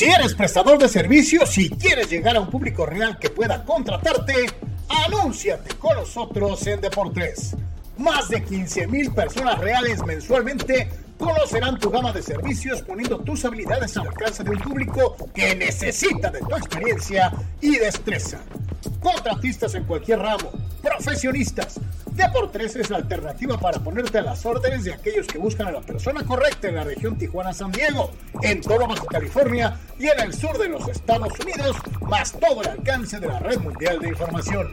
Si eres prestador de servicios y quieres llegar a un público real que pueda contratarte, anúnciate con nosotros en Deportes. Más de 15 mil personas reales mensualmente conocerán tu gama de servicios poniendo tus habilidades al alcance de un público que necesita de tu experiencia y destreza. Contratistas en cualquier ramo, profesionistas, Deportes es la alternativa para ponerte a las órdenes de aquellos que buscan a la persona correcta en la región Tijuana-San Diego, en todo Baja California y en el sur de los Estados Unidos, más todo el alcance de la red mundial de información.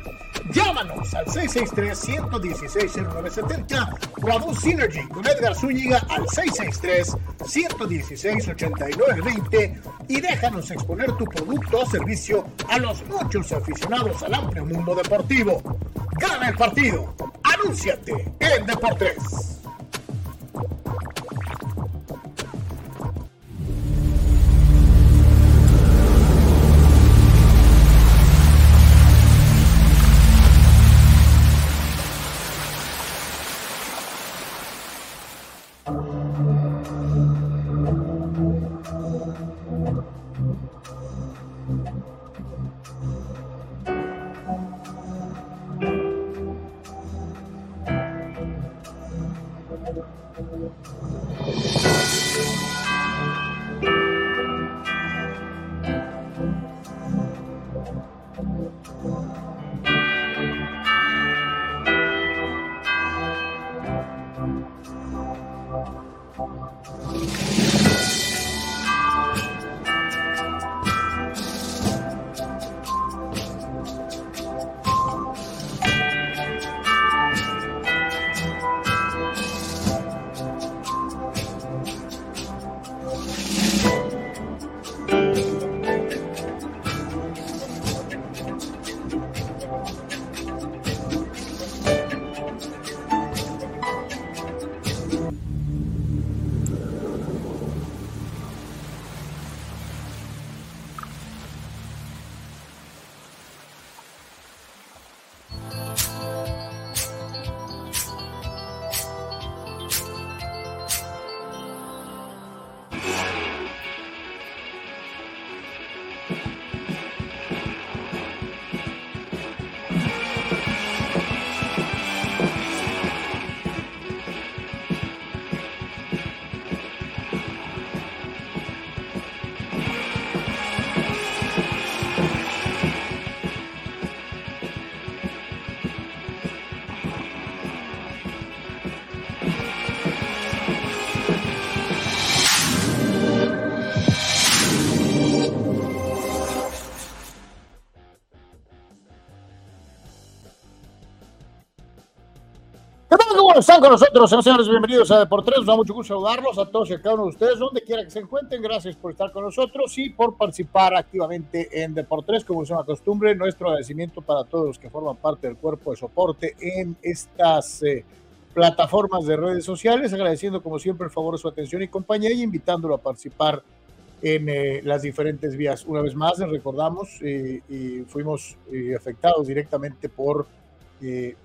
Llámanos al 663-116-0970 o a Synergy con Edgar Zúñiga al 663-116-8920 y déjanos exponer tu producto o servicio a los muchos aficionados al amplio mundo deportivo. Gana el partido. Anúnciate en Deportes. Están con nosotros, señores, bienvenidos a Deportes. Nos da mucho gusto saludarlos a todos y a cada uno de ustedes, donde quiera que se encuentren. Gracias por estar con nosotros y por participar activamente en Deportes, como es una costumbre. Nuestro agradecimiento para todos los que forman parte del cuerpo de soporte en estas eh, plataformas de redes sociales, agradeciendo como siempre el favor de su atención y compañía y invitándolo a participar en eh, las diferentes vías. Una vez más, les recordamos, eh, y fuimos afectados directamente por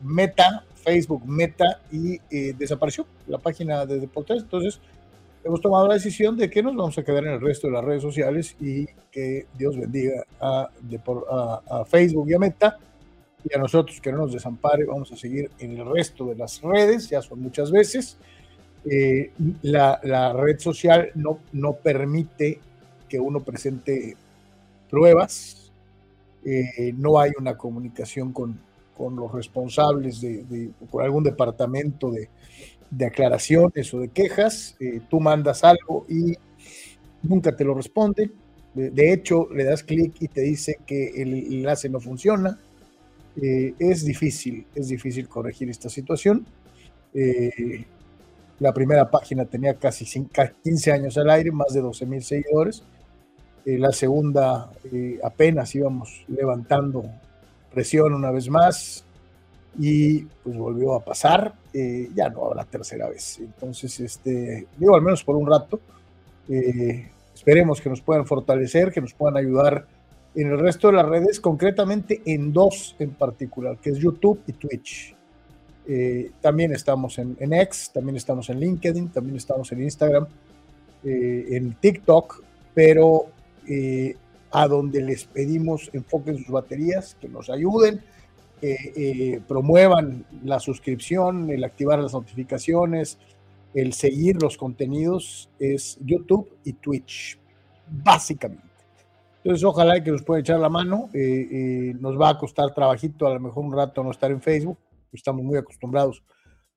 Meta, Facebook Meta y eh, desapareció la página de Deportes. Entonces, hemos tomado la decisión de que nos vamos a quedar en el resto de las redes sociales y que Dios bendiga a, Facebook y a Meta. Y a nosotros que no nos desampare, vamos a seguir en el resto de las redes, ya son muchas veces. Eh, la, la, red social no, no permite que uno presente pruebas, eh, no hay una comunicación con, con los responsables de, con algún departamento de, aclaraciones o de quejas, eh, tú mandas algo y nunca te lo responde. De, hecho, le das clic y te dice que el enlace no funciona. Eh, es difícil, es difícil corregir esta situación. Eh, la primera página tenía casi 15 años al aire, más de 12 mil seguidores. la segunda apenas íbamos levantando presión una vez más y pues volvió a pasar, eh, ya no habrá tercera vez. Entonces, este, digo, al menos por un rato, eh, esperemos que nos puedan fortalecer, que nos puedan ayudar en el resto de las redes, concretamente en dos en particular, que es YouTube y Twitch. Eh, también estamos en, en, X, también estamos en LinkedIn, también estamos en Instagram, en TikTok, pero eh, a donde les pedimos enfoquen sus baterías, que nos ayuden, que eh, promuevan la suscripción, el activar las notificaciones, el seguir los contenidos, es YouTube y Twitch, básicamente. Entonces, ojalá que nos puedan echar la mano. nos va a costar trabajito, a lo mejor un rato no estar en Facebook, estamos muy acostumbrados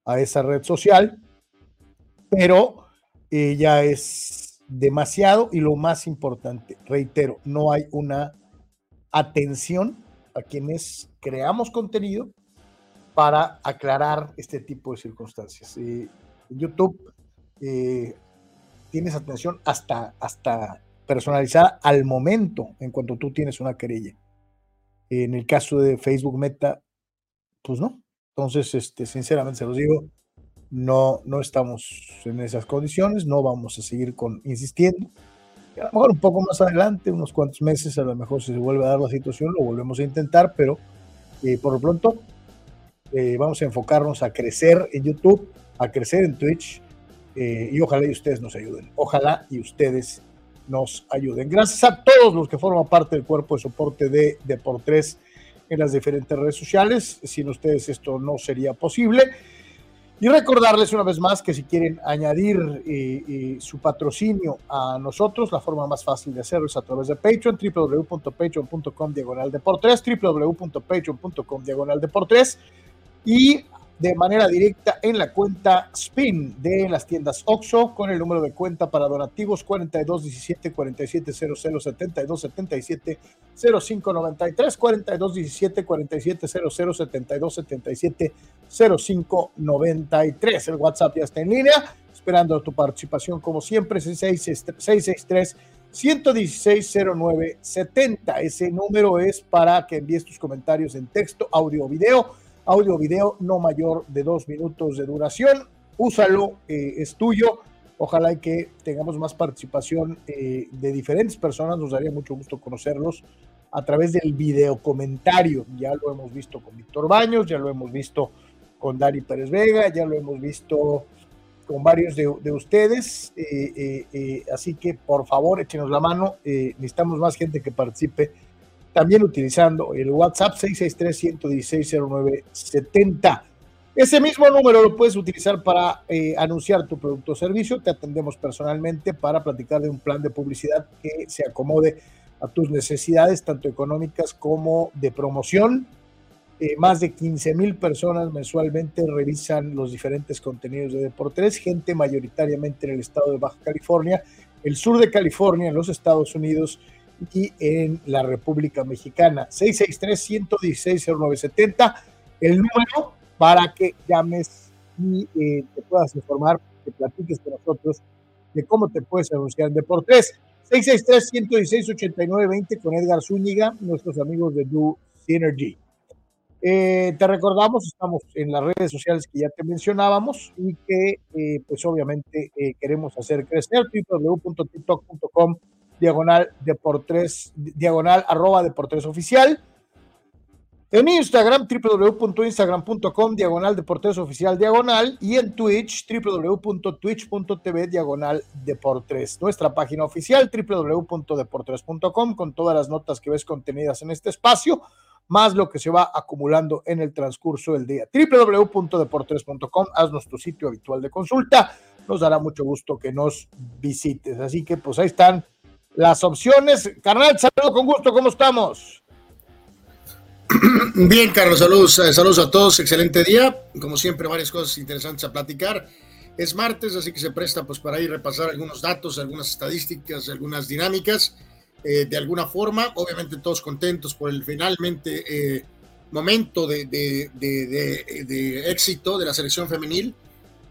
a esa red social, pero ya es demasiado y lo más importante, reitero, no hay una atención a quienes creamos contenido para aclarar este tipo de circunstancias. en YouTube eh, tienes atención hasta, hasta personalizada al momento en cuanto tú tienes una querella. En el caso de Facebook Meta, pues no. Entonces, este, sinceramente se los digo, no, no estamos en esas condiciones, no vamos a seguir con, insistiendo. A lo mejor un poco más adelante, unos cuantos meses, a lo mejor si se vuelve a dar la situación, lo volvemos a intentar, pero eh, por lo pronto eh, vamos a enfocarnos a crecer en YouTube, a crecer en Twitch, eh, y ojalá y ustedes nos ayuden. Ojalá y ustedes nos ayuden. Gracias a todos los que forman parte del cuerpo de soporte de Deportes en las diferentes redes sociales. Sin ustedes esto no sería posible. Y recordarles una vez más que si quieren añadir eh, eh, su patrocinio a nosotros, la forma más fácil de hacerlo es a través de Patreon, www.patreon.com diagonal de por 3, www.patreon.com diagonal de por 3 y de manera directa en la cuenta SPIN de las tiendas OXO con el número de cuenta para donativos 4217 4700 72 77 0593 4217 4700 72 77 0593 el WhatsApp ya está en línea esperando tu participación como siempre 663 116 0970 ese número es para que envíes tus comentarios en texto audio o video audio video no mayor de dos minutos de duración. Úsalo, eh, es tuyo. Ojalá que tengamos más participación eh, de diferentes personas. Nos daría mucho gusto conocerlos a través del video comentario. Ya lo hemos visto con Víctor Baños, ya lo hemos visto con Dani Pérez Vega, ya lo hemos visto con varios de, ustedes. Eh, así que por favor, échenos la mano. necesitamos más gente que participe también utilizando el WhatsApp 663-116-0970. Ese mismo número lo puedes utilizar para eh, anunciar tu producto o servicio. Te atendemos personalmente para platicar de un plan de publicidad que se acomode a tus necesidades, tanto económicas como de promoción. Eh, más de 15 mil personas mensualmente revisan los diferentes contenidos de Deportes, gente mayoritariamente en el estado de Baja California, el sur de California, en los Estados Unidos y en la República Mexicana. 663-116-0970, el número para que llames y eh, te puedas informar, que platiques con nosotros de cómo te puedes anunciar en Deportes. 663-116-8920 con Edgar Zúñiga, nuestros amigos de Do Synergy. Eh, te recordamos, estamos en las redes sociales que ya te mencionábamos y que eh, pues obviamente queremos hacer crecer www.tiktok.com diagonal Deportes, diagonal arroba Deportes oficial. En Instagram, www.instagram.com, diagonal Deportes oficial, diagonal. Y en Twitch, www.twitch.tv, diagonal Deportes. Nuestra página oficial, www.deportes.com, con todas las notas que ves contenidas en este espacio, más lo que se va acumulando en el transcurso del día. www.deportes.com, haznos tu sitio habitual de consulta. Nos dará mucho gusto que nos visites. Así que, pues ahí están las opciones. Carnal, saludo con gusto, ¿cómo estamos? Bien, Carlos, saludos, eh, saludos a todos, excelente día. Como siempre, varias cosas interesantes a platicar. Es martes, así que se presta pues para ir repasar algunos datos, algunas estadísticas, algunas dinámicas. Eh, de alguna forma, obviamente todos contentos por el finalmente eh, momento de, de, de, éxito de la selección femenil.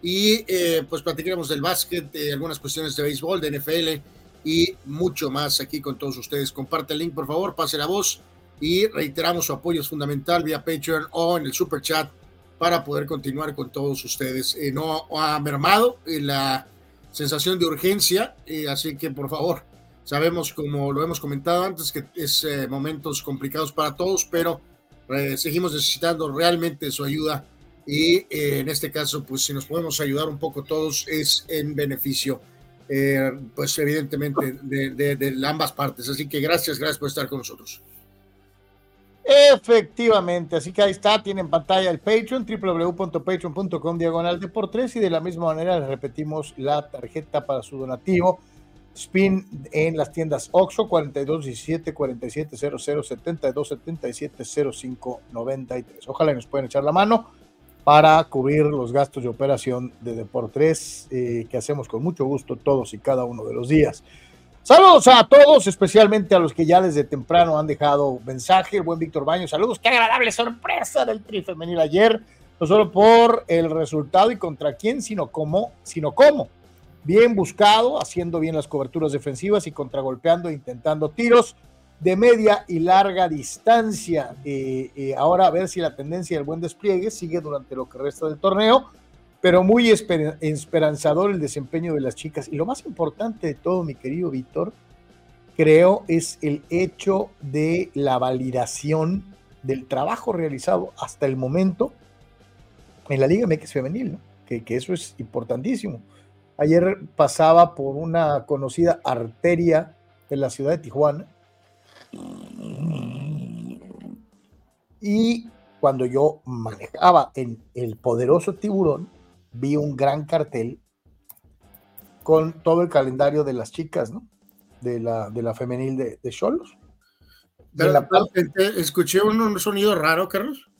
Y pues platicaremos del básquet, de algunas cuestiones de béisbol, de NFL, y mucho más aquí con todos ustedes. Comparte el link, por favor, pase la voz y reiteramos su apoyo es fundamental vía Patreon o en el Super Chat para poder continuar con todos ustedes. Eh, no ha mermado eh, la sensación de urgencia, eh, así que por favor, sabemos como lo hemos comentado antes que es momentos complicados para todos, pero seguimos necesitando realmente su ayuda y en este caso, pues si nos podemos ayudar un poco todos es en beneficio eh, pues evidentemente de, ambas partes. Así que gracias, gracias por estar con nosotros. Efectivamente, así que ahí está, tienen pantalla el Patreon, www.patreon.com diagonal de por tres y de la misma manera les repetimos la tarjeta para su donativo. Spin en las tiendas OXO 4217 4700 72 77 05 93. Ojalá nos puedan echar la mano para cubrir los gastos de operación de Deportes eh, que hacemos con mucho gusto todos y cada uno de los días. Saludos a todos, especialmente a los que ya desde temprano han dejado mensaje. El buen Víctor Baño, saludos, qué agradable sorpresa del tri femenil ayer, no solo por el resultado y contra quién, sino cómo, sino cómo. Bien buscado, haciendo bien las coberturas defensivas y contragolpeando, intentando tiros de media y larga distancia. Eh, eh, ahora a ver si la tendencia del buen despliegue sigue durante lo que resta del torneo, pero muy esperanzador el desempeño de las chicas. Y lo más importante de todo, mi querido Víctor, creo es el hecho de la validación del trabajo realizado hasta el momento en la Liga MX Femenil, que, que eso es importantísimo. Ayer pasaba por una conocida arteria de la ciudad de Tijuana y cuando yo manejaba en el poderoso tiburón, vi un gran cartel con todo el calendario de las chicas, ¿no? De la, de la femenil de Cholos. De, la parte, escuché un, sonido raro, Carlos.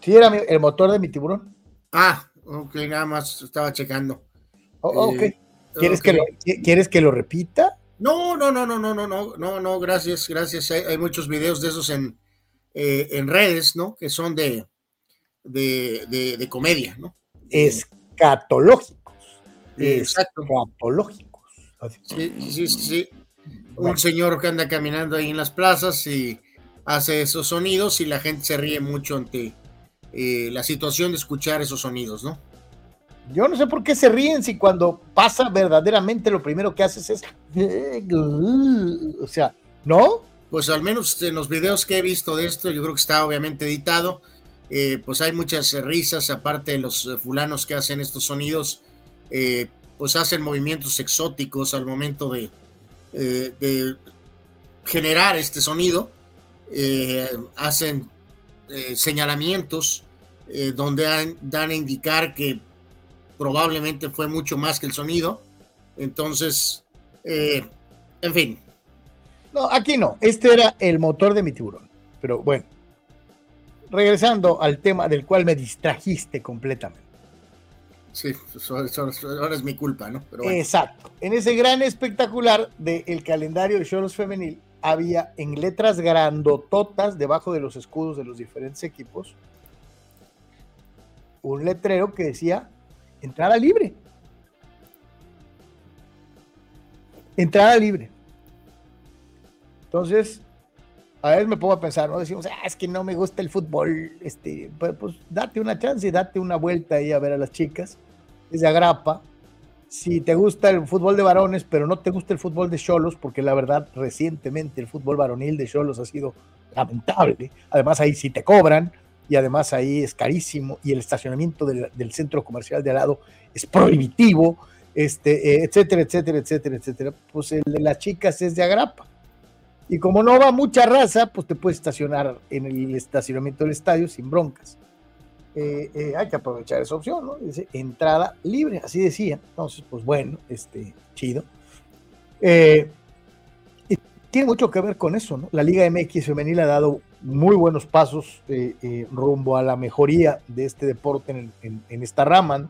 Sí, era el motor de mi tiburón. Ah, ok, nada más estaba checando. Oh, eh, ¿Quieres, Que lo, ¿Quieres que lo repita? No, no, no, no, no, no, no, no, no, gracias, gracias. Hay, muchos videos de esos en, eh, en redes, ¿no? Que son de, de, de, comedia, ¿no? Escatológicos. Exacto. Escatológicos. Sí, sí, sí, Un señor que anda caminando ahí en las plazas y hace esos sonidos y la gente se ríe mucho ante eh, la situación de escuchar esos sonidos, ¿no? Yo no sé por qué se ríen si cuando pasa verdaderamente lo primero que haces es. O sea, ¿no? Pues al menos en los videos que he visto de esto, yo creo que está obviamente editado. Eh, pues hay muchas risas, aparte de los eh, fulanos que hacen estos sonidos, eh, pues hacen movimientos exóticos al momento de, de generar este sonido. hacen señalamientos donde dan a indicar que probablemente fue mucho más que el sonido. Entonces, eh, en fin. No, aquí no. Este era el motor de mi tiburón. Pero bueno, regresando al tema del cual me distrajiste completamente. Sí, pues, ahora es mi culpa, ¿no? Exacto. En ese gran espectacular del calendario de Choros Femenil había en letras grandototas debajo de los escudos de los diferentes equipos un letrero que decía entrada libre. Entrada libre. Entonces, a veces me pongo a pensar, ¿no? Decimos, ah, es que no me gusta el fútbol, este, pues, pues date una chance, date una vuelta ahí a ver a las chicas, desde agrapa. Si te gusta el fútbol de varones, pero no te gusta el fútbol de cholos, porque la verdad, recientemente el fútbol varonil de cholos ha sido lamentable. Además, ahí sí te cobran, y además ahí es carísimo y el estacionamiento del, centro comercial de al lado es prohibitivo, este, eh, etcétera, etcétera, etcétera, etcétera. Pues el de las chicas es de agrapa. Y como no va mucha raza, pues te puedes estacionar en el estacionamiento del estadio sin broncas. Eh, eh, hay que aprovechar esa opción, ¿no? Dice entrada libre, así decía. Entonces, pues bueno, este, chido. y tiene mucho que ver con eso, ¿no? La Liga MX femenil ha dado muy buenos pasos eh, eh, rumbo a la mejoría de este deporte en, esta rama.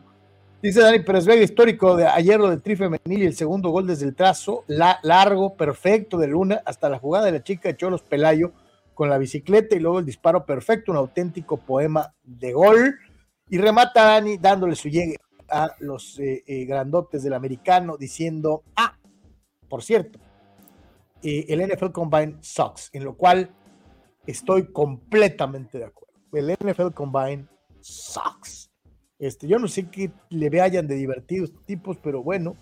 Dice Dani Pérez Vega, histórico de ayer lo del tri femenil y el segundo gol desde el trazo, la, largo, perfecto de Luna, hasta la jugada de la chica de Cholos Pelayo con la bicicleta y luego el disparo perfecto, un auténtico poema de gol. Y remata Dani dándole su llegue a los eh, grandotes del americano diciendo, ah, por cierto, el NFL Combine sucks, en lo cual Estoy completamente de acuerdo. El NFL Combine sucks. Este, yo no sé qué le vean de divertidos tipos, pero bueno,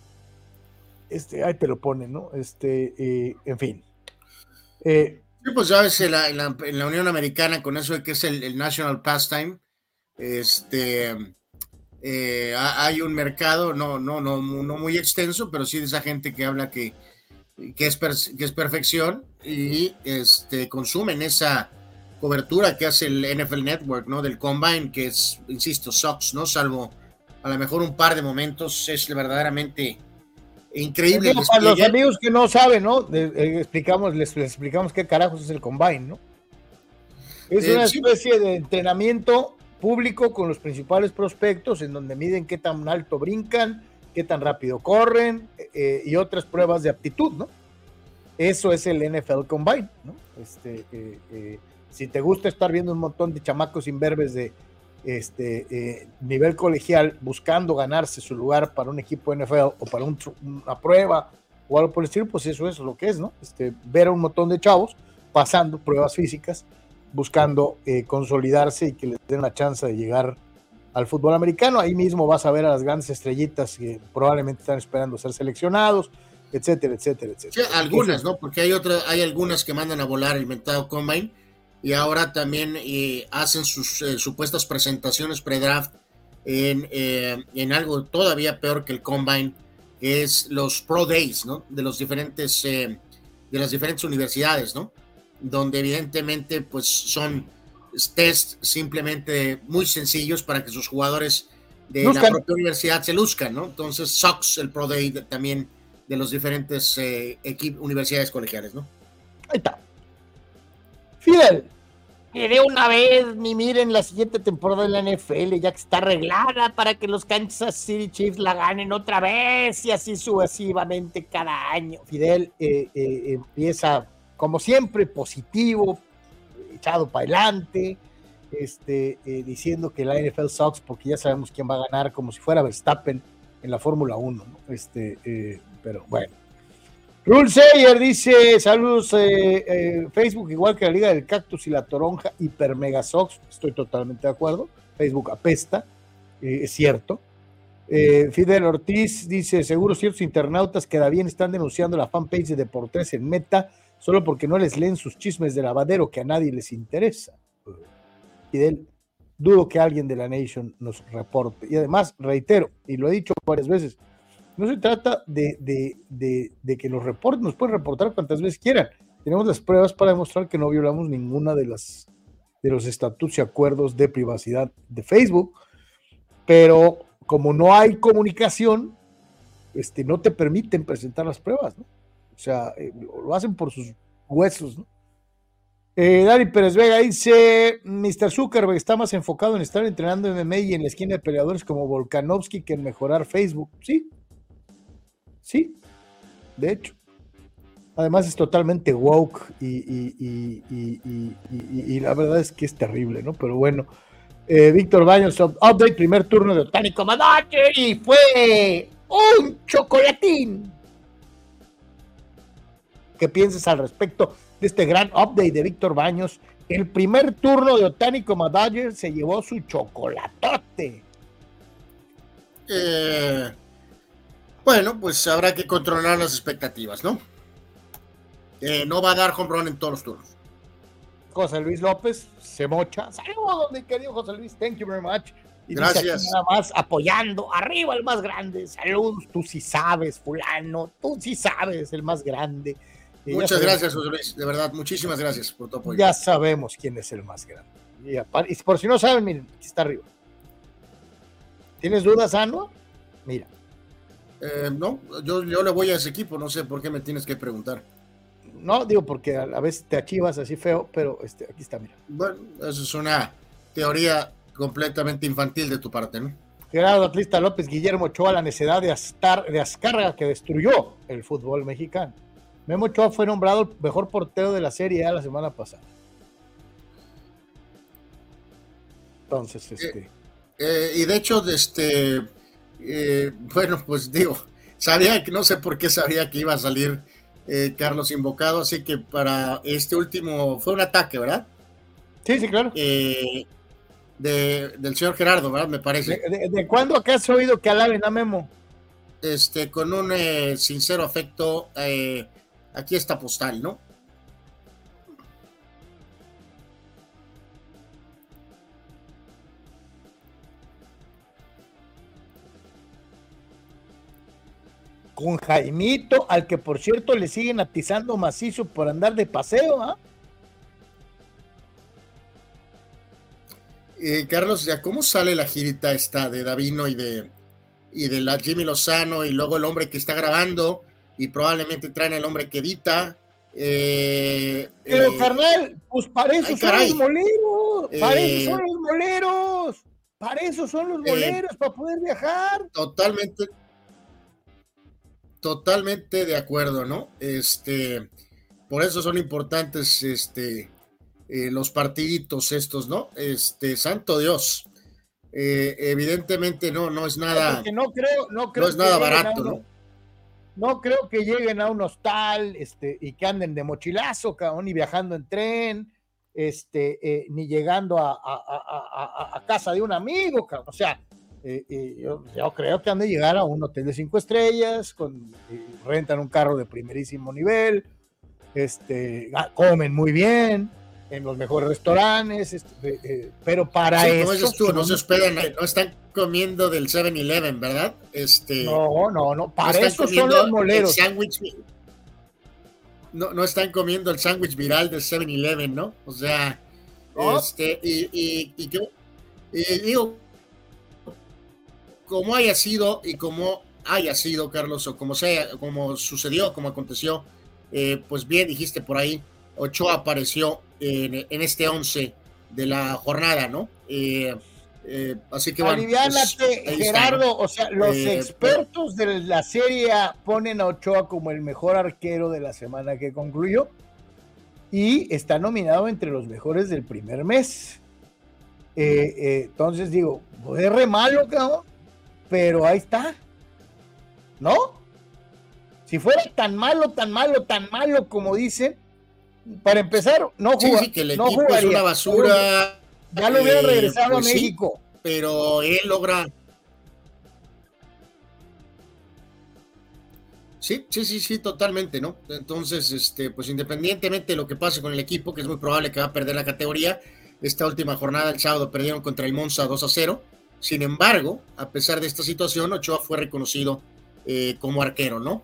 este, ahí te lo ponen, ¿no? Este, eh, en fin. Eh, sí, pues sabes, en la, en, la, Unión Americana, con eso de que es el, National Pastime, este, eh, hay un mercado, no, no, no, no muy extenso, pero sí de esa gente que habla que, que, es, que es perfección y este, consumen esa cobertura que hace el NFL Network, ¿no? Del Combine, que es, insisto, Sox, ¿no? Salvo a lo mejor un par de momentos, es verdaderamente increíble. Para los amigos que no saben, ¿no? Eh, explicamos, les, explicamos qué carajos es el Combine, ¿no? Es eh, una especie de entrenamiento público con los principales prospectos en donde miden qué tan alto brincan, qué tan rápido corren eh, y otras pruebas de aptitud, ¿no? Eso es el NFL Combine, ¿no? Este, si te gusta estar viendo un montón de chamacos imberbes de este nivel colegial buscando ganarse su lugar para un equipo NFL o para una prueba o algo por el estilo, pues eso es lo que es, ¿no? Este, ver a un montón de chavos pasando pruebas físicas buscando eh, consolidarse y que les den la chance de llegar al fútbol americano. Ahí mismo vas a ver a las grandes estrellitas que probablemente están esperando ser seleccionados, etcétera, etcétera, etcétera. algunas, ¿no? Porque hay otras, hay algunas que mandan a volar el mentado combine y ahora también eh, hacen sus eh, supuestas presentaciones pre-draft en, en, algo todavía peor que el combine, que es los pro days, ¿no? De los diferentes de las diferentes universidades, ¿no? donde evidentemente pues son test simplemente muy sencillos para que sus jugadores de la propia universidad se luzcan, ¿no? Entonces, Sox, el Pro Day también de los diferentes eh, universidades colegiales, ¿no? Ahí está. Fidel, que de una vez ni miren la siguiente temporada de la NFL, ya que está arreglada para que los Kansas City Chiefs la ganen otra vez y así sucesivamente cada año. Fidel eh, eh, empieza como siempre, positivo, echado para adelante, este, eh, diciendo que la NFL sucks porque ya sabemos quién va a ganar, como si fuera Verstappen en la Fórmula 1, Este, eh, pero bueno. Rule Sayer dice, saludos eh, Facebook, igual que la Liga del Cactus y la Toronja, Hiper Mega Sox, estoy totalmente de acuerdo, Facebook apesta, es cierto. Fidel Ortiz dice, seguro ciertos internautas que bien están denunciando la fanpage de Deportes en Meta solo porque no les leen sus chismes de lavadero que a nadie les interesa. Fidel, dudo que alguien de la Nation nos reporte. Y además, reitero, y lo he dicho varias veces, no se trata de, que los reporten, nos pueden reportar cuantas veces quieran. Tenemos las pruebas para demostrar que no violamos ninguna de las de los estatutos y acuerdos de privacidad de Facebook, pero como no hay comunicación, este, no te permiten presentar las pruebas, ¿no? O sea, eh, lo hacen por sus huesos, ¿no? Eh, Dani Pérez Vega dice: Mr. Zuckerberg está más enfocado en estar entrenando MMA y en la esquina de peleadores como Volkanovski que en mejorar Facebook. Sí, sí, de hecho. Además es totalmente woke y, y, la verdad es que es terrible, ¿no? Pero bueno, eh, Víctor Baños, update, primer turno de Otani Comandache y fue un chocolatín. ¿Qué piensas al respecto de este gran update de Víctor Baños? El primer turno de Otani como se llevó su chocolatote. Eh, bueno, pues habrá que controlar las expectativas, ¿no? Eh, no va a dar home run en todos los turnos. José Luis López se mocha. Saludos, mi querido José Luis. Thank you very much. Y Gracias. nada más apoyando. Arriba el más grande. Saludos. Tú sí sabes, fulano. Tú sí sabes, el más grande. Muchas gracias, José Luis. De verdad, muchísimas gracias por tu apoyo. Ya sabemos quién es el más grande. Y, por si no saben, miren, aquí está arriba. ¿Tienes dudas, Ano? Mira. Eh, no, yo, yo le voy a ese equipo, no sé por qué me tienes que preguntar. No, digo porque a, veces te achivas así feo, pero este, aquí está, mira. Bueno, eso es una teoría completamente infantil de tu parte, ¿no? Gerardo Atlista López Guillermo Ochoa, la necedad de, Astar, de Azcárraga que destruyó el fútbol mexicano. Memo Ochoa fue nombrado el mejor portero de la Serie A la semana pasada. Entonces, eh, este. Eh, y de hecho, este. Eh, bueno, pues digo, sabía que no sé por qué sabía que iba a salir Carlos Invocado, así que para este último fue un ataque, ¿verdad? Sí, sí, claro. del señor Gerardo, ¿verdad? Me parece. ¿De, cuándo acá has oído que alaben a Memo? Este, con un sincero afecto aquí está postal, ¿no? Con Jaimito, al que por cierto le siguen atizando macizo por andar de paseo, ¿ah? Eh, Carlos, ¿ya cómo sale la girita esta de Davino y de, y de la Jimmy Lozano y luego el hombre que está grabando? Y probablemente traen el hombre que edita? Eh, Pero, eh, carnal, pues para eso son los moleros, para eso son los moleros, para eso son los moleros, para poder viajar. Totalmente, totalmente de acuerdo, ¿no? Este, por eso son importantes, este, eh, los partiditos estos, ¿no? Este, santo Dios. Eh, evidentemente no, no es nada. no creo, no creo. es nada barato, ¿no? No creo que lleguen a un hostal, este, y que anden de mochilazo, cabrón, ni viajando en tren, este, eh, ni llegando a, casa de un amigo, cabrón. O sea, yo, yo, creo que han de llegar a un hotel de cinco estrellas, con, rentan un carro de primerísimo nivel, este, comen muy bien, en los mejores restaurantes, este, eh, pero para eso... tú, no se hospedan, no están comiendo del 7-Eleven, ¿verdad? Este, no, no, no, para eso son los moleros. no, no están comiendo el sándwich viral del 7-Eleven, ¿no? O sea, este, y, y, y, y, digo, como haya sido y como haya sido, Carlos, o como sea, como sucedió, como aconteció, eh, pues bien dijiste por ahí, Ochoa apareció en, este 11 de la jornada, ¿no? Eh, eh, así que bueno. Pues, Gerardo. O sea, los eh, expertos de la serie ponen a Ochoa como el mejor arquero de la semana que concluyó y está nominado entre los mejores del primer mes. entonces digo, es re malo, cabrón, pero ahí está, ¿no? Si fuera tan malo, tan malo, tan malo como dicen, para empezar, no juega. Sí, que el equipo es una basura. Ya lo hubiera eh, regresado a pues México. pero él logra. Sí, sí, sí, sí, totalmente, ¿no? Entonces, este, pues independientemente de lo que pase con el equipo, que es muy probable que va a perder la categoría, esta última jornada el sábado perdieron contra el Monza 2 a 0. Sin embargo, a pesar de esta situación, Ochoa fue reconocido eh, como arquero, ¿no?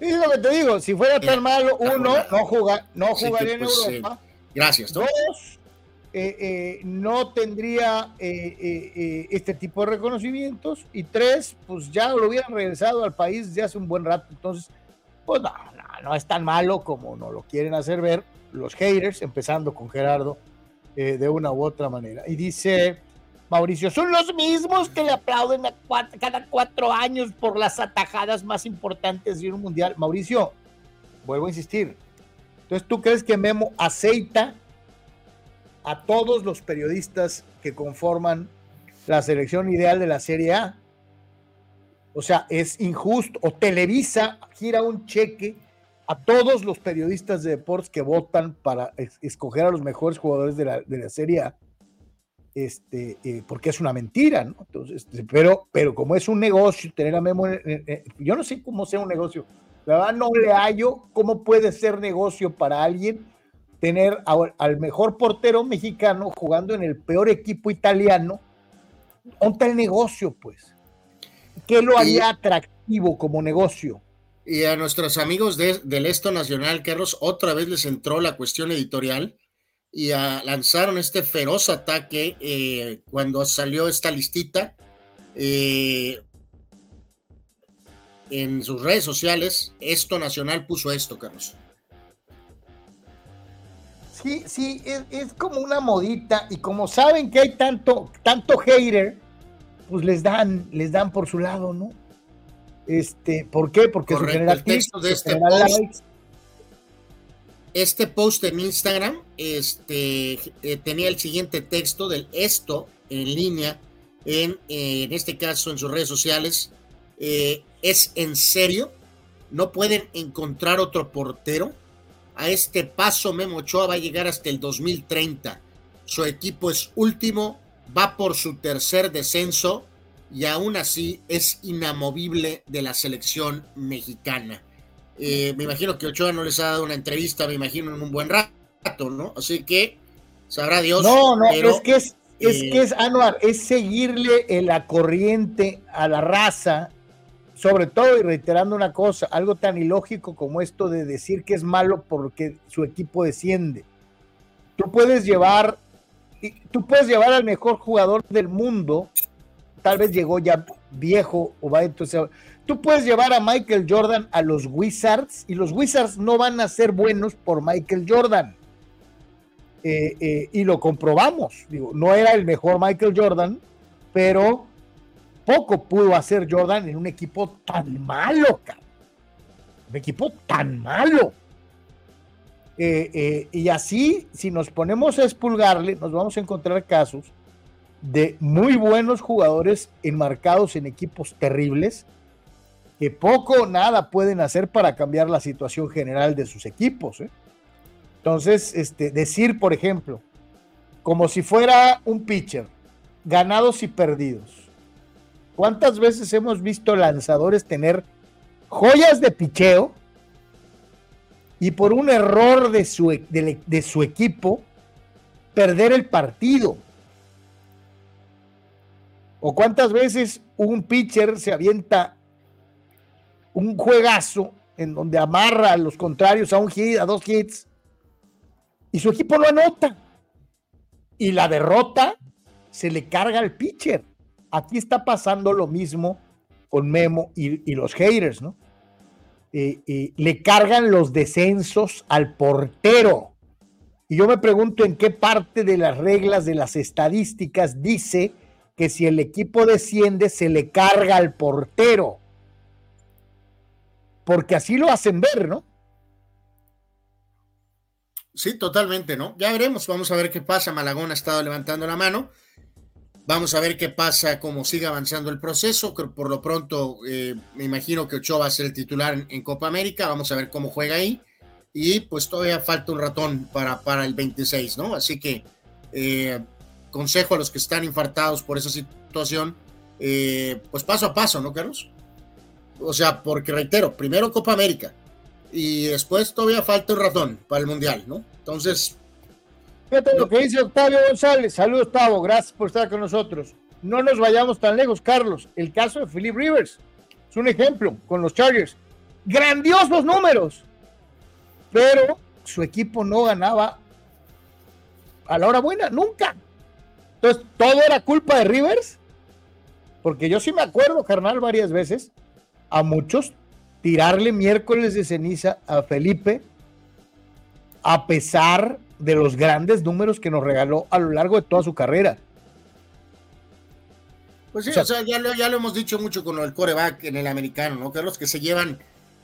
Es lo que te digo, si fuera tan malo, uno, no, jugar, no jugaría en pues, Europa. gracias. Dos, eh, eh, no tendría eh, este tipo de reconocimientos. Y tres, pues ya lo hubieran regresado al país ya hace un buen rato. Entonces, pues no, no, no es tan malo como nos lo quieren hacer ver los haters, empezando con Gerardo, de una u otra manera. Y dice Mauricio, son los mismos que le aplauden cada cuatro años por las atajadas más importantes de un mundial. Mauricio, vuelvo a insistir. Entonces, ¿tú crees que Memo aceita a todos los periodistas que conforman la selección ideal de la Serie A? O sea, es injusto. O Televisa gira un cheque a todos los periodistas de deportes que votan para escoger a los mejores jugadores de la, de la Serie A este, eh, porque es una mentira, ¿no? Entonces, pero, pero como es un negocio, tener a Memo, yo no sé cómo sea un negocio, la verdad no le hallo cómo puede ser negocio para alguien tener al mejor portero mexicano jugando en el peor equipo italiano, ¿dónde el negocio, pues? ¿Qué lo haría atractivo como negocio? Y a nuestros amigos del Esto Nacional, Carlos, otra vez les entró la cuestión editorial y lanzaron este feroz ataque eh, cuando salió esta listita eh, en sus redes sociales. Esto Nacional puso esto, Carlos. Sí, sí, es, como una modita y como saben que hay tanto, tanto hater, pues les dan, les dan por su lado, ¿no? Este, ¿por qué? Porque su el texto de este este post en Instagram este, eh, tenía el siguiente texto del esto en línea, en, en este caso en sus redes sociales. Eh, ¿Es en serio? ¿No pueden encontrar otro portero? A este paso Memo Ochoa va a llegar hasta el 2030. Su equipo es último, va por su tercer descenso y aún así es inamovible de la selección mexicana. Eh, me imagino que Ochoa no les ha dado una entrevista, me imagino, en un buen rato, ¿no? Así que sabrá Dios. No, no, es que es, es eh, que es Anuar, es seguirle la corriente a la raza sobre todo y reiterando una cosa, algo tan ilógico como esto de decir que es malo porque su equipo desciende. Tú puedes llevar, tú puedes llevar al mejor jugador del mundo, tal vez llegó ya viejo o va entonces. Tú puedes llevar a Michael Jordan a los Wizards y los Wizards no van a ser buenos por Michael Jordan. Eh, eh, y lo comprobamos. Digo, no era el mejor Michael Jordan, pero poco pudo hacer Jordan en un equipo tan malo, Un equipo tan malo. Eh, y así, si nos ponemos a expulgarle, nos vamos a encontrar casos de muy buenos jugadores enmarcados en equipos terribles que poco o nada pueden hacer para cambiar la situación general de sus equipos. ¿eh? Entonces, este, decir, por ejemplo, como si fuera un pitcher, ganados y perdidos. ¿Cuántas veces hemos visto lanzadores tener joyas de picheo y por un error de su, de su equipo perder el partido? ¿O cuántas veces un pitcher se avienta un juegazo en donde amarra a los contrarios a un hit, a dos hits, y su equipo lo anota. Y la derrota se le carga al pitcher. Aquí está pasando lo mismo con Memo y, los haters, ¿no? Eh, eh, le cargan los descensos al portero. Y yo me pregunto en qué parte de las reglas de las estadísticas dice que si el equipo desciende se le carga al portero porque así lo hacen ver, ¿no? Sí, totalmente, ¿no? Ya veremos, vamos a ver qué pasa. Malagón ha estado levantando la mano. Vamos a ver qué pasa, cómo sigue avanzando el proceso. Por lo pronto, eh, me imagino que Ochoa va a ser el titular en, Copa América. Vamos a ver cómo juega ahí. Y pues todavía falta un ratón para, para el 26, ¿no? Así que eh, consejo a los que están infartados por esa situación, eh, pues paso a paso, ¿no, Carlos? O sea, porque reitero, primero Copa América y después todavía falta un ratón para el Mundial, ¿no? Entonces... Fíjate lo que dice Octavio González. Saludos, Octavio. Gracias por estar con nosotros. No nos vayamos tan lejos, Carlos. El caso de Philip Rivers es un ejemplo con los Chargers. Grandiosos números. Pero su equipo no ganaba a la hora buena, nunca. Entonces, todo era culpa de Rivers. Porque yo sí me acuerdo, carnal, varias veces a muchos tirarle miércoles de ceniza a Felipe, a pesar de los grandes números que nos regaló a lo largo de toda su carrera. Pues sí, o sea, ya, lo, ya, lo, hemos dicho mucho con el coreback en el americano, ¿no? Que los que se llevan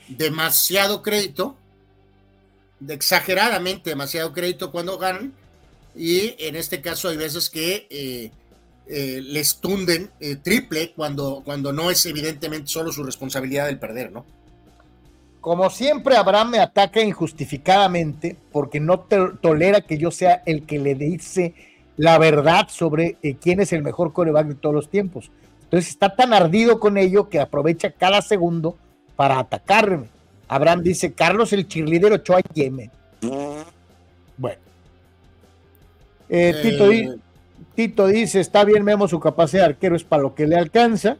demasiado crédito, de exageradamente demasiado crédito cuando ganan, y en este caso hay veces que eh, eh, les tunden eh, triple cuando, cuando no es evidentemente solo su responsabilidad el perder, ¿no? Como siempre, Abraham me ataca injustificadamente porque no tolera que yo sea el que le dice la verdad sobre eh, quién es el mejor coreback de todos los tiempos. Entonces está tan ardido con ello que aprovecha cada segundo para atacarme. Abraham dice, Carlos el cheerleader Ochoa Yemen. Bueno. Tito, Tito dice, está bien Memo, su capacidad de arquero es para lo que le alcanza.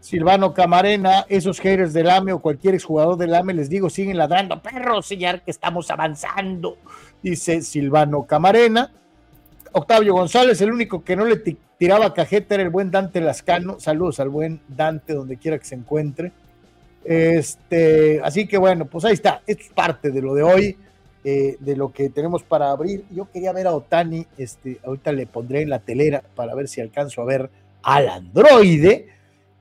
Silvano Camarena, esos haters del AME o cualquier exjugador del AME, les digo, siguen ladrando, perros, señor, que estamos avanzando, dice Silvano Camarena. Octavio González, el único que no le tiraba cajeta era el buen Dante Lascano. Saludos al buen Dante, donde quiera que se encuentre. Este, así que bueno, pues ahí está. Esto es parte de lo de hoy. Eh, de lo que tenemos para abrir. Yo quería ver a Otani, este, ahorita le pondré en la telera para ver si alcanzo a ver al androide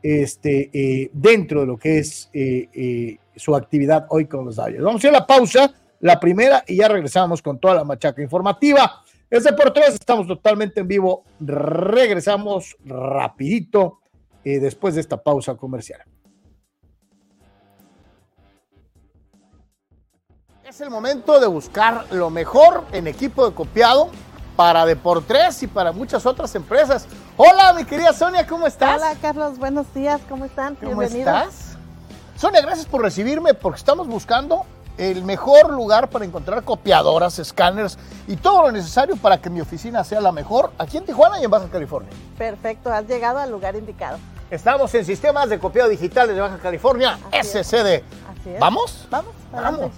este, eh, dentro de lo que es eh, su actividad hoy con los Dodgers. Vamos a ir a la pausa, la primera, y ya regresamos con toda la machaca informativa. Es por tres, estamos totalmente en vivo. Regresamos rapidito después de esta pausa comercial. Es el momento de buscar lo mejor en equipo de copiado para Deportes y para muchas otras empresas. Hola, mi querida Sonia, ¿cómo estás? Hola, Carlos, buenos días, ¿cómo están? ¿Cómo estás? Sonia, gracias por recibirme porque estamos buscando el mejor lugar para encontrar copiadoras, escáneres y todo lo necesario para que mi oficina sea la mejor aquí en Tijuana y en Baja California. Perfecto, has llegado al lugar indicado. Estamos en Sistemas de Copiado Digital de Baja California, SCD. ¿Vamos? Vamos. Vamos.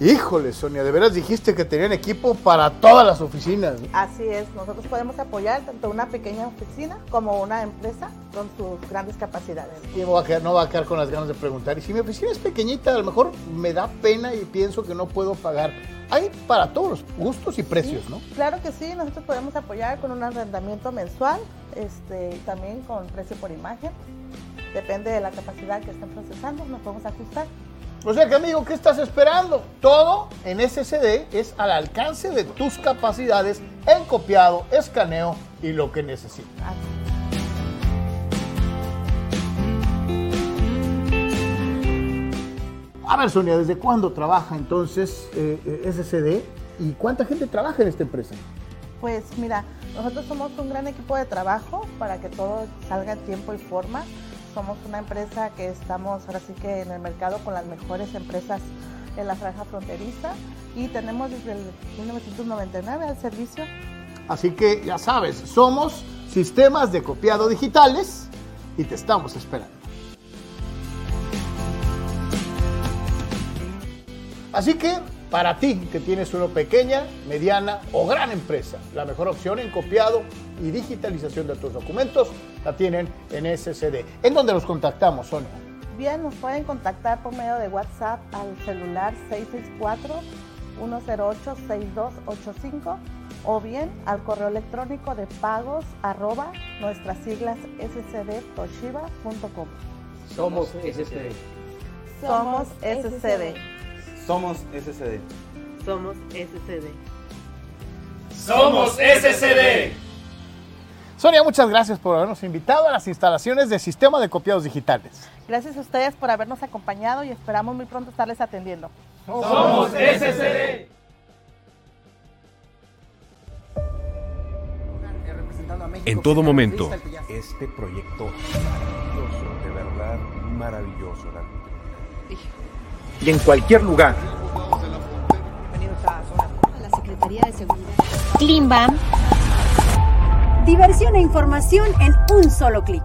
Híjole, Sonia, de veras dijiste que tenían equipo para todas las oficinas. Así es, nosotros podemos apoyar tanto una pequeña oficina como una empresa con sus grandes capacidades. Y no va, a quedar, no va a quedar con las ganas de preguntar. Y si mi oficina es pequeñita, a lo mejor me da pena y pienso que no puedo pagar. Hay para todos los gustos y precios, ¿no? Claro que sí, nosotros podemos apoyar con un arrendamiento mensual, este, también con precio por imagen. Depende de la capacidad que estén procesando, nos podemos ajustar. O sea que amigo, ¿qué estás esperando? Todo en SSD es al alcance de tus capacidades en copiado, escaneo y lo que necesitas. A ver, Sonia, ¿desde cuándo trabaja entonces eh, eh SSD y cuánta gente trabaja en esta empresa? Pues mira, nosotros somos un gran equipo de trabajo para que todo salga en tiempo y forma somos una empresa que estamos ahora sí que en el mercado con las mejores empresas en la franja fronteriza y tenemos desde el 1999 al servicio. Así que ya sabes, somos sistemas de copiado digitales y te estamos esperando. Así que para ti que tienes una pequeña, mediana o gran empresa, la mejor opción en copiado y digitalización de tus documentos la tienen en SCD. ¿En dónde los contactamos, Sonia? Bien, nos pueden contactar por medio de WhatsApp al celular 664-108-6285 o bien al correo electrónico de pagos arroba nuestras siglas scdtoshiba.com. Somos SCD. Somos SCD. Somos SCD. Somos SCD. Somos SCD. Sonia, muchas gracias por habernos invitado a las instalaciones de Sistema de Copiados Digitales. Gracias a ustedes por habernos acompañado y esperamos muy pronto estarles atendiendo. Somos SCD. En todo momento. Este proyecto maravilloso, de verdad maravilloso. Y en cualquier lugar. Bienvenidos a la Secretaría de Seguridad. Klimbam. Diversión e información en un solo clic.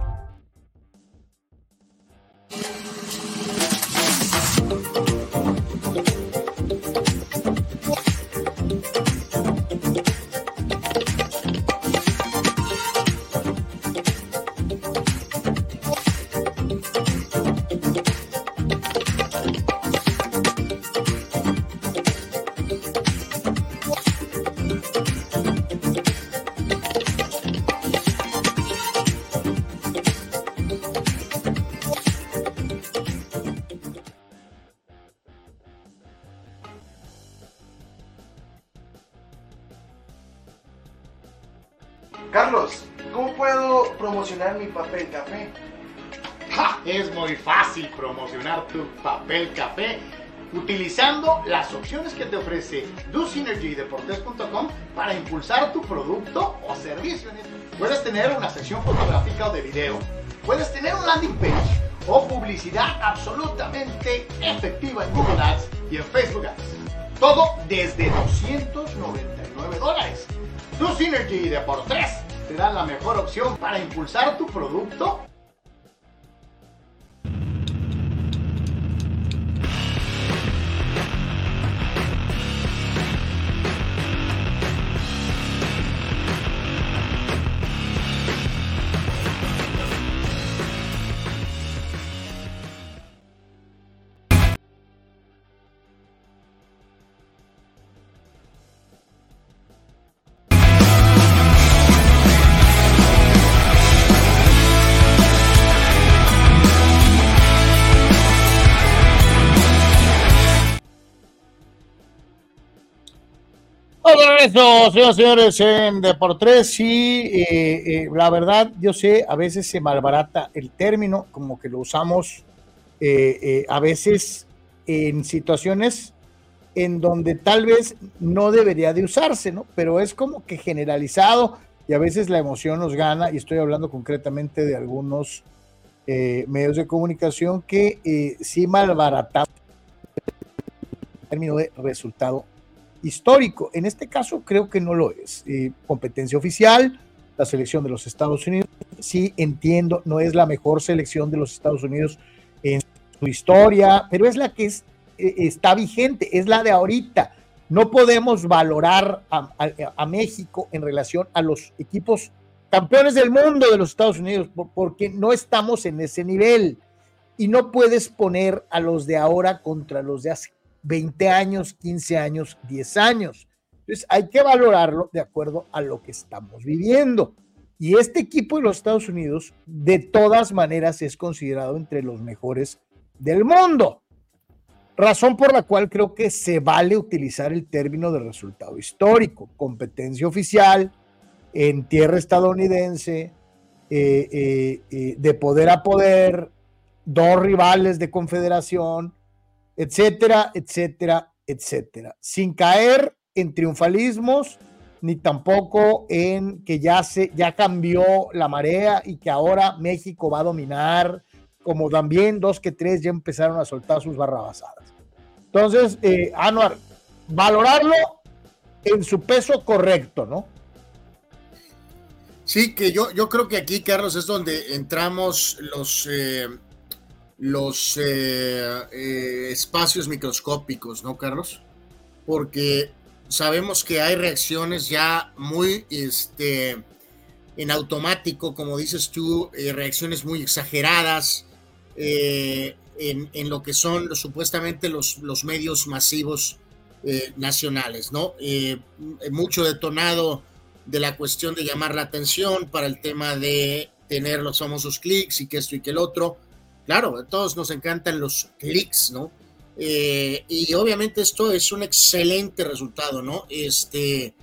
Las opciones que te ofrece DoSynergyDeportes.com para impulsar tu producto o servicio. Puedes tener una sección fotográfica o de video, puedes tener un landing page o publicidad absolutamente efectiva en Google Ads y en Facebook Ads. Todo desde 299 dólares. Tu Synergy de por 3 te da la mejor opción para impulsar tu producto eso, señores señores, en Deportes, sí, eh, eh, la verdad, yo sé, a veces se malbarata el término, como que lo usamos eh, a veces en situaciones en donde tal vez no debería de usarse, ¿no? Pero es como que generalizado y a veces la emoción nos gana, y estoy hablando concretamente de algunos medios de comunicación que sí malbaratamos el término de resultado histórico. En este caso creo que no lo es. Eh, competencia oficial, la selección de los Estados Unidos. Sí, entiendo, no es la mejor selección de los Estados Unidos en su historia, pero es la que eh, está vigente, es la de ahorita. No podemos valorar a, a, México en relación a los equipos campeones del mundo de los Estados Unidos, porque no estamos en ese nivel. Y no puedes poner a los de ahora contra los de hace 20 años, 15 años, 10 años. Entonces hay que valorarlo de acuerdo a lo que estamos viviendo. Y este equipo de los Estados Unidos, de todas maneras, es considerado entre los mejores del mundo. Razón por la cual creo que se vale utilizar el término de resultado histórico, competencia oficial en tierra estadounidense, eh, eh, eh, de poder a poder, dos rivales de confederación, etcétera, etcétera, etcétera, sin caer en triunfalismos ni tampoco en que ya se ya cambió la marea y que ahora México va a dominar, como también dos que tres ya empezaron a soltar sus barrabasadas. Entonces, eh, Anuar, valorarlo en su peso correcto, ¿no? Sí, que yo, yo creo que aquí, Carlos, es donde entramos los, eh, los eh, eh, espacios microscópicos, ¿no, Carlos? Porque sabemos que hay reacciones ya muy este, en automático, como dices tú, eh, reacciones muy exageradas en, lo que son supuestamente los, los medios masivos nacionales, ¿no? mucho detonado de la cuestión de llamar la atención para el tema de tener los famosos clics y que esto y que el otro claro, a todos nos encantan los clics, ¿no? Eh, y obviamente esto es un excelente resultado, ¿no? Este,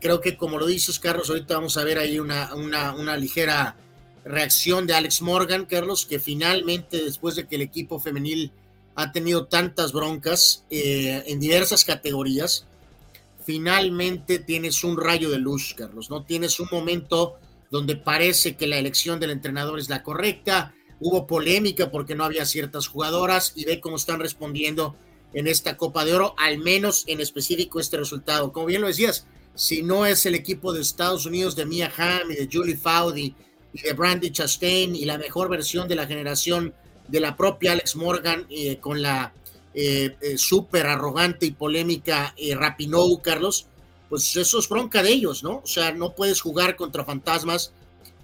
creo que como lo dices, Carlos, ahorita vamos a ver ahí una, una, ligera reacción de Alex Morgan, Carlos, que finalmente, después de que el equipo femenil ha tenido tantas broncas eh, en diversas categorías, finalmente tienes un rayo de luz, Carlos, ¿no? Tienes un momento donde parece que la elección del entrenador es la correcta, hubo polémica porque no había ciertas jugadoras y ve cómo están respondiendo en esta Copa de Oro, al menos en específico este resultado. Como bien lo decías, si no es el equipo de Estados Unidos de Mia Hamm y de Julie Foudy y de Brandy Chastain y la mejor versión de la generación de la propia Alex Morgan eh, con la eh, eh, súper arrogante y polémica Rapinoe, Carlos, pues eso es bronca de ellos, ¿no? O sea, no puedes jugar contra fantasmas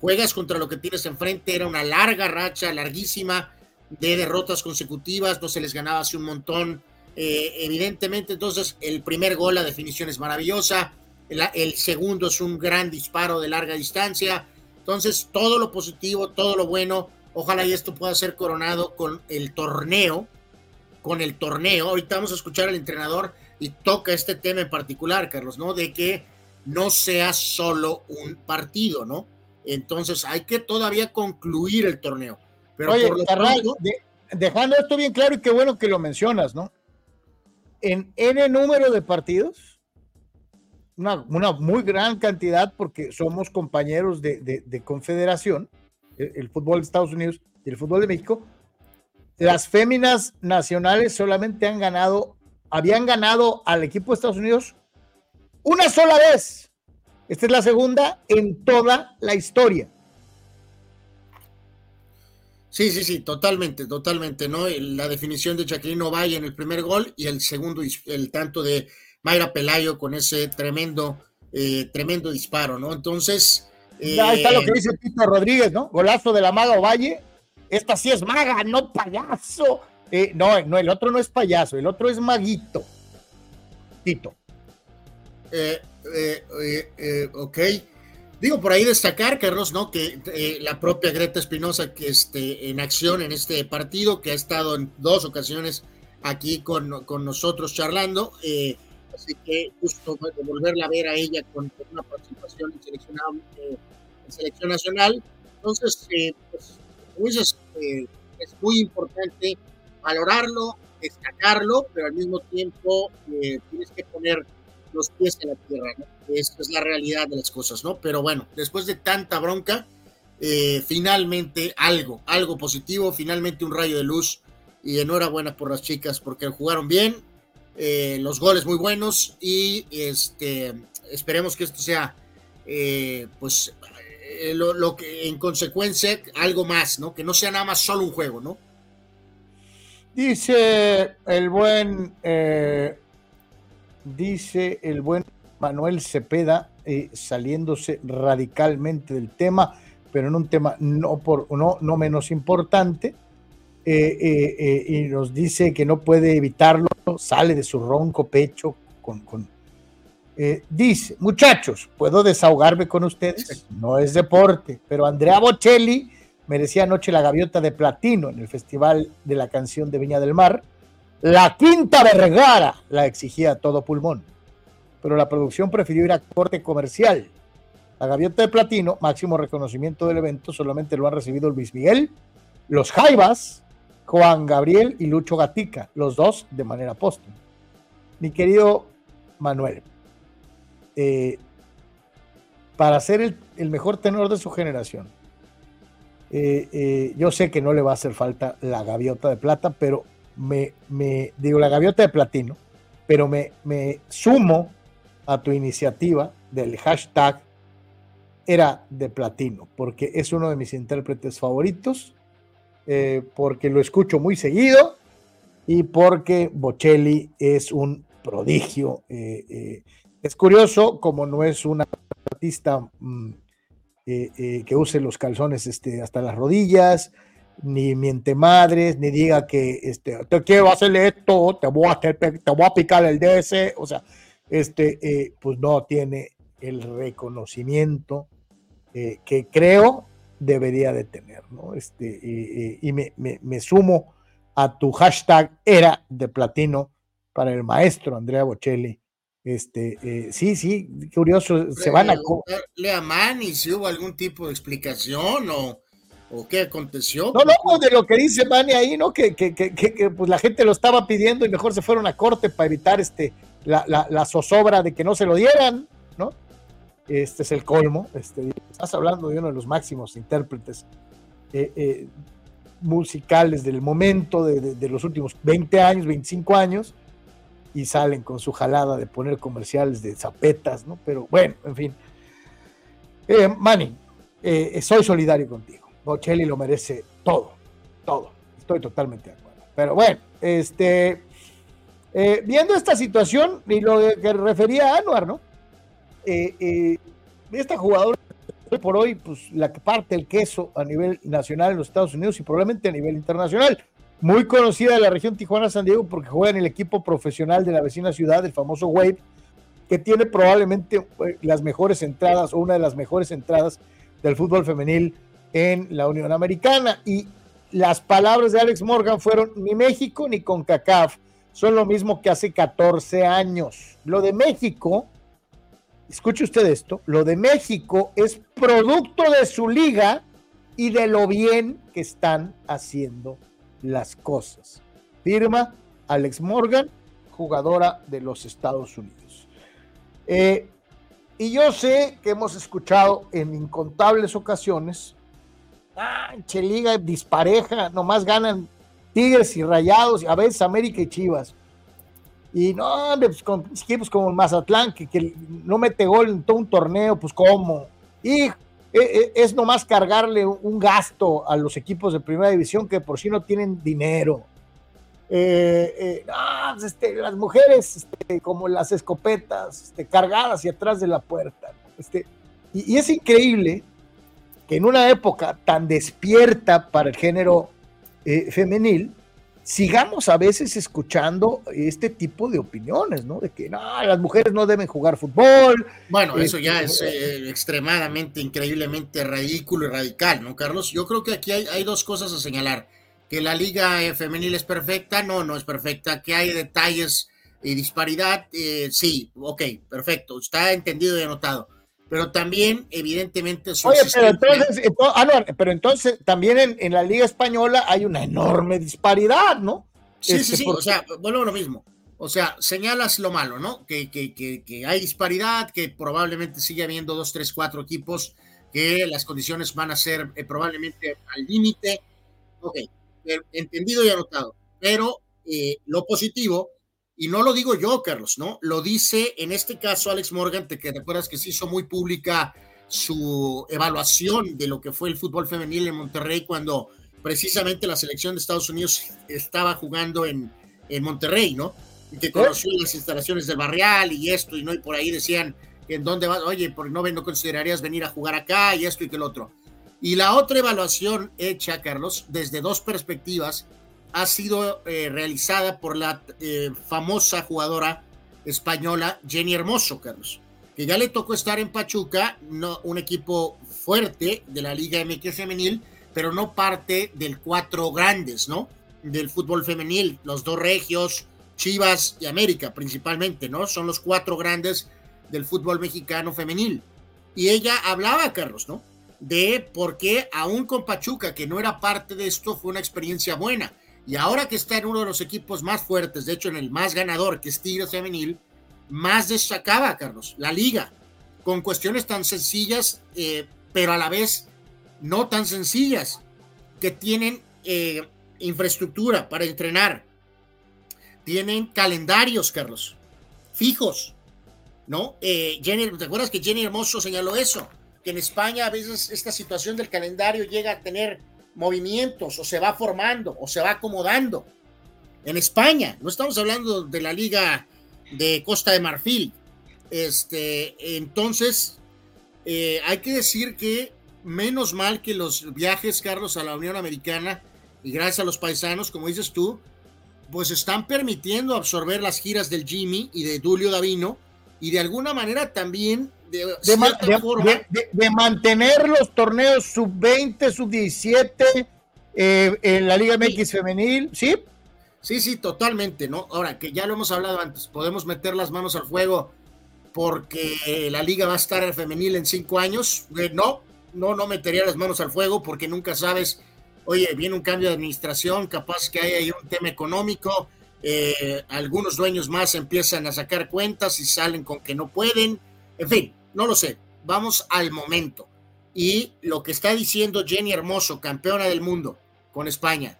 juegas contra lo que tienes enfrente, era una larga racha, larguísima, de derrotas consecutivas, no se les ganaba así un montón, eh, evidentemente, entonces el primer gol, la definición es maravillosa, el, segundo es un gran disparo de larga distancia, entonces todo lo positivo, todo lo bueno, ojalá y esto pueda ser coronado con el torneo, con el torneo, ahorita vamos a escuchar al entrenador y toca este tema en particular, Carlos, ¿no? De que no sea solo un partido, ¿no? Entonces hay que todavía concluir el torneo. Pero Oye, dejando esto bien claro y qué bueno que lo mencionas, ¿no? En N número de partidos, una, muy gran cantidad porque somos compañeros de, confederación, el, fútbol de Estados Unidos y el fútbol de México, las féminas nacionales solamente han ganado, habían ganado al equipo de Estados Unidos una sola vez esta es la segunda en toda la historia. Sí, sí, sí, totalmente, totalmente, ¿no? La definición de Jacqueline Ovalle en el primer gol y el segundo, el tanto de Mayra Pelayo con ese tremendo, eh, tremendo disparo, ¿no? Entonces. Ahí está lo que eh, dice Tito Rodríguez, ¿no? Golazo de la maga Ovalle. Esta sí es maga, no payaso. Eh, no, no, el otro no es payaso, el otro es maguito. Tito. Eh, eh, eh, eh, ok. Digo, por ahí destacar, Carlos, ¿no? Que eh, la propia Greta Espinosa, que esté en acción en este partido, que ha estado en dos ocasiones aquí con, nosotros charlando. así que justo volverla a ver a ella con, una participación en selección, nacional. Entonces, pues, es muy importante valorarlo, destacarlo, pero al mismo tiempo tienes que poner los pies en la tierra, ¿no? es la realidad de las cosas, ¿no? Pero bueno, después de tanta bronca, eh, finalmente algo, algo positivo, finalmente un rayo de luz y enhorabuena por las chicas porque jugaron bien, eh, los goles muy buenos y este, esperemos que esto sea eh, pues lo, lo, que en consecuencia algo más, ¿no? Que no sea nada más solo un juego, ¿no? Dice el buen, eh, dice el buen Manuel Cepeda, eh, saliéndose radicalmente del tema, pero en un tema no, por, no, no menos importante, eh, y nos dice que no puede evitarlo, sale de su ronco pecho con, con dice, muchachos, ¿puedo desahogarme con ustedes? No es deporte, pero Andrea Bocelli merecía anoche la gaviota de platino en el Festival de la Canción de Viña del Mar. La quinta Vergara la exigía todo pulmón, pero la producción prefirió ir a corte comercial. La gaviota de platino, máximo reconocimiento del evento, solamente lo han recibido Luis Miguel, los Jaivas, Juan Gabriel y Lucho Gatica, los dos de manera póstuma. Mi querido Manuel, eh, para ser el, el mejor tenor de su generación, eh, eh, yo sé que no le va a hacer falta la gaviota de plata, pero me, digo la gaviota de platino, pero me, me sumo a tu iniciativa del hashtag era de platino, porque es uno de mis intérpretes favoritos, eh, porque lo escucho muy seguido y porque Bocelli es un prodigio. Eh, eh, es curioso, como no es un artista mm, que use los calzones este, hasta las rodillas, ni miente madres, ni diga que este, te quiero hacer esto, te voy a, te, te voy a picar el DS, o sea, este, eh, pues no tiene el reconocimiento eh, que creo debería de tener, ¿no? Este, y me, me, me, sumo a tu hashtag era de platino para el maestro Andrea Bocelli, este, eh, sí, sí, curioso, se van a... Le a Manny si hubo algún tipo de explicación o, o qué aconteció. No, no, de lo que dice Manny ahí, ¿no? Que, que, que, pues la gente lo estaba pidiendo y mejor se fueron a corte para evitar este, la, la, la, zozobra de que no se lo dieran, ¿no? Este es el colmo. Este, estás hablando de uno de los máximos intérpretes eh, eh, musicales del momento, de, de, de los últimos 20 años, 25 años y salen con su jalada de poner comerciales de zapetas, ¿no? Pero bueno, en fin. Eh, Manny, eh, soy solidario contigo. Bocelli lo merece todo, todo. Estoy totalmente de acuerdo. Pero bueno, este, eh, viendo esta situación y lo que refería a Anuar, ¿no? Eh, esta jugadora por hoy, pues la que parte el queso a nivel nacional en los Estados Unidos y probablemente a nivel internacional muy conocida de la región Tijuana-San Diego porque juega en el equipo profesional de la vecina ciudad, el famoso Wave, que tiene probablemente eh, las mejores entradas o una de las mejores entradas del fútbol femenil en la Unión Americana. Y las palabras de Alex Morgan fueron, ni México ni CONCACAF son lo mismo que hace 14 años. Lo de México, escuche usted esto, lo de México es producto de su liga y de lo bien que están haciendo las cosas. Firma Alex Morgan, jugadora de los Estados Unidos. Eh, y yo sé que hemos escuchado en incontables ocasiones, ah, Cheliga dispareja, nomás ganan Tigres y Rayados, y a veces América y Chivas. Y no, pues con equipos como Mazatlán, que, no mete gol en todo un torneo, pues cómo. Y es nomás cargarle un gasto a los equipos de primera división que por sí no tienen dinero. Eh, eh, no, este, las mujeres este, como las escopetas este, cargadas y atrás de la puerta. Y, es increíble que en una época tan despierta para el género eh, femenil, sigamos a veces escuchando este tipo de opiniones, ¿no? De que no, las mujeres no deben jugar fútbol. Bueno, eso ya es eh, extremadamente, increíblemente ridículo y radical, ¿no, Carlos? Yo creo que aquí hay, hay, dos cosas a señalar. Que la liga femenil es perfecta, no, no es perfecta. Que hay detalles y disparidad, eh, sí, ok, perfecto, está entendido y anotado pero también evidentemente Oye, pero entonces, ah, no, pero entonces también en, en, la Liga Española hay una enorme disparidad, ¿no? Sí, este, sí, sí, porque... o sea, bueno, lo mismo. O sea, señalas lo malo, ¿no? Que, que, que, que, hay disparidad, que probablemente sigue habiendo dos, tres, cuatro equipos, que las condiciones van a ser eh, probablemente al límite. Ok, entendido y anotado. Pero eh, lo positivo Y no lo digo yo, Carlos, ¿no? Lo dice en este caso Alex Morgan, te, que te acuerdas que se hizo muy pública su evaluación de lo que fue el fútbol femenil en Monterrey cuando precisamente la selección de Estados Unidos estaba jugando en, en Monterrey, ¿no? Y que conoció las instalaciones del Barrial y esto, y no, y por ahí decían en dónde vas, oye, ¿por no, no considerarías venir a jugar acá y esto y que el otro? Y la otra evaluación hecha, Carlos, desde dos perspectivas, ha sido eh, realizada por la eh, famosa jugadora española Jenny Hermoso, Carlos, que ya le tocó estar en Pachuca, no, un equipo fuerte de la Liga MX femenil, pero no parte del cuatro grandes, ¿no? Del fútbol femenil, los dos regios, Chivas y América principalmente, ¿no? Son los cuatro grandes del fútbol mexicano femenil. Y ella hablaba, Carlos, ¿no? De por qué aún con Pachuca, que no era parte de esto, fue una experiencia buena. Y ahora que está en uno de los equipos más fuertes, de hecho en el más ganador, que es Tigres Femenil, más destacaba, Carlos, la liga, con cuestiones tan sencillas, eh, pero a la vez no tan sencillas, que tienen eh, infraestructura para entrenar, tienen calendarios, Carlos, fijos, ¿no? Eh, Jenny, ¿Te acuerdas que Jenny Hermoso señaló eso? Que en España a veces esta situación del calendario llega a tener movimientos o se va formando o se va acomodando. En España, no estamos hablando de la liga de Costa de Marfil. Este, entonces, eh, hay que decir que menos mal que los viajes, Carlos, a la Unión Americana y gracias a los paisanos, como dices tú, pues están permitiendo absorber las giras del Jimmy y de Julio Davino y de alguna manera también de, de, mantener los torneos sub-20, sub-17 eh, en la Liga MX femenil, ¿sí? Sí, sí, totalmente, ¿no? Ahora que ya lo hemos hablado antes, podemos meter las manos al fuego porque la liga va a estar en femenil en cinco años. Eh, no, no, no metería las manos al fuego porque nunca sabes, oye, viene un cambio de administración, capaz que hay ahí un tema económico, eh, algunos dueños más empiezan a sacar cuentas y salen con que no pueden, en fin, no lo sé, vamos al momento. Y lo que está diciendo Jenny Hermoso, campeona del mundo con España,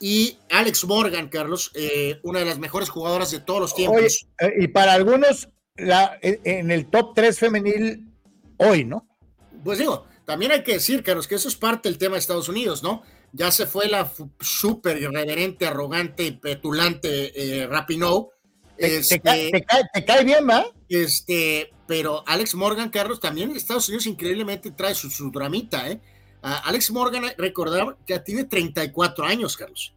y Alex Morgan, Carlos, eh, una de las mejores jugadoras de todos los tiempos. Eh, y para algunos, la, en el top 3 femenil hoy, ¿no? Pues digo, también hay que decir, Carlos, que eso es parte del tema de Estados Unidos, ¿no? Ya se fue la súper irreverente, arrogante, petulante eh, Rapinoe. Este, te, cae, bien, ¿va? Este, pero Alex Morgan, Carlos, también en Estados Unidos increíblemente trae su, dramita, ¿eh? Alex Morgan, recordar, ya tiene 34 años, Carlos.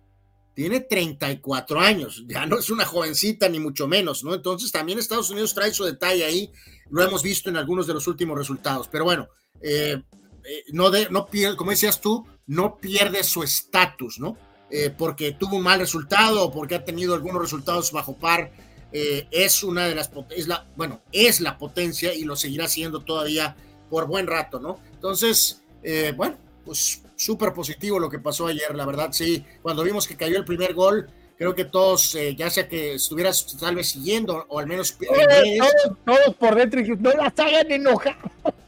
Tiene 34 años, ya no es una jovencita ni mucho menos, ¿no? Entonces también Estados Unidos trae su detalle ahí, lo hemos visto en algunos de los últimos resultados, pero bueno, eh, eh, no, de, no pierde, como decías tú, no pierde su estatus, ¿no? Eh, porque tuvo un mal resultado o porque ha tenido algunos resultados bajo par, es una de las, es la, bueno, es la potencia y lo seguirá siendo todavía por buen rato, ¿no? Entonces, bueno, pues súper positivo lo que pasó ayer, la verdad, sí. Cuando vimos que cayó el primer gol, creo que todos, eh, ya sea que estuvieras tal vez siguiendo o al menos... todos, por dentro, no las hagan enojar.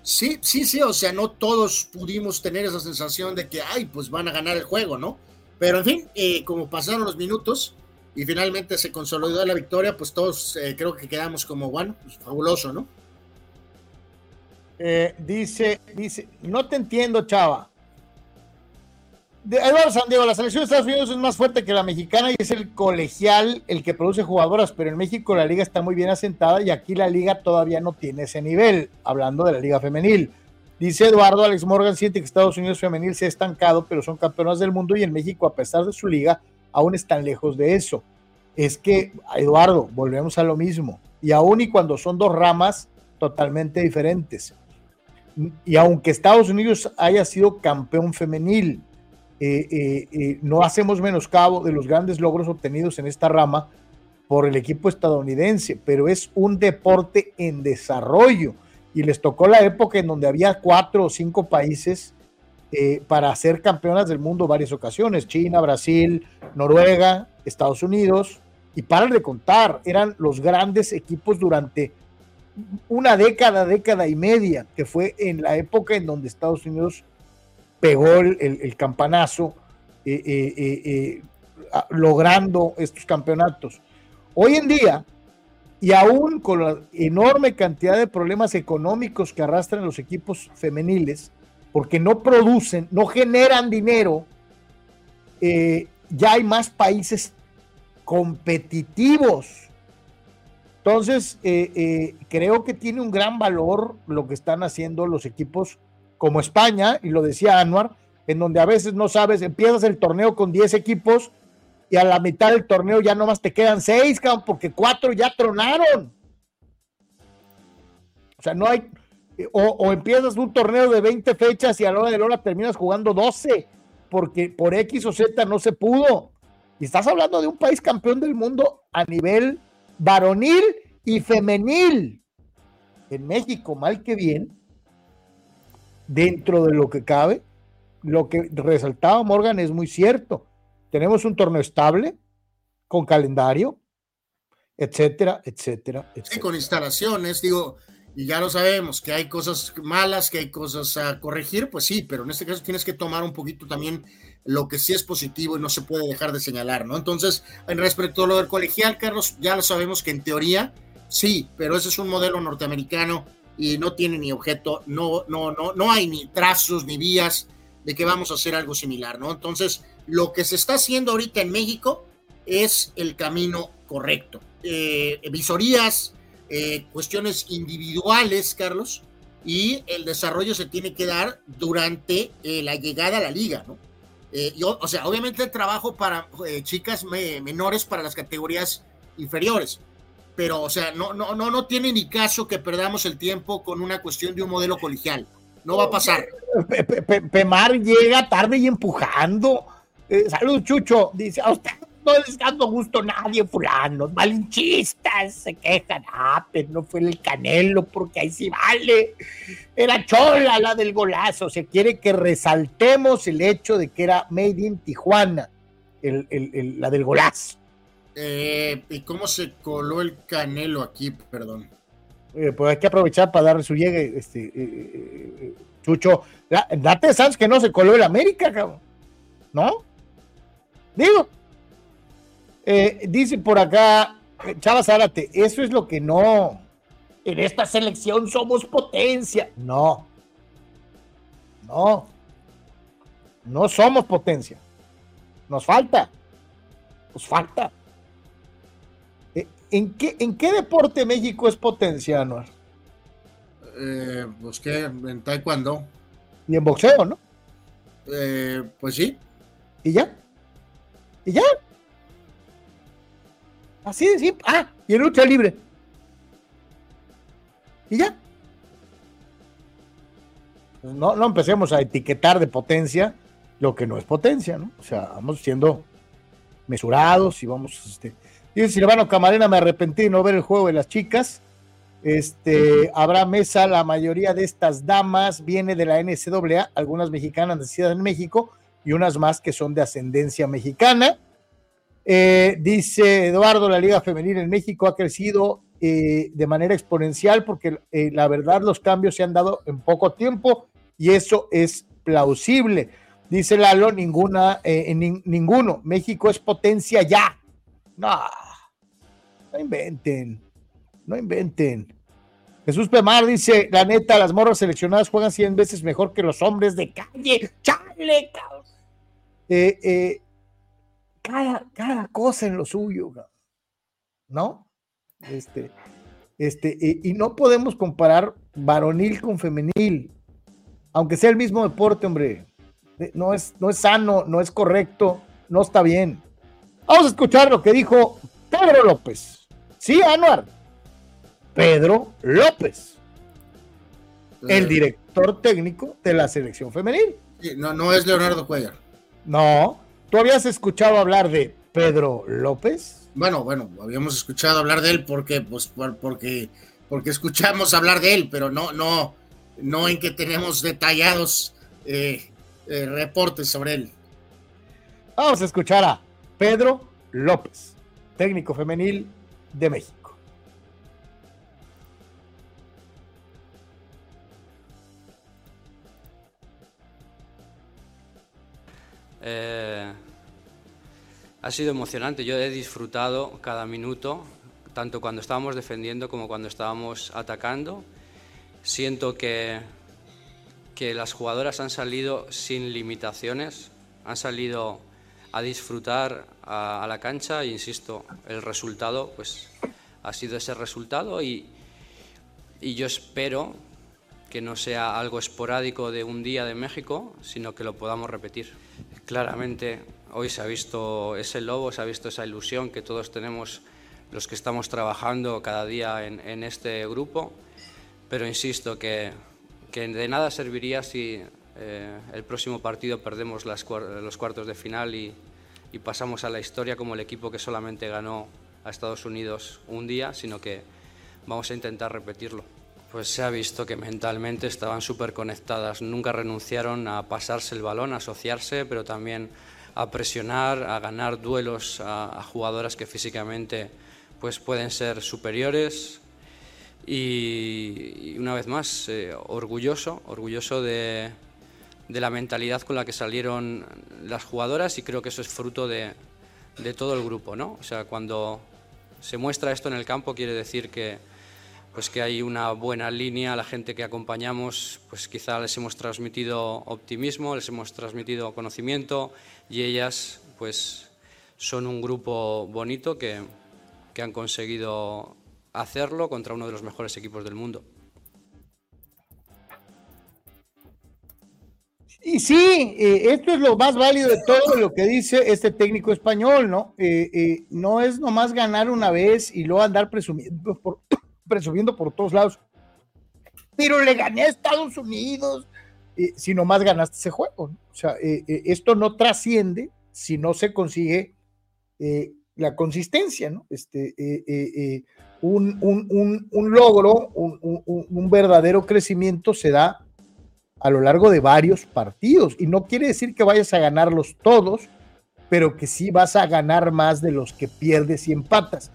Sí, sí, sí, o sea, no todos pudimos tener esa sensación de que, ay, pues van a ganar el juego, ¿no? Pero en fin, eh, como pasaron los minutos y finalmente se consolidó la victoria, pues todos eh, creo que quedamos como, bueno, pues fabuloso, ¿no? dice, dice, no te entiendo, chava. Eduardo San Diego, la selección de Estados Unidos es más fuerte que la mexicana y es el colegial el que produce jugadoras, pero en México la liga está muy bien asentada y aquí la liga todavía no tiene ese nivel, hablando de la liga femenil. Dice Eduardo, Alex Morgan siente que Estados Unidos femenil se ha estancado, pero son campeonas del mundo y en México, a pesar de su liga, aún están lejos de eso. Es que, Eduardo, volvemos a lo mismo. Y aún y cuando son dos ramas totalmente diferentes. Y aunque Estados Unidos haya sido campeón femenil, eh, eh, eh, no hacemos menoscabo de los grandes logros obtenidos en esta rama por el equipo estadounidense, pero es un deporte en desarrollo y les tocó la época en donde había cuatro o cinco países para ser campeonas del mundo varias ocasiones, China, Brasil, Noruega, Estados Unidos, y para de contar, eran los grandes equipos durante una década, década y media, que fue en la época en donde Estados Unidos pegó el, campanazo eh, eh, eh, logrando estos campeonatos. Hoy en día, y aún con la enorme cantidad de problemas económicos que arrastran los equipos femeniles, porque no producen, no generan dinero, eh, ya hay más países competitivos. Entonces, eh, eh, creo que tiene un gran valor lo que están haciendo los equipos como España, y lo decía Anuar, en donde a veces no sabes, empiezas el torneo con 10 equipos y a la mitad del torneo ya nomás te quedan 6, porque cuatro ya tronaron. O sea, no hay, o, empiezas un torneo de 20 fechas y a la hora de la hora terminas jugando 12, porque por X o Z no se pudo. Y estás hablando de un país campeón del mundo a nivel varonil y femenil. En México, mal que bien, dentro de lo que cabe, lo que resaltaba Morgan es muy cierto. Tenemos un torneo estable, con calendario, etcétera, etcétera, etcétera. Sí, con instalaciones, digo, y ya lo sabemos, que hay cosas malas, que hay cosas a corregir, pues sí, pero en este caso tienes que tomar un poquito también lo que sí es positivo y no se puede dejar de señalar, ¿no? Entonces, en respecto a lo del colegial, Carlos, ya lo sabemos que en teoría sí, pero ese es un modelo norteamericano y no tiene ni objeto, no, no, no, no hay ni trazos ni vías de que vamos a hacer algo similar, ¿no? Entonces, lo que se está haciendo ahorita en México es el camino correcto. Eh, visorías, eh, cuestiones individuales, Carlos, y el desarrollo se tiene que dar durante eh, la llegada a la liga, ¿no? Yo, o sea, obviamente trabajo para chicas menores para las categorías inferiores, pero, o sea, no, no, no, no tiene ni caso que perdamos el tiempo con una cuestión de un modelo colegial. No va a pasar. Pemar llega tarde y empujando. Eh, salud, Chucho. Dice, a usted no les dando gusto a nadie, fulanos. Malinchistas se quejan. Ah, pero no fue el Canelo, porque ahí sí vale. Era Chola la del golazo. Se quiere que resaltemos el hecho de que era Made in Tijuana, la del golazo. Eh, ¿Y cómo se coló el Canelo aquí? Perdón. Eh, pues hay que aprovechar para darle su llegue, este, eh, Chucho. Date Sanz que no se coló el América, cabrón. ¿No? Digo. Dice por acá, Chava Zárate, eso es lo que no. En esta selección somos potencia. No. No. No somos potencia. Nos falta. Nos falta. ¿En qué, ¿En qué deporte México es potencia, Anuar? Eh, pues que en taekwondo. Y en boxeo, ¿no? Eh, pues sí. ¿Y ya? ¿Y ya? Así de simple. Ah, y en lucha libre. ¿Y ya? Pues no, no empecemos a etiquetar de potencia lo que no es potencia, ¿no? O sea, vamos siendo mesurados y vamos este, Dice Silvano Camarena, me arrepentí de no ver el juego de las chicas. Este, habrá mesa, la mayoría de estas damas viene de la NCAA, algunas mexicanas nacidas en México y unas más que son de ascendencia mexicana. Eh, dice Eduardo, la Liga Femenil en México ha crecido eh, de manera exponencial porque eh, la verdad los cambios se han dado en poco tiempo y eso es plausible. Dice Lalo, ninguna, ninguno. México es potencia ya. No, no inventen, no inventen. Jesús Pemar dice, la neta, las morras seleccionadas juegan 100 veces mejor que los hombres de calle. Chale, cabrón. Eh, eh, cada, cada, cosa en lo suyo, ¿no? Este, este, y no podemos comparar varonil con femenil, aunque sea el mismo deporte, hombre. Eh, no es, no es sano, no es correcto, no está bien. Vamos a escuchar lo que dijo Pedro López. Sí, Anuar. Pedro López, el director técnico de la selección femenil. no, no es Leonardo Cuellar. No. ¿Tú habías escuchado hablar de Pedro López? Bueno, bueno, habíamos escuchado hablar de él porque, pues, porque, porque escuchamos hablar de él, pero no, no, no en que tenemos detallados eh, eh, reportes sobre él. Vamos a escuchar a Pedro López, técnico femenil de México. Eh, Ha sido emocionante, yo he disfrutado cada minuto, tanto cuando estábamos defendiendo como cuando estábamos atacando. Siento que, que las jugadoras han salido sin limitaciones, han salido a disfrutar a, la cancha e insisto, el resultado pues ha sido ese resultado y, y yo espero que no sea algo esporádico de un día de México, sino que lo podamos repetir. Claramente hoy se ha visto ese lobo, se ha visto esa ilusión que todos tenemos los que estamos trabajando cada día en, este grupo, pero insisto que, de nada serviría si eh, el próximo partido perdemos los cuartos de final y pasamos a la historia como el equipo que solamente ganó a Estados Unidos un día, sino que vamos a intentar repetirlo. Pues se ha visto que mentalmente estaban súper conectadas, nunca renunciaron a pasarse el balón, a asociarse, pero también a presionar, a ganar duelos a, jugadoras que físicamente pues pueden ser superiores y, una vez más eh, orgulloso, orgulloso de, de la mentalidad con la que salieron las jugadoras y creo que eso es fruto de, de todo el grupo, ¿no? O sea, cuando se muestra esto en el campo quiere decir que, pues que hay una buena línea, la gente que acompañamos, pues quizá les hemos transmitido optimismo, les hemos transmitido conocimiento y ellas pues son un grupo bonito que, que han conseguido hacerlo contra uno de los mejores equipos del mundo. Y sí, eh, esto es lo más válido de todo lo que dice este técnico español, ¿no? Eh, eh, no es nomás ganar una vez y luego andar presumiendo por, presumiendo por todos lados. Pero le gané a Estados Unidos, si nomás ganaste ese juego. ¿no? O sea, esto no trasciende si no se consigue la consistencia, ¿no? Este, un, un, un, logro, un verdadero crecimiento se da a lo largo de varios partidos. Y no quiere decir que vayas a ganarlos todos, pero que sí vas a ganar más de los que pierdes y empatas.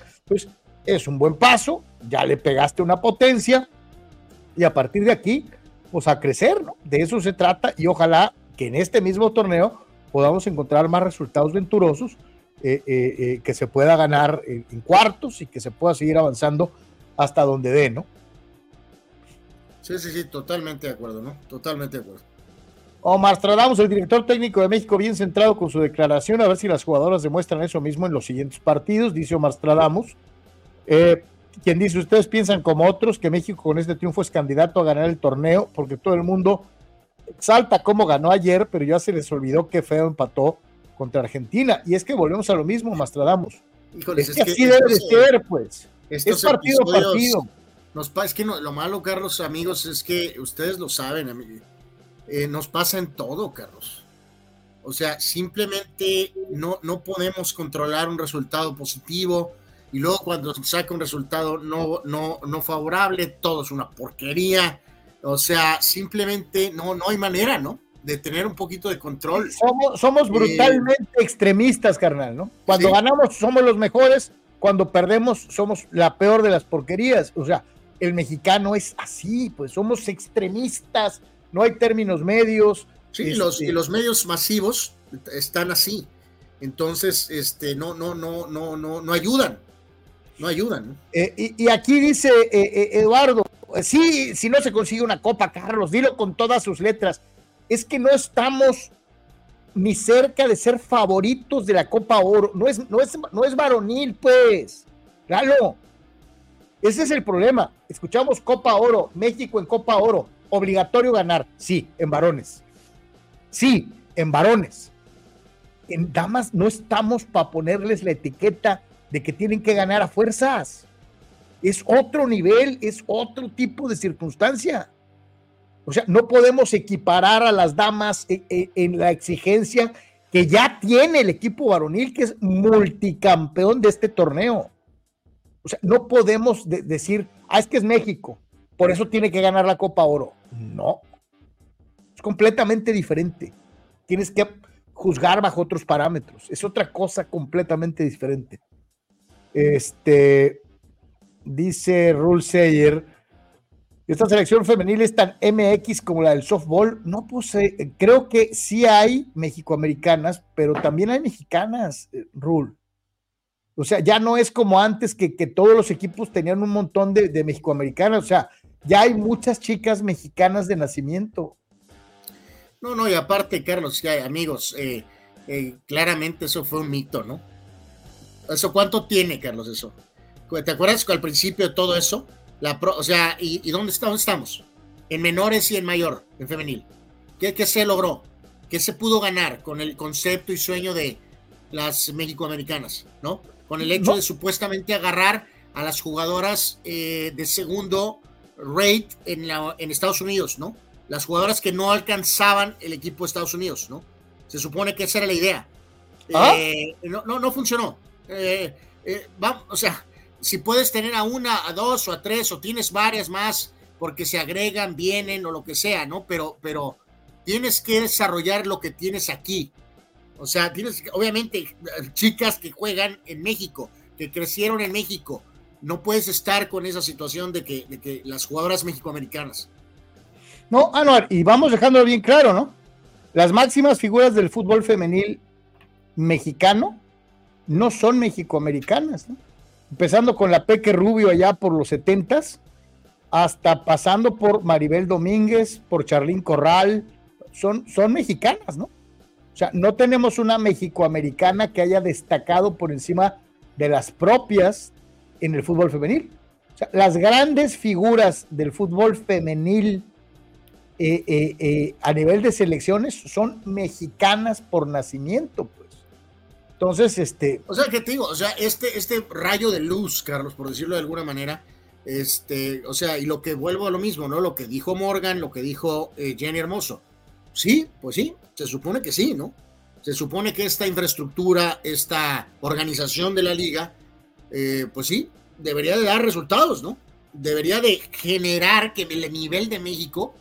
Es un buen paso, ya le pegaste una potencia y a partir de aquí, pues a crecer, ¿no? De eso se trata y ojalá que en este mismo torneo podamos encontrar más resultados venturosos, eh, eh, eh, que se pueda ganar en, en cuartos y que se pueda seguir avanzando hasta donde dé, ¿no? Sí, sí, sí, totalmente de acuerdo, ¿no? Totalmente de acuerdo. Omar Stradamos, el director técnico de México, bien centrado con su declaración, a ver si las jugadoras demuestran eso mismo en los siguientes partidos, dice Omar Stradamos. Eh, quien dice, ustedes piensan como otros que México con este triunfo es candidato a ganar el torneo, porque todo el mundo exalta cómo ganó ayer, pero ya se les olvidó que feo empató contra Argentina. Y es que volvemos a lo mismo, Mastradamos. es, que así debe de ser, pues. Es partido a partido nos es que lo malo, Carlos, amigos, es que ustedes lo saben, eh, nos pasa en todo, Carlos. O sea, simplemente no, no podemos controlar un resultado positivo y luego cuando saca un resultado no, no, no favorable, todo es una porquería. O sea, simplemente no, no hay manera, ¿no? De tener un poquito de control. Somos, somos eh, brutalmente extremistas, carnal, ¿no? Cuando ganamos somos los mejores, cuando perdemos somos la peor de las porquerías. O sea, el mexicano es así, pues somos extremistas, no hay términos medios. Sí, los, y este los medios masivos están así. Entonces, este, no, no, no, no, no, no ayudan. No ayudan. Eh, y, aquí dice eh, eh, Eduardo, sí, si no se consigue una copa, Carlos, dilo con todas sus letras. Es que no estamos ni cerca de ser favoritos de la Copa Oro. No es, no es, no es varonil, pues. Claro. Ese es el problema. Escuchamos Copa Oro, México en Copa Oro, obligatorio ganar. Sí, en varones. Sí, en varones. En damas no estamos para ponerles la etiqueta de que tienen que ganar a fuerzas. Es otro nivel, es otro tipo de circunstancia. O sea, no podemos equiparar a las damas en, e, en la exigencia que ya tiene el equipo varonil, que es multicampeón de este torneo. O sea, no podemos decir, ah, es que es México, por eso tiene que ganar la Copa Oro. No. Es completamente diferente. Tienes que juzgar bajo otros parámetros. Es otra cosa completamente diferente. Este, dice Rule Sayer, esta selección femenil es tan MX como la del softball. No, pues eh, creo que sí hay mexicoamericanas, pero también hay mexicanas, eh, Rule. O sea, ya no es como antes que, todos los equipos tenían un montón de, de mexicoamericanas. O sea, ya hay muchas chicas mexicanas de nacimiento. No, no, y aparte, Carlos, ya, amigos, eh, claramente eso fue un mito, ¿no? ¿Eso cuánto tiene, Carlos, eso? ¿Te acuerdas que al principio de todo eso? o sea, ¿y, dónde, estamos? En menores y en mayor, en femenil. ¿Qué, ¿Qué, se logró? ¿Qué se pudo ganar con el concepto y sueño de las mexicoamericanas? ¿No? Con el hecho de supuestamente agarrar a las jugadoras eh, de segundo rate en, la, en Estados Unidos, ¿no? Las jugadoras que no alcanzaban el equipo de Estados Unidos, ¿no? Se supone que esa era la idea. ¿Ah? Eh, no, no, no, funcionó. Eh, vamos, o sea, si puedes tener a una, a dos o a tres o tienes varias más porque se agregan, vienen o lo que sea, ¿no? Pero, pero tienes que desarrollar lo que tienes aquí. O sea, tienes, obviamente, chicas que juegan en México, que crecieron en México. No puedes estar con esa situación de que, de que las jugadoras mexicoamericanas. No, Anuar, y vamos dejándolo bien claro, ¿no? Las máximas figuras del fútbol femenil mexicano no son mexicoamericanas, empezando con la Peque Rubio allá por los setentas, hasta pasando por Maribel Domínguez, por Charlín Corral, son, son mexicanas, ¿no? O sea, no tenemos una mexicoamericana que haya destacado por encima de las propias en el fútbol femenil. O sea, las grandes figuras del fútbol femenil eh, eh, eh, a nivel de selecciones son mexicanas por nacimiento. Entonces, este. O sea, que te digo, o sea, este, este rayo de luz, Carlos, por decirlo de alguna manera, este, o sea, y lo que vuelvo a lo mismo, ¿no? Lo que dijo Morgan, lo que dijo eh, Jenny Hermoso. Sí, pues sí, se supone que sí, ¿no? Se supone que esta infraestructura, esta organización de la liga, eh, pues sí, debería de dar resultados, ¿no? Debería de generar que el nivel de México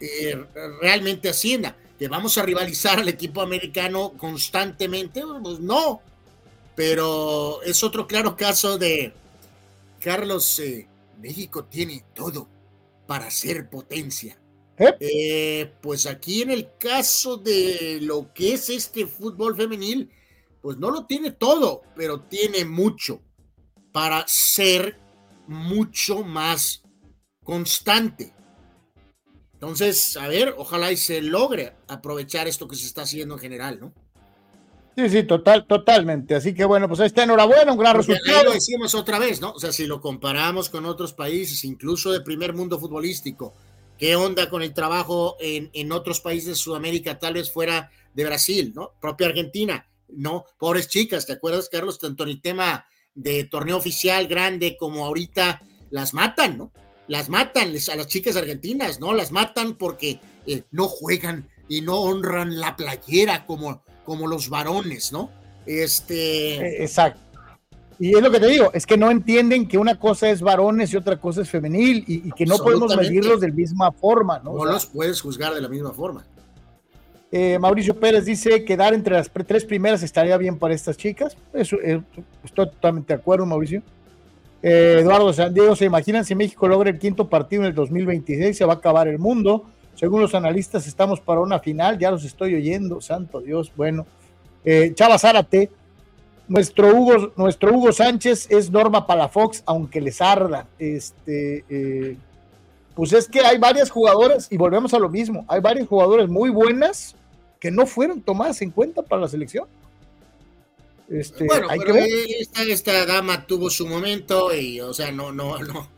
eh, realmente ascienda que vamos a rivalizar al equipo americano constantemente, pues no. Pero es otro claro caso de Carlos, eh, México tiene todo para ser potencia. ¿Eh? ¿Eh? pues aquí en el caso de lo que es este fútbol femenil, pues no lo tiene todo, pero tiene mucho para ser mucho más constante. Entonces, a ver, ojalá y se logre aprovechar esto que se está haciendo en general, ¿no? Sí, sí, total, totalmente. Así que bueno, pues ahí está enhorabuena, un gran resultado. lo decimos otra vez, ¿no? O sea, si lo comparamos con otros países, incluso de primer mundo futbolístico, ¿qué onda con el trabajo en, en otros países de Sudamérica, tal vez fuera de Brasil, ¿no? Propia Argentina, ¿no? Pobres chicas, ¿te acuerdas, Carlos? Tanto en el tema de torneo oficial grande como ahorita las matan, ¿no? Las matan a las chicas argentinas, ¿no? Las matan porque eh, no juegan y no honran la playera como, como los varones, ¿no? Este. Eh, exacto. Y es lo que te digo, es que no entienden que una cosa es varones y otra cosa es femenil y, que no podemos medirlos de la misma forma, ¿no? No los puedes juzgar de la misma forma. Eh, Mauricio Pérez dice quedar entre las tres primeras estaría bien para estas chicas. Eso, estoy totalmente de acuerdo, Mauricio. Eh, Eduardo San Diego, ¿se imaginan si México logra el quinto partido en el 2026? Se va a acabar el mundo. Según los analistas, estamos para una final. Ya los estoy oyendo, santo Dios. Bueno, eh, Chava Zárate, nuestro Hugo, nuestro Hugo Sánchez es Norma Palafox, aunque les arda. Este, eh, pues es que hay varias jugadoras, y volvemos a lo mismo, hay varias jugadoras muy buenas que no fueron tomadas en cuenta para la selección. Este, bueno, pero Esta, esta, dama tuvo su momento y, o sea, no, no, no,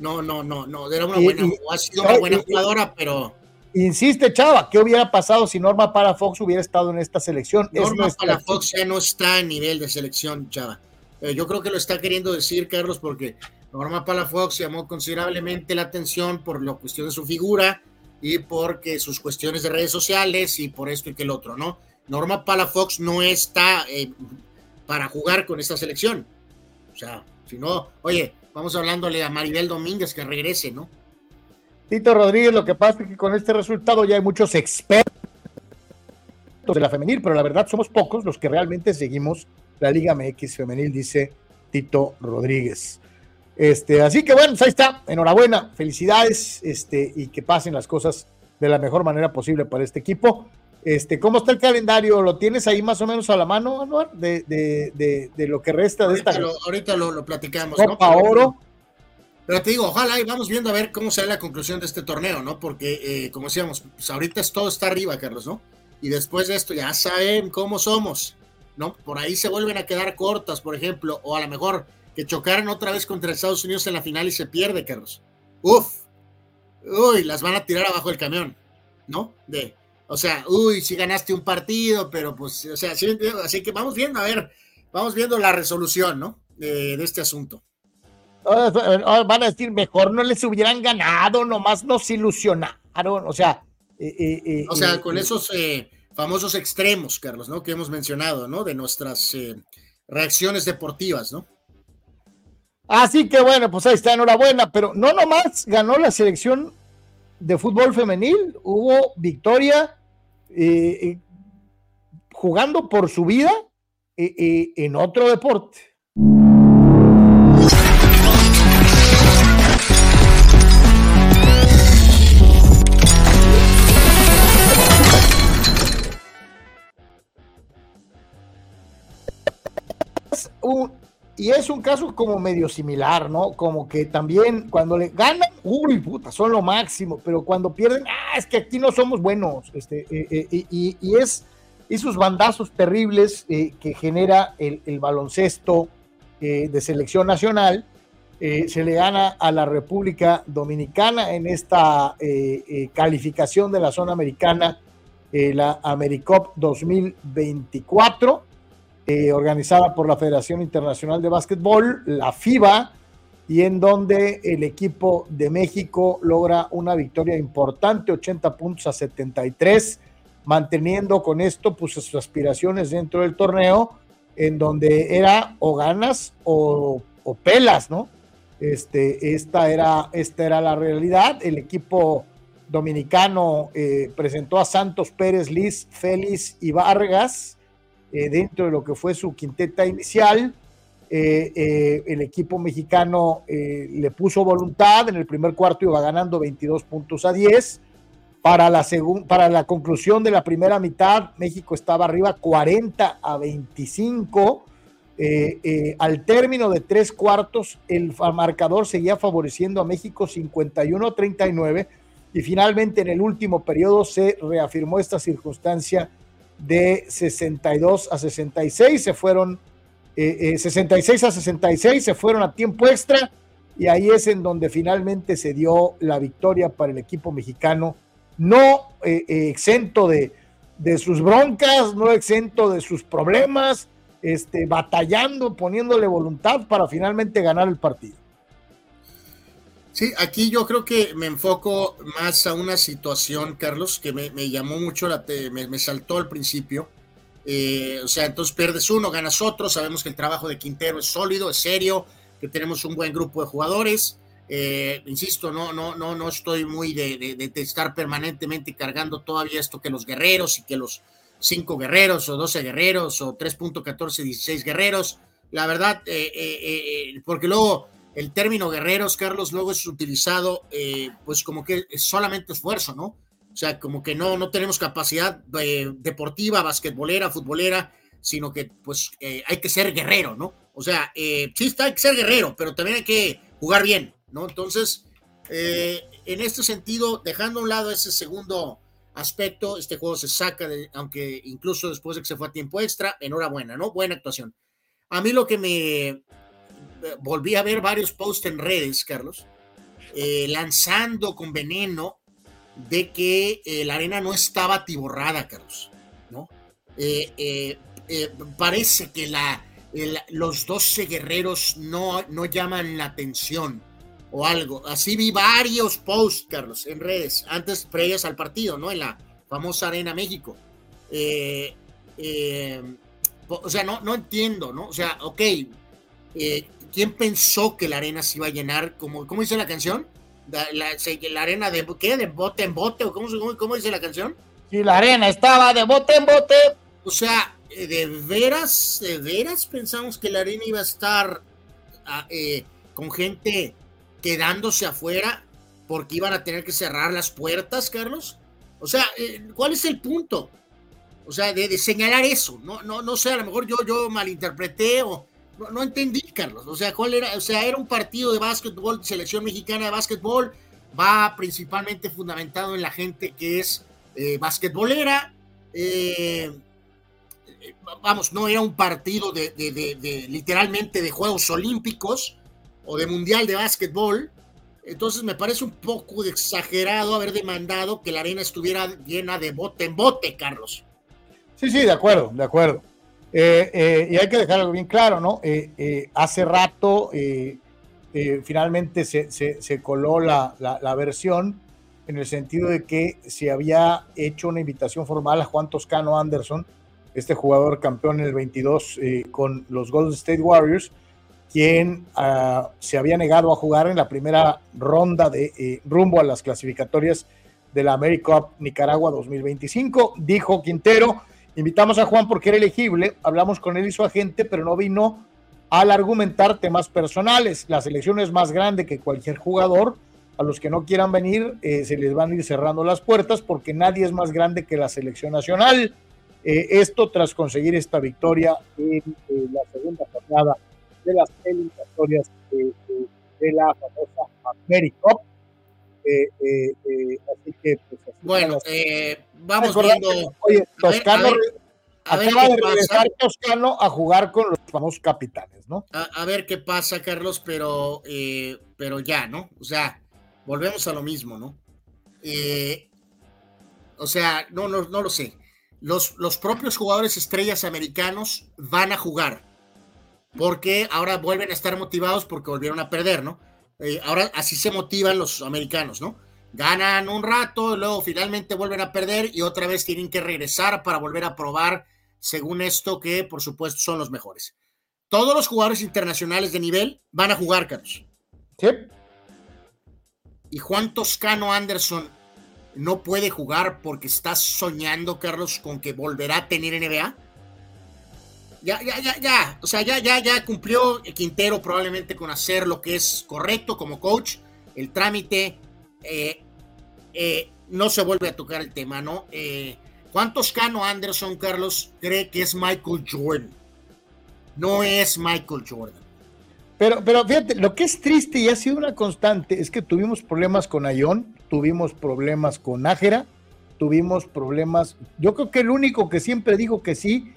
no, no, no, no, era una buena, ha sido una buena jugadora, pero. Insiste, Chava, ¿qué hubiera pasado si Norma Palafox hubiera estado en esta selección? Norma Palafox ya no está a nivel de selección, Chava. Eh, yo creo que lo está queriendo decir, Carlos, porque Norma Palafox llamó considerablemente la atención por la cuestión de su figura y porque sus cuestiones de redes sociales y por esto y que el otro, ¿no? Norma Palafox no está eh, para jugar con esta selección. O sea, si no, oye, vamos hablándole a Maribel Domínguez que regrese, ¿no? Tito Rodríguez, lo que pasa es que con este resultado ya hay muchos expertos de la femenil, pero la verdad somos pocos los que realmente seguimos la Liga MX femenil, dice Tito Rodríguez. Este, así que bueno, pues ahí está. Enhorabuena, felicidades, este, y que pasen las cosas de la mejor manera posible para este equipo. Este, ¿Cómo está el calendario? ¿Lo tienes ahí más o menos a la mano, Anuar? De, de, de, de lo que resta de esta. Lo, ahorita lo, lo platicamos. Copa ¿no? Oro. Pero te digo, ojalá y vamos viendo a ver cómo sale la conclusión de este torneo, ¿no? Porque, eh, como decíamos, pues ahorita es, todo está arriba, Carlos, ¿no? Y después de esto ya saben cómo somos, ¿no? Por ahí se vuelven a quedar cortas, por ejemplo, o a lo mejor que chocaran otra vez contra Estados Unidos en la final y se pierde, Carlos. Uf, uy, las van a tirar abajo del camión, ¿no? De, o sea, uy, si ganaste un partido, pero pues, o sea, así, así que vamos viendo, a ver, vamos viendo la resolución, ¿no? De, de este asunto. Van a decir, mejor no les hubieran ganado, nomás nos ilusionaron, o sea. Eh, eh, o sea, con esos eh, famosos extremos, Carlos, ¿no? Que hemos mencionado, ¿no? De nuestras reacciones deportivas, ¿no? Así que bueno, pues ahí está, enhorabuena, pero no nomás ganó la selección de fútbol femenil, hubo victoria eh, jugando por su vida eh, eh, en otro deporte. Y es un caso como medio similar, ¿no? Como que también cuando le ganan, uy, puta, son lo máximo, pero cuando pierden, ah, es que aquí no somos buenos, este, eh, eh, y, y, es esos bandazos terribles eh, que genera el, el baloncesto de selección nacional, se le gana a la República Dominicana en esta calificación de la zona americana, la AmeriCop 2024 eh, organizada por la Federación Internacional de Básquetbol, la FIBA, y en donde el equipo de México logra una victoria importante, 80 puntos a 73, manteniendo con esto pues, sus aspiraciones dentro del torneo, en donde era o ganas o, pelas, ¿no? Este, esta, era, esta era la realidad. El equipo dominicano eh, presentó a Santos Pérez, Liz, Félix y Vargas eh, dentro de lo que fue su quinteta inicial. Eh, eh, el equipo mexicano le puso voluntad, en el primer cuarto iba ganando 22 puntos a 10. Para la, para la conclusión de la primera mitad, México estaba arriba 40 a 25. al término de tres cuartos, el marcador seguía favoreciendo a México 51 a 39 y finalmente en el último periodo se reafirmó esta circunstancia de 62 a 66, se fueron eh, 66 eh, a 66, se fueron a tiempo extra y ahí es en donde finalmente se dio la victoria para el equipo mexicano, no eh, eh, exento de, de, sus broncas, no exento de sus problemas, este, batallando, poniéndole voluntad para finalmente ganar el partido. Sí, aquí yo creo que me enfoco más a una situación, Carlos, que me, llamó mucho, la me, me, saltó al principio. Eh, o sea, entonces pierdes uno, ganas otro. Sabemos que el trabajo de Quintero es sólido, es serio, que tenemos un buen grupo de jugadores. Eh, insisto, no, no, no, no estoy muy de, de, estar permanentemente cargando todavía esto que los guerreros y que los cinco guerreros o 12 guerreros o 3.14, 16 guerreros. La verdad, eh, eh, porque luego el término guerreros, Carlos, luego es utilizado eh, pues como que es solamente esfuerzo, ¿no? O sea, como que no, no tenemos capacidad eh, deportiva, basquetbolera, futbolera, sino que pues eh, hay que ser guerrero, ¿no? O sea, sí está, hay que ser guerrero, pero también hay que jugar bien, ¿no? Entonces, en este sentido, dejando a un lado ese segundo aspecto, este juego se saca, aunque incluso después de que se fue a tiempo extra, enhorabuena, ¿no? Buena actuación. A mí lo que me, volví a ver varios posts en redes, Carlos, eh, lanzando con veneno de que eh, la arena no estaba atiborrada, Carlos, ¿no? Eh, parece que la, los 12 guerreros no, no llaman la atención o algo. Así vi varios posts, Carlos, en redes, antes previas al partido, ¿no? En la famosa Arena México. o sea, no, no entiendo, ¿no? O sea, ok, ¿quién pensó que la arena se iba a llenar? como ¿Cómo dice la canción? La, la, la, arena de ¿qué? ¿De bote en bote? ¿O cómo, cómo dice la canción? Sí, la arena estaba de bote en bote. O sea, eh, de veras, de veras pensamos que la arena iba a estar ah, eh, con gente quedándose afuera porque iban a tener que cerrar las puertas, Carlos. O sea, eh, ¿cuál es el punto? O sea, de, señalar eso. No, no, no sé, a lo mejor yo, yo malinterpreté o no, entendí, Carlos. O sea, ¿cuál era? O sea, era un partido de básquetbol, selección mexicana de básquetbol, va principalmente fundamentado en la gente que es eh, basquetbolera. Eh, vamos, no era un partido de, literalmente de Juegos Olímpicos o de Mundial de Básquetbol. Entonces me parece un poco exagerado haber demandado que la arena estuviera llena de bote en bote, Carlos. Sí, sí, de acuerdo, de acuerdo. Eh, eh, y hay que dejar algo bien claro, ¿no? Eh, hace rato finalmente se, se, coló la, versión en el sentido de que se había hecho una invitación formal a Juan Toscano Anderson, este jugador campeón en el 22 con los Golden State Warriors, quien ah, se había negado a jugar en la primera ronda de rumbo a las clasificatorias de la AmeriCup Nicaragua 2025. Dijo Quintero Invitamos a Juan porque era elegible, hablamos con él y su agente, pero no vino al argumentar temas personales. La selección es más grande que cualquier jugador. A los que no quieran venir, eh, se les van a ir cerrando las puertas porque nadie es más grande que la selección nacional. Eh, esto tras conseguir esta victoria en eh, la segunda jornada de las eliminatorias de la famosa América. así que, pues, bueno, vamos viendo. Oye, Toscano acaba de regresar Toscano a jugar con los famosos capitanes, ¿no? A, ver qué pasa, Carlos, pero, eh, pero ya, ¿no? O sea, volvemos a lo mismo, ¿no? Eh, o sea, no, no, no lo sé. Los, los propios jugadores estrellas americanos van a jugar. Porque ahora vuelven a estar motivados porque volvieron a perder, ¿no? Eh, ahora así se motivan los americanos, ¿no? ganan un rato, luego finalmente vuelven a perder y otra vez tienen que regresar para volver a probar, según esto, que por supuesto son los mejores. Todos los jugadores internacionales de nivel van a jugar, Carlos. Sí. Y Juan Toscano Anderson no puede jugar porque está soñando, Carlos, con que volverá a tener NBA. Ya, ya, ya, ya. O sea, ya, ya, ya cumplió Quintero probablemente con hacer lo que es correcto como coach. El trámite eh, eh, no se vuelve a tocar el tema, ¿no? Eh, Juan Toscano Anderson, Carlos, cree que es Michael Jordan. No es Michael Jordan. Pero, pero fíjate, lo que es triste y ha sido una constante es que tuvimos problemas con Ayón, tuvimos problemas con Nájera, tuvimos problemas. Yo creo que el único que siempre dijo que sí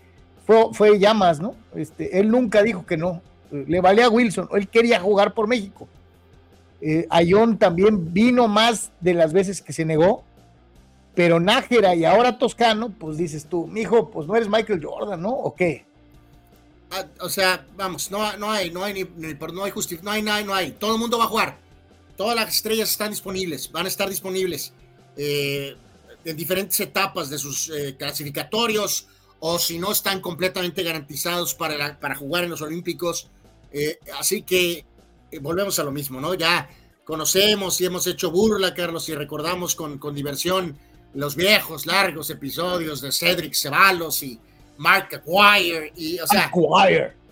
fue, fue Llamas, ¿no? Este, él nunca dijo que no. Le valía a Wilson, él quería jugar por México. Eh, Ayón también vino más de las veces que se negó, pero Nájera y ahora Toscano, pues dices tú, mijo, pues no eres Michael Jordan, ¿no? ¿O qué? Ah, o sea, vamos, no, no hay, no hay, ni, no hay justicia, no hay, no hay, no hay. Todo el mundo va a jugar. Todas las estrellas están disponibles, van a estar disponibles eh, en diferentes etapas de sus eh, clasificatorios o si no están completamente garantizados para, para jugar en los Olímpicos. así que volvemos a lo mismo, ¿no? Ya conocemos y hemos hecho burla, Carlos, y recordamos con, con diversión los viejos, largos episodios de Cedric Ceballos y Mark Aguirre, y, o sea,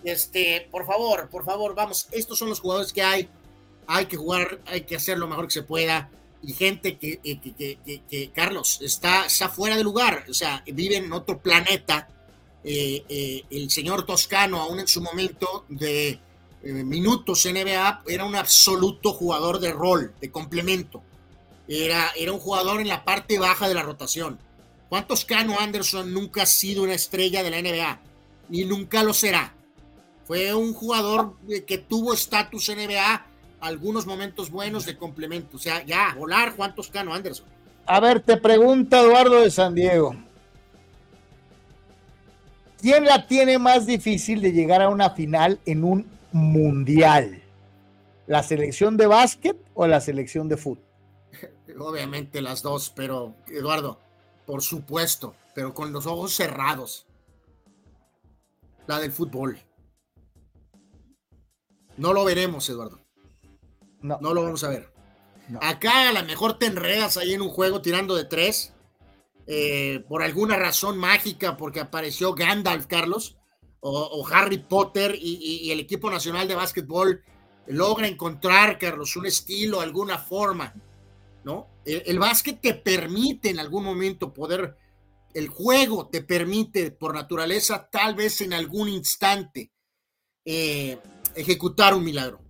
este, por favor, por favor, vamos, estos son los jugadores que hay, hay que jugar, hay que hacer lo mejor que se pueda, y gente que, que, que, Carlos, está, está fuera de lugar, o sea, vive en otro planeta, eh, eh, el señor Toscano, aún en su momento de minutos NBA, era un absoluto jugador de rol, de complemento. Era, era un jugador en la parte baja de la rotación. ¿Cuántos Cano Anderson nunca ha sido una estrella de la NBA? Ni nunca lo será. Fue un jugador que tuvo estatus NBA, algunos momentos buenos de complemento. O sea, ya, volar Juan Toscano Anderson. A ver, te pregunta Eduardo de San Diego. ¿Quién la tiene más difícil de llegar a una final en un mundial? ¿La selección de básquet o la selección de fútbol? Obviamente las dos, pero Eduardo, por supuesto, pero con los ojos cerrados. La del fútbol. No lo veremos, Eduardo. No, no lo vamos a ver. Acá a lo mejor te enredas ahí en un juego tirando de tres. Eh, por alguna razón mágica, porque apareció Gandalf, Carlos, o, Harry Potter y, el equipo nacional de básquetbol logra encontrar, Carlos, un estilo, alguna forma, ¿no? El, básquet te permite en algún momento poder, el juego te permite por naturaleza, tal vez en algún instante, eh, ejecutar un milagro.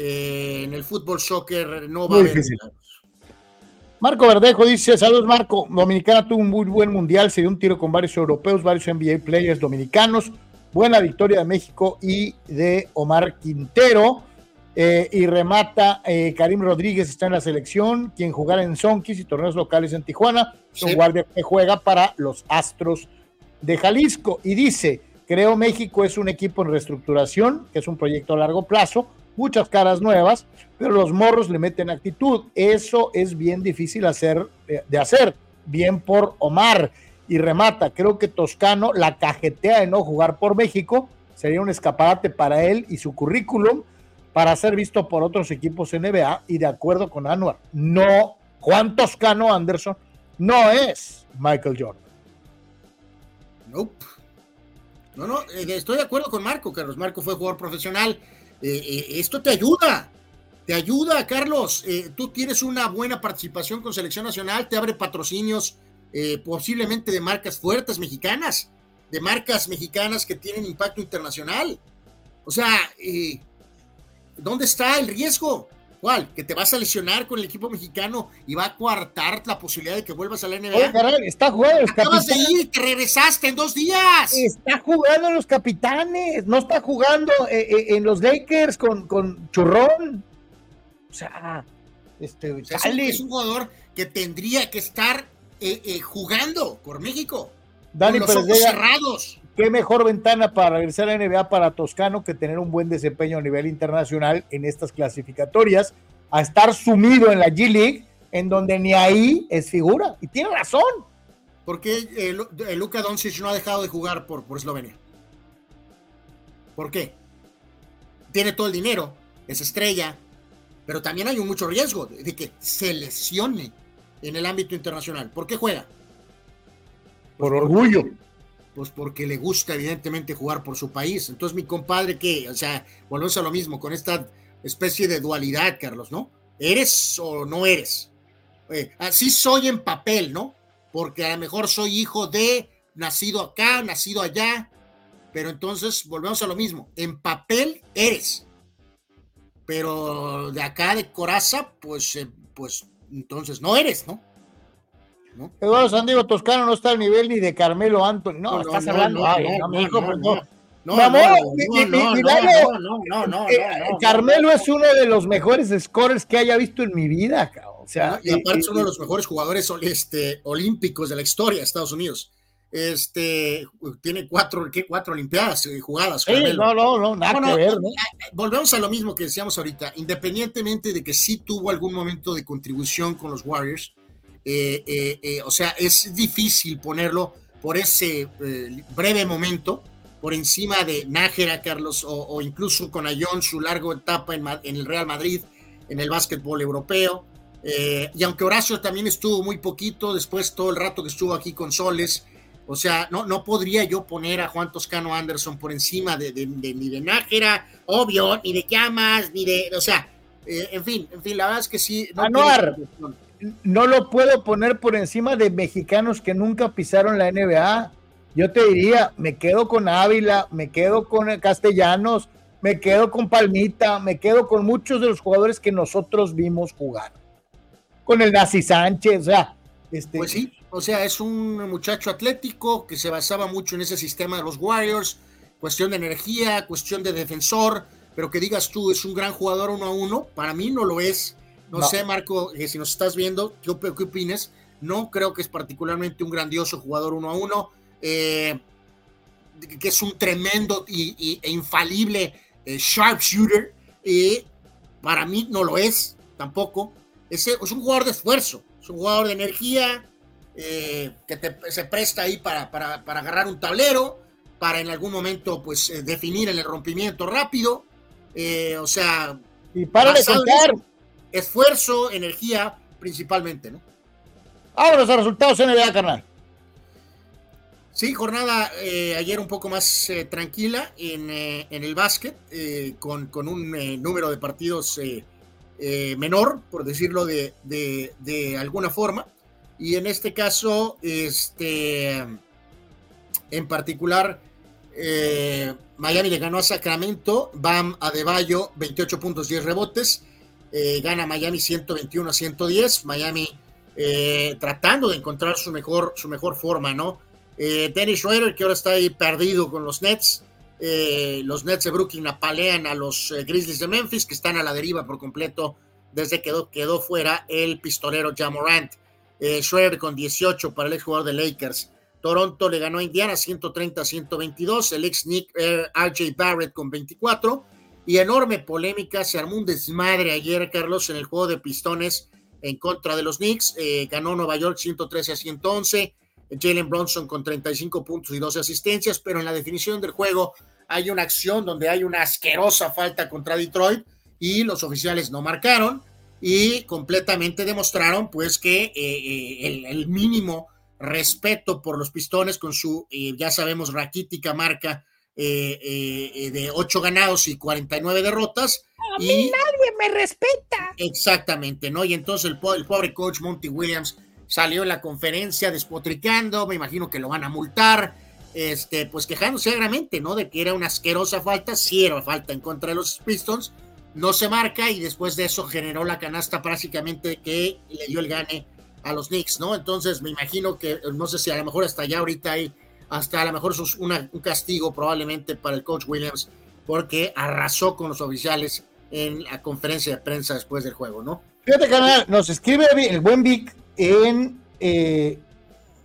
Eh, en el fútbol soccer no va a haber. Marco Verdejo dice, saludos Marco, Dominicana tuvo un muy buen mundial, se dio un tiro con varios europeos, varios NBA players dominicanos, buena victoria de México y de Omar Quintero. Eh, y remata eh, Karim Rodríguez, está en la selección, quien jugará en Sonkis y torneos locales en Tijuana, un guardia que juega para los Astros de Jalisco. Y dice, creo México es un equipo en reestructuración, que es un proyecto a largo plazo, muchas caras nuevas, pero los morros le meten actitud. Eso es bien difícil hacer, de hacer. Bien por Omar. Y remata, creo que Toscano la cajetea de no jugar por México. Sería un escaparate para él y su currículum para ser visto por otros equipos NBA. Y de acuerdo con Anuar, no, Juan Toscano Anderson no es Michael Jordan. Nope. No, no, eh, estoy de acuerdo con Marco, Carlos. Marco fue jugador profesional eh, eh, esto te ayuda, te ayuda, Carlos. Eh, tú tienes una buena participación con selección nacional, te abre patrocinios posiblemente de marcas fuertes mexicanas, de marcas mexicanas que tienen impacto internacional. O sea, ¿dónde está el riesgo? ¿Cuál? ¿Que te vas a lesionar con el equipo mexicano y va a coartar la posibilidad de que vuelvas a la NBA? está jugando. Acabas de ir, te regresaste en dos días. Está jugando los capitanes, no está jugando eh, eh, en los Lakers con, con Churrón. O sea, este, es, un, jugador que tendría que estar eh, jugando por México. Dani con los ojos cerrados. Qué mejor ventana para regresar a la NBA para Toscano que tener un buen desempeño a nivel internacional en estas clasificatorias, a estar sumido en la G League, en donde ni ahí es figura. Y tiene razón. ¿Por qué eh, eh, Luka Doncic no ha dejado de jugar por, por Eslovenia? ¿Por qué? Tiene todo el dinero, es estrella, pero también hay un mucho riesgo de que se lesione en el ámbito internacional. ¿Por qué juega? por orgullo pues porque le gusta evidentemente jugar por su país. Entonces mi compadre que, o sea, volvemos a lo mismo con esta especie de dualidad, Carlos, ¿no? ¿Eres o no eres? Eh, así soy en papel, ¿no? Porque a lo mejor soy hijo de, nacido acá, nacido allá, pero entonces volvemos a lo mismo, en papel eres, pero de acá de coraza, pues, eh, pues entonces no eres, ¿no? Eduardo Sandiego Toscano no está al nivel ni de Carmelo Anthony. No, estás hablando. No, no, no, no, Carmelo es uno de los mejores scorers que haya visto en mi vida. O sea, y aparte es uno de los mejores jugadores este, olímpicos de la historia de Estados Unidos. Este tiene cuatro, ¿qué? cuatro olimpiadas jugadas. no, no, no, nada que ver. Volvemos a lo mismo que decíamos ahorita. Independientemente de que sí tuvo algún momento de contribución con los Warriors, o sea, es difícil ponerlo por ese breve momento por encima de Nájera, Carlos, o, incluso con Ayón, su larga etapa en, el Real Madrid, en el básquetbol europeo. y aunque Horacio también estuvo muy poquito, después todo el rato que estuvo aquí con Soles, o sea, no, no podría yo poner a Juan Toscano Anderson por encima de, ni de Nájera, obvio, ni de Llamas, ni de, o sea, en fin, en fin, la verdad es que sí. No Anuar, no lo puedo poner por encima de mexicanos que nunca pisaron la NBA. Yo te diría, me quedo con Ávila, me quedo con Castellanos, me quedo con Palmita, me quedo con muchos de los jugadores que nosotros vimos jugar. Con el Nazi Sánchez, o sea, este... Pues sí, o sea, es un muchacho atlético que se basaba mucho en ese sistema de los Warriors, cuestión de energía, cuestión de defensor, pero que digas tú, es un gran jugador uno a uno, para mí no lo es no, sé, Marco, eh, si nos estás viendo, ¿qué, ¿qué opinas? No creo que es particularmente un grandioso jugador uno a uno, eh, que es un tremendo y, e infalible eh, sharpshooter, y para mí no lo es tampoco. Es, es un jugador de esfuerzo, es un jugador de energía, que se presta ahí para, para, para, agarrar un tablero, para en algún momento pues definir el rompimiento rápido, o sea... Y para de contar, esfuerzo, energía principalmente, ¿no? Ahora los resultados NBA, carnal. Sí, jornada eh, ayer un poco más eh, tranquila en, eh, en, el básquet, con, con, un número de partidos menor, por decirlo de, de, de, alguna forma. Y en este caso, este, en particular, Miami le ganó a Sacramento, Bam Adebayo, 28 puntos, 10 rebotes, gana Miami 121 a 110, Miami tratando de encontrar su mejor, su mejor forma, ¿no? Eh, Dennis Schroeder, que ahora está ahí perdido con los Nets. Eh, los Nets de Brooklyn apalean a los eh, Grizzlies de Memphis, que están a la deriva por completo desde que quedó, quedó fuera el pistolero Jamorant. Eh, Schroeder con 18 para el exjugador de Lakers. Toronto le ganó a Indiana 130-122. El ex Nick RJ Barrett con 24. Y enorme polémica, se armó un desmadre ayer, Carlos, en el juego de pistones en contra de los Knicks. ganó Nueva York 113 a 111. Jalen Bronson con 35 puntos y 12 asistencias, pero en la definición del juego hay una acción donde hay una asquerosa falta contra Detroit y los oficiales no marcaron y completamente demostraron pues que eh, eh, el, el, respeto por los pistones con su, eh, ya sabemos, raquítica marca de 8 ganados y 49 derrotas. A mí nadie me respeta. Exactamente, ¿no? Y entonces el, el pobre coach Monty Williams salió en la conferencia despotricando, me imagino que lo van a multar, este, pues quejándose agradamente, ¿no? De que era una asquerosa falta, sí era falta en contra de los Pistons, no se marca y después de eso generó la canasta prácticamente que le dio el gane a los Knicks, ¿no? Entonces me imagino que, no sé si a lo mejor hasta allá ahorita hay, hasta a lo mejor es una, un castigo probablemente para el coach Williams, porque arrasó con los oficiales en la conferencia de prensa después del juego, ¿no? Fíjate, canal, nos escribe el buen Vic en, eh,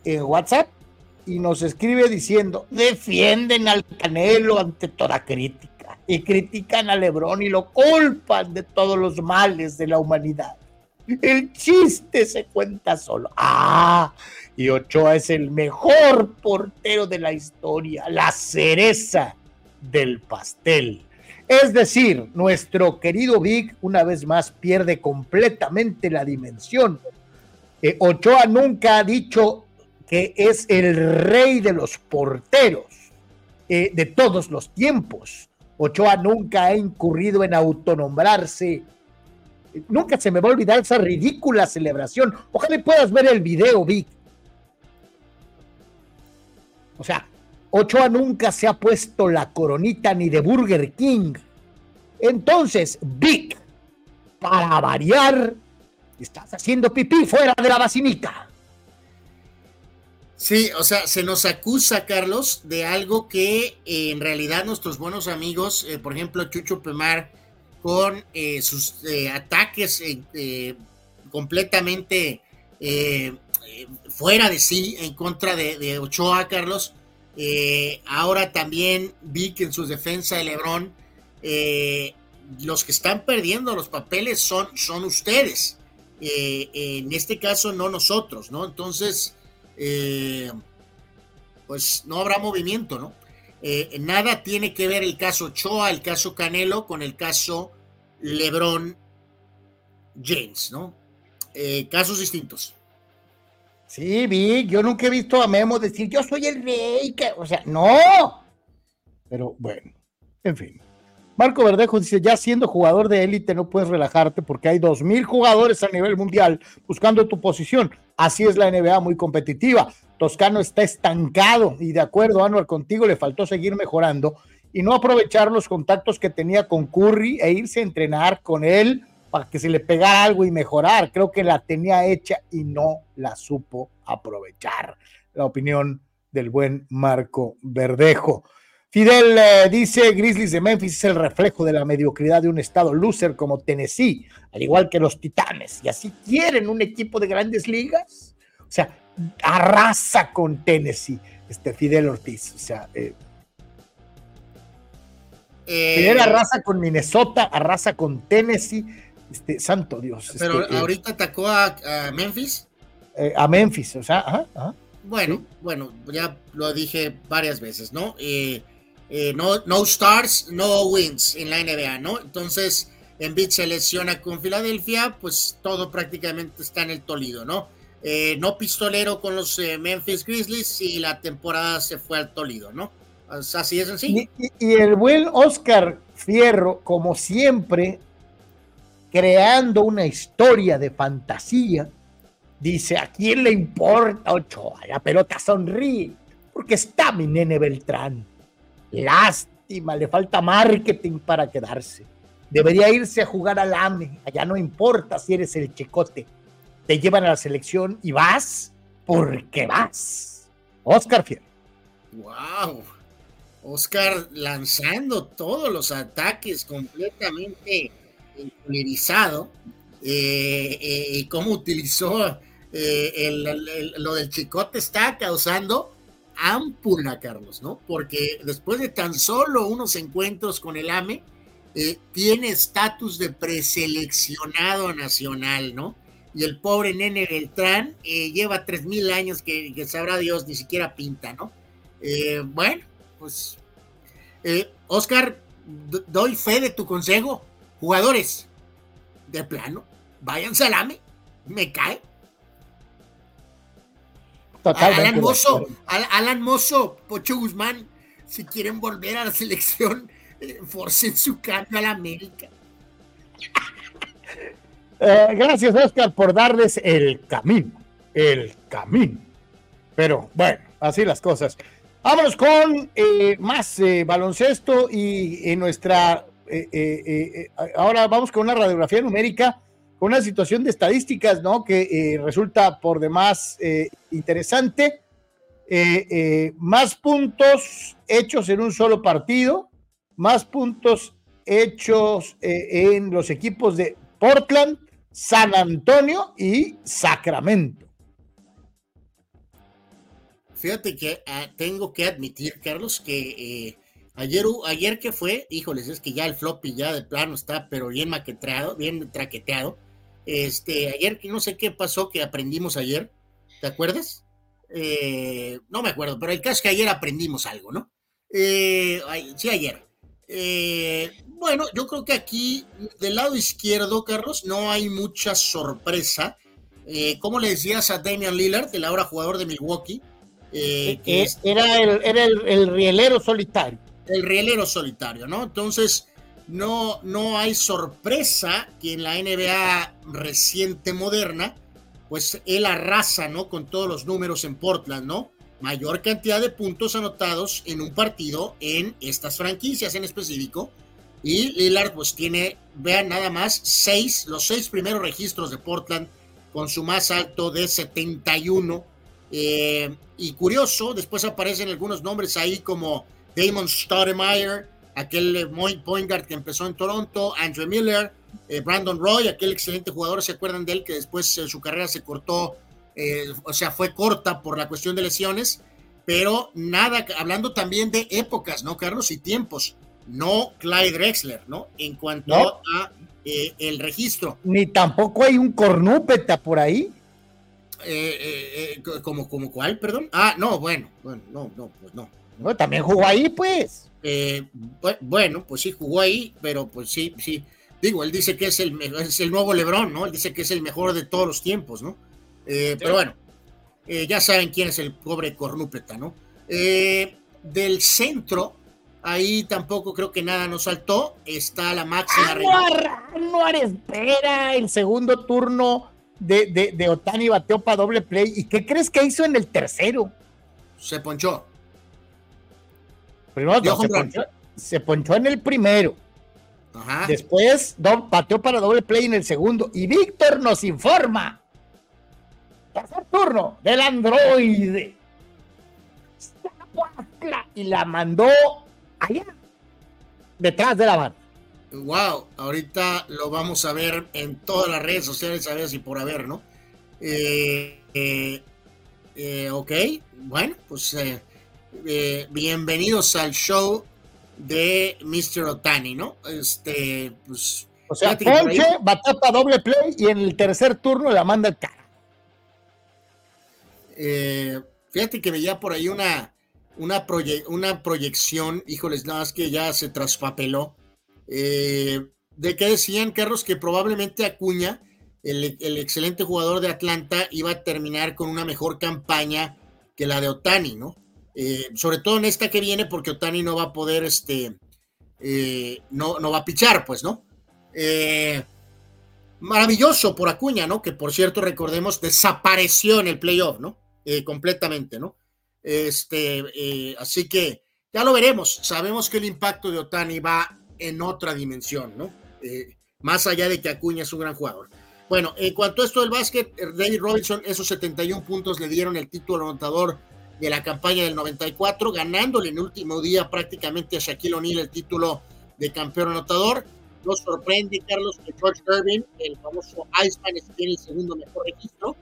en WhatsApp y nos escribe diciendo, defienden al Canelo ante toda crítica y critican a Lebrón y lo culpan de todos los males de la humanidad. El chiste se cuenta solo. Ah, y Ochoa es el mejor portero de la historia, la cereza del pastel. Es decir, nuestro querido Vic una vez más pierde completamente la dimensión eh, Ochoa nunca ha dicho que es el rey de los porteros eh, de todos los tiempos. Ochoa nunca ha incurrido en autonombrarse. Nunca se me va a olvidar esa ridícula celebración. Ojalá puedas ver el video, Vic. O sea, Ochoa nunca se ha puesto la coronita ni de Burger King. Entonces, Vic, para variar, Estás haciendo pipí fuera de la basílica. Sí, o sea, se nos acusa, Carlos, de algo que eh, en realidad nuestros buenos amigos, eh, por ejemplo, Chucho Pemar, con eh, sus ataques completamente fuera de sí en contra de, Ochoa, Carlos, ahora también vi que en su defensa de Lebrón, los que están perdiendo los papeles son, son ustedes. Eh, en este caso no nosotros, ¿no? Entonces, eh, pues no habrá movimiento, ¿no? Eh, nada tiene que ver el caso Choa, el caso Canelo con el caso Lebron James, ¿no? casos distintos. Sí, vi, yo nunca he visto a Memo decir yo soy el rey, o sea, no. Pero bueno, en fin. Marco Verdejo dice, ya siendo jugador de élite no puedes relajarte porque hay dos mil jugadores a nivel mundial buscando tu posición. Así es la NBA muy competitiva. Toscano está estancado y de acuerdo, Anuar, contigo le faltó seguir mejorando y no aprovechar los contactos que tenía con Curry e irse a entrenar con él para que se le pegara algo y mejorar. Creo que la tenía hecha y no la supo aprovechar. La opinión del buen Marco Verdejo. Fidel eh, dice, Grizzlies de Memphis es el reflejo de la mediocridad de un estado loser como Tennessee, al igual que los Titanes. Y así quieren un equipo de grandes ligas. O sea, arrasa con Tennessee, este Fidel Ortiz. O sea, eh, eh, Fidel arrasa con Minnesota, arrasa con Tennessee. Este, santo Dios. Pero este, ahorita atacó a, Memphis. a Memphis, o sea, ajá, Bueno, bueno, ya lo dije varias veces, ¿no? Eh, eh, no, no stars, no wins en la NBA, ¿no? Entonces, Embiid se lesiona con Filadelfia, pues todo prácticamente está en el Tolido, ¿no? eh, no pistolero con los eh, Memphis Grizzlies y la temporada se fue al Toledo, ¿no? Así es sencillo. Y, y el buen Oscar Fierro, como siempre, creando una historia de fantasía, dice, ¿a quién le importa Ochoa? La pelota sonríe, porque está mi nene Beltrán. Lástima, le falta marketing para quedarse. Debería irse a jugar al AME, allá no importa si eres el chicote. Te llevan a la selección y vas porque vas. Oscar Fierro. ¡Wow! Oscar lanzando todos los ataques completamente pulverizado. Eh, eh, y cómo utilizó eh, lo del chicote está causando ámpula, Carlos, ¿no? Porque después de tan solo unos encuentros con el AME, tiene estatus de preseleccionado nacional, ¿no? Y el pobre nene Beltrán lleva tres mil años que, que, sabrá Dios, ni siquiera pinta, ¿no? bueno, pues, Oscar, doy fe de tu consejo. Jugadores, de plano, vayan salame, me cae. Alan Mozo, Alan Mozo, Pocho Guzmán, si quieren volver a la selección, eh, forcen su cambio a la América. Eh, gracias, Oscar, por darles el camino. El camino. Pero bueno, así las cosas. Vámonos con eh, más baloncesto y en nuestra eh, eh, eh, ahora vamos con una radiografía numérica, con una situación de estadísticas, ¿no? Que resulta por demás interesante. más puntos hechos en un solo partido, más puntos hechos en los equipos de Portland, San Antonio y Sacramento. Fíjate que ah, tengo que admitir, Carlos, que Ayer, ayer que fue, híjoles, es que ya el floppy ya de plano está, pero bien maquetreado, bien traqueteado. Este, ayer que no sé qué pasó que aprendimos ayer, ¿te acuerdas? Eh, no me acuerdo, pero el caso es que ayer aprendimos algo, ¿no? Eh, sí, ayer. Eh, bueno, yo creo que aquí del lado izquierdo, Carlos, no hay mucha sorpresa. ¿Cómo le decías a Damian Lillard, el ahora jugador de Milwaukee? que era el, era el rielero solitario el rielero solitario, ¿no? Entonces, no, no hay sorpresa que en la NBA reciente moderna, pues él arrasa, ¿no? Con todos los números en Portland, ¿no? Mayor cantidad de puntos anotados en un partido en estas franquicias en específico. Y Lillard, pues tiene, vean nada más, seis, los seis primeros registros de Portland con su más alto de 71. Eh, y curioso, después aparecen algunos nombres ahí como Damon Stoudemire, aquel eh, point guard que empezó en Toronto, Andrew Miller, eh, Brandon Roy, aquel excelente jugador, ¿se acuerdan de él? Que después eh, su carrera se cortó, o sea, fue corta por la cuestión de lesiones, pero nada, hablando también de épocas, ¿no, Carlos? Y tiempos, no Clyde Drexler, ¿no? En cuanto a el registro. Ni tampoco hay un cornúpeta por ahí. ¿como, ¿Como cuál, perdón? Ah, no, bueno, bueno, no, no, pues no. No, también jugó ahí, pues. Eh, bueno, pues sí, jugó ahí, pero pues sí, sí. Digo, él dice que es el, es el nuevo Lebrón, ¿no? Él dice que es el mejor de todos los tiempos, ¿no? Eh, pero bueno, eh, ya saben quién es el pobre cornúpeta, ¿no? del centro, ahí tampoco creo que nada nos saltó. Está la máxima. Anuar, espera, el segundo turno de, de, de Otani bateó para doble play. ¿Y qué crees que hizo en el tercero? Se ponchó. Primero se, ponchó, en el primero. Después do, pateó para doble play en el segundo. Y Víctor nos informa. Tercer turno del androide. Y la mandó allá. Detrás de la banda. Wow, ahorita lo vamos a ver en todas las redes sociales, a ver si por haber, ¿no? Eh, eh, eh, ok, bueno, pues eh, bienvenidos al show de Mr. Otani, ¿no? Este, pues. O sea, Ponche, batata doble play y en el tercer turno la manda el cara. Eh, fíjate que veía por ahí una, una, una proyección, híjoles, nada más que ya se traspapeló, eh, de que decían, Carlos, que probablemente Acuña el, el, excelente jugador de Atlanta iba a terminar con una mejor campaña que la de Otani, ¿no? Eh, sobre todo en esta que viene, porque Otani no va a poder, este, eh, no, no va a pichar, pues, ¿no? Eh, maravilloso por Acuña, ¿no? Que por cierto, recordemos, desapareció en el playoff, ¿no? completamente, ¿no? Este, así que ya lo veremos. Sabemos que el impacto de Otani va en otra dimensión, ¿no? más allá de que Acuña es un gran jugador. Bueno, en cuanto a esto del básquet, David Robinson, esos 71 puntos le dieron el título anotador de la campaña del 94, ganándole en el último día prácticamente a Shaquille O'Neal el título de campeón anotador. Nos sorprende, Carlos, que George Irving, el famoso Iceman, tiene el segundo mejor registro.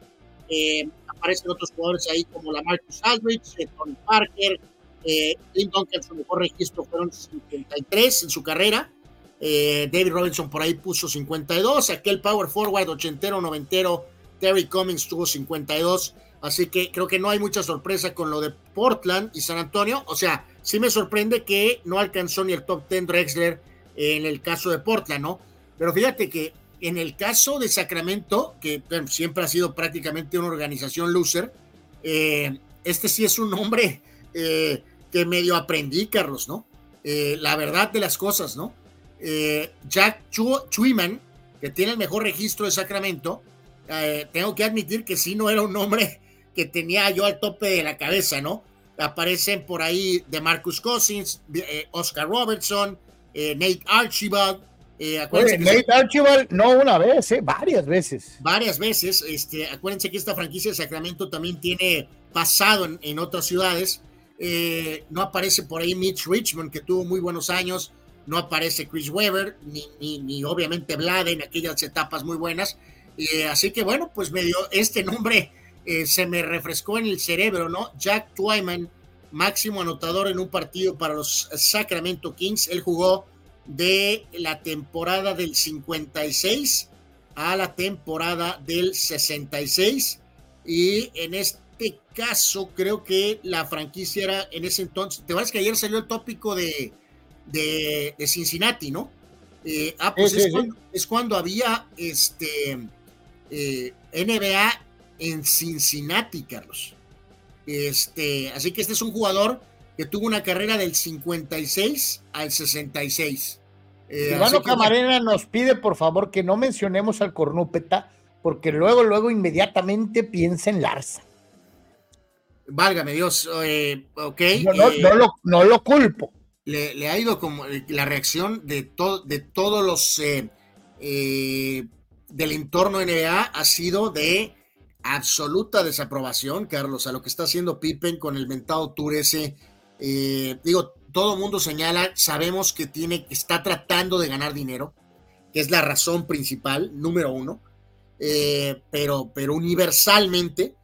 Eh, aparecen otros jugadores ahí como la Marcus Aldridge, eh, Tony Parker, eh, Duncan, su mejor registro fueron 53 en su carrera. Eh, David Robinson por ahí puso 52. Aquel power forward ochentero, noventero, Terry Cummings tuvo 52. Así que creo que no hay mucha sorpresa con lo de Portland y San Antonio. O sea, sí me sorprende que no alcanzó ni el top 10 Drexler en el caso de Portland, ¿no? Pero fíjate que en el caso de Sacramento, que siempre ha sido prácticamente una organización loser, eh, este sí es un hombre eh, que medio aprendí, Carlos, ¿no? la verdad de las cosas, ¿no? Eh, Jack Chuiman, que tiene el mejor registro de Sacramento, eh, tengo que admitir que sí no era un nombre que tenía yo al tope de la cabeza, ¿no? Aparecen por ahí de Marcus Cousins, eh, Oscar Robertson, Nate Archibald. Nate Archibald no una vez, varias veces. Varias veces. Este, acuérdense que esta franquicia de Sacramento también tiene pasado en, en otras ciudades. no aparece por ahí Mitch Richmond, que tuvo muy buenos años no aparece Chris Weber, ni, ni, obviamente Vlad en aquellas etapas muy buenas. Eh, así que bueno, pues me dio este nombre, eh, se me refrescó en el cerebro, ¿no? Jack Twyman, máximo anotador en un partido para los Sacramento Kings. Él jugó de la temporada del 56 a la temporada del 66. Y en este caso, creo que la franquicia era en ese entonces. Te vas que ayer salió el tópico de de, Cincinnati, ¿no? Eh, ah, pues es, Cuando, había este eh, NBA en Cincinnati, Carlos. Este, así que este es un jugador que tuvo una carrera del 56 al 66. Eh, Camarena nos pide por favor que no mencionemos al cornúpeta, porque luego, luego inmediatamente piensa en Larsa. Válgame Dios, eh, ok. no lo culpo le, ha ido como eh, la reacción de, de todos los eh, eh, del entorno NBA ha sido de absoluta desaprobación, Carlos, a lo que está haciendo Pippen con el mentado tour ese. digo, todo mundo señala, sabemos que tiene, está tratando de ganar dinero, que es la razón principal, número uno, pero, pero universalmente,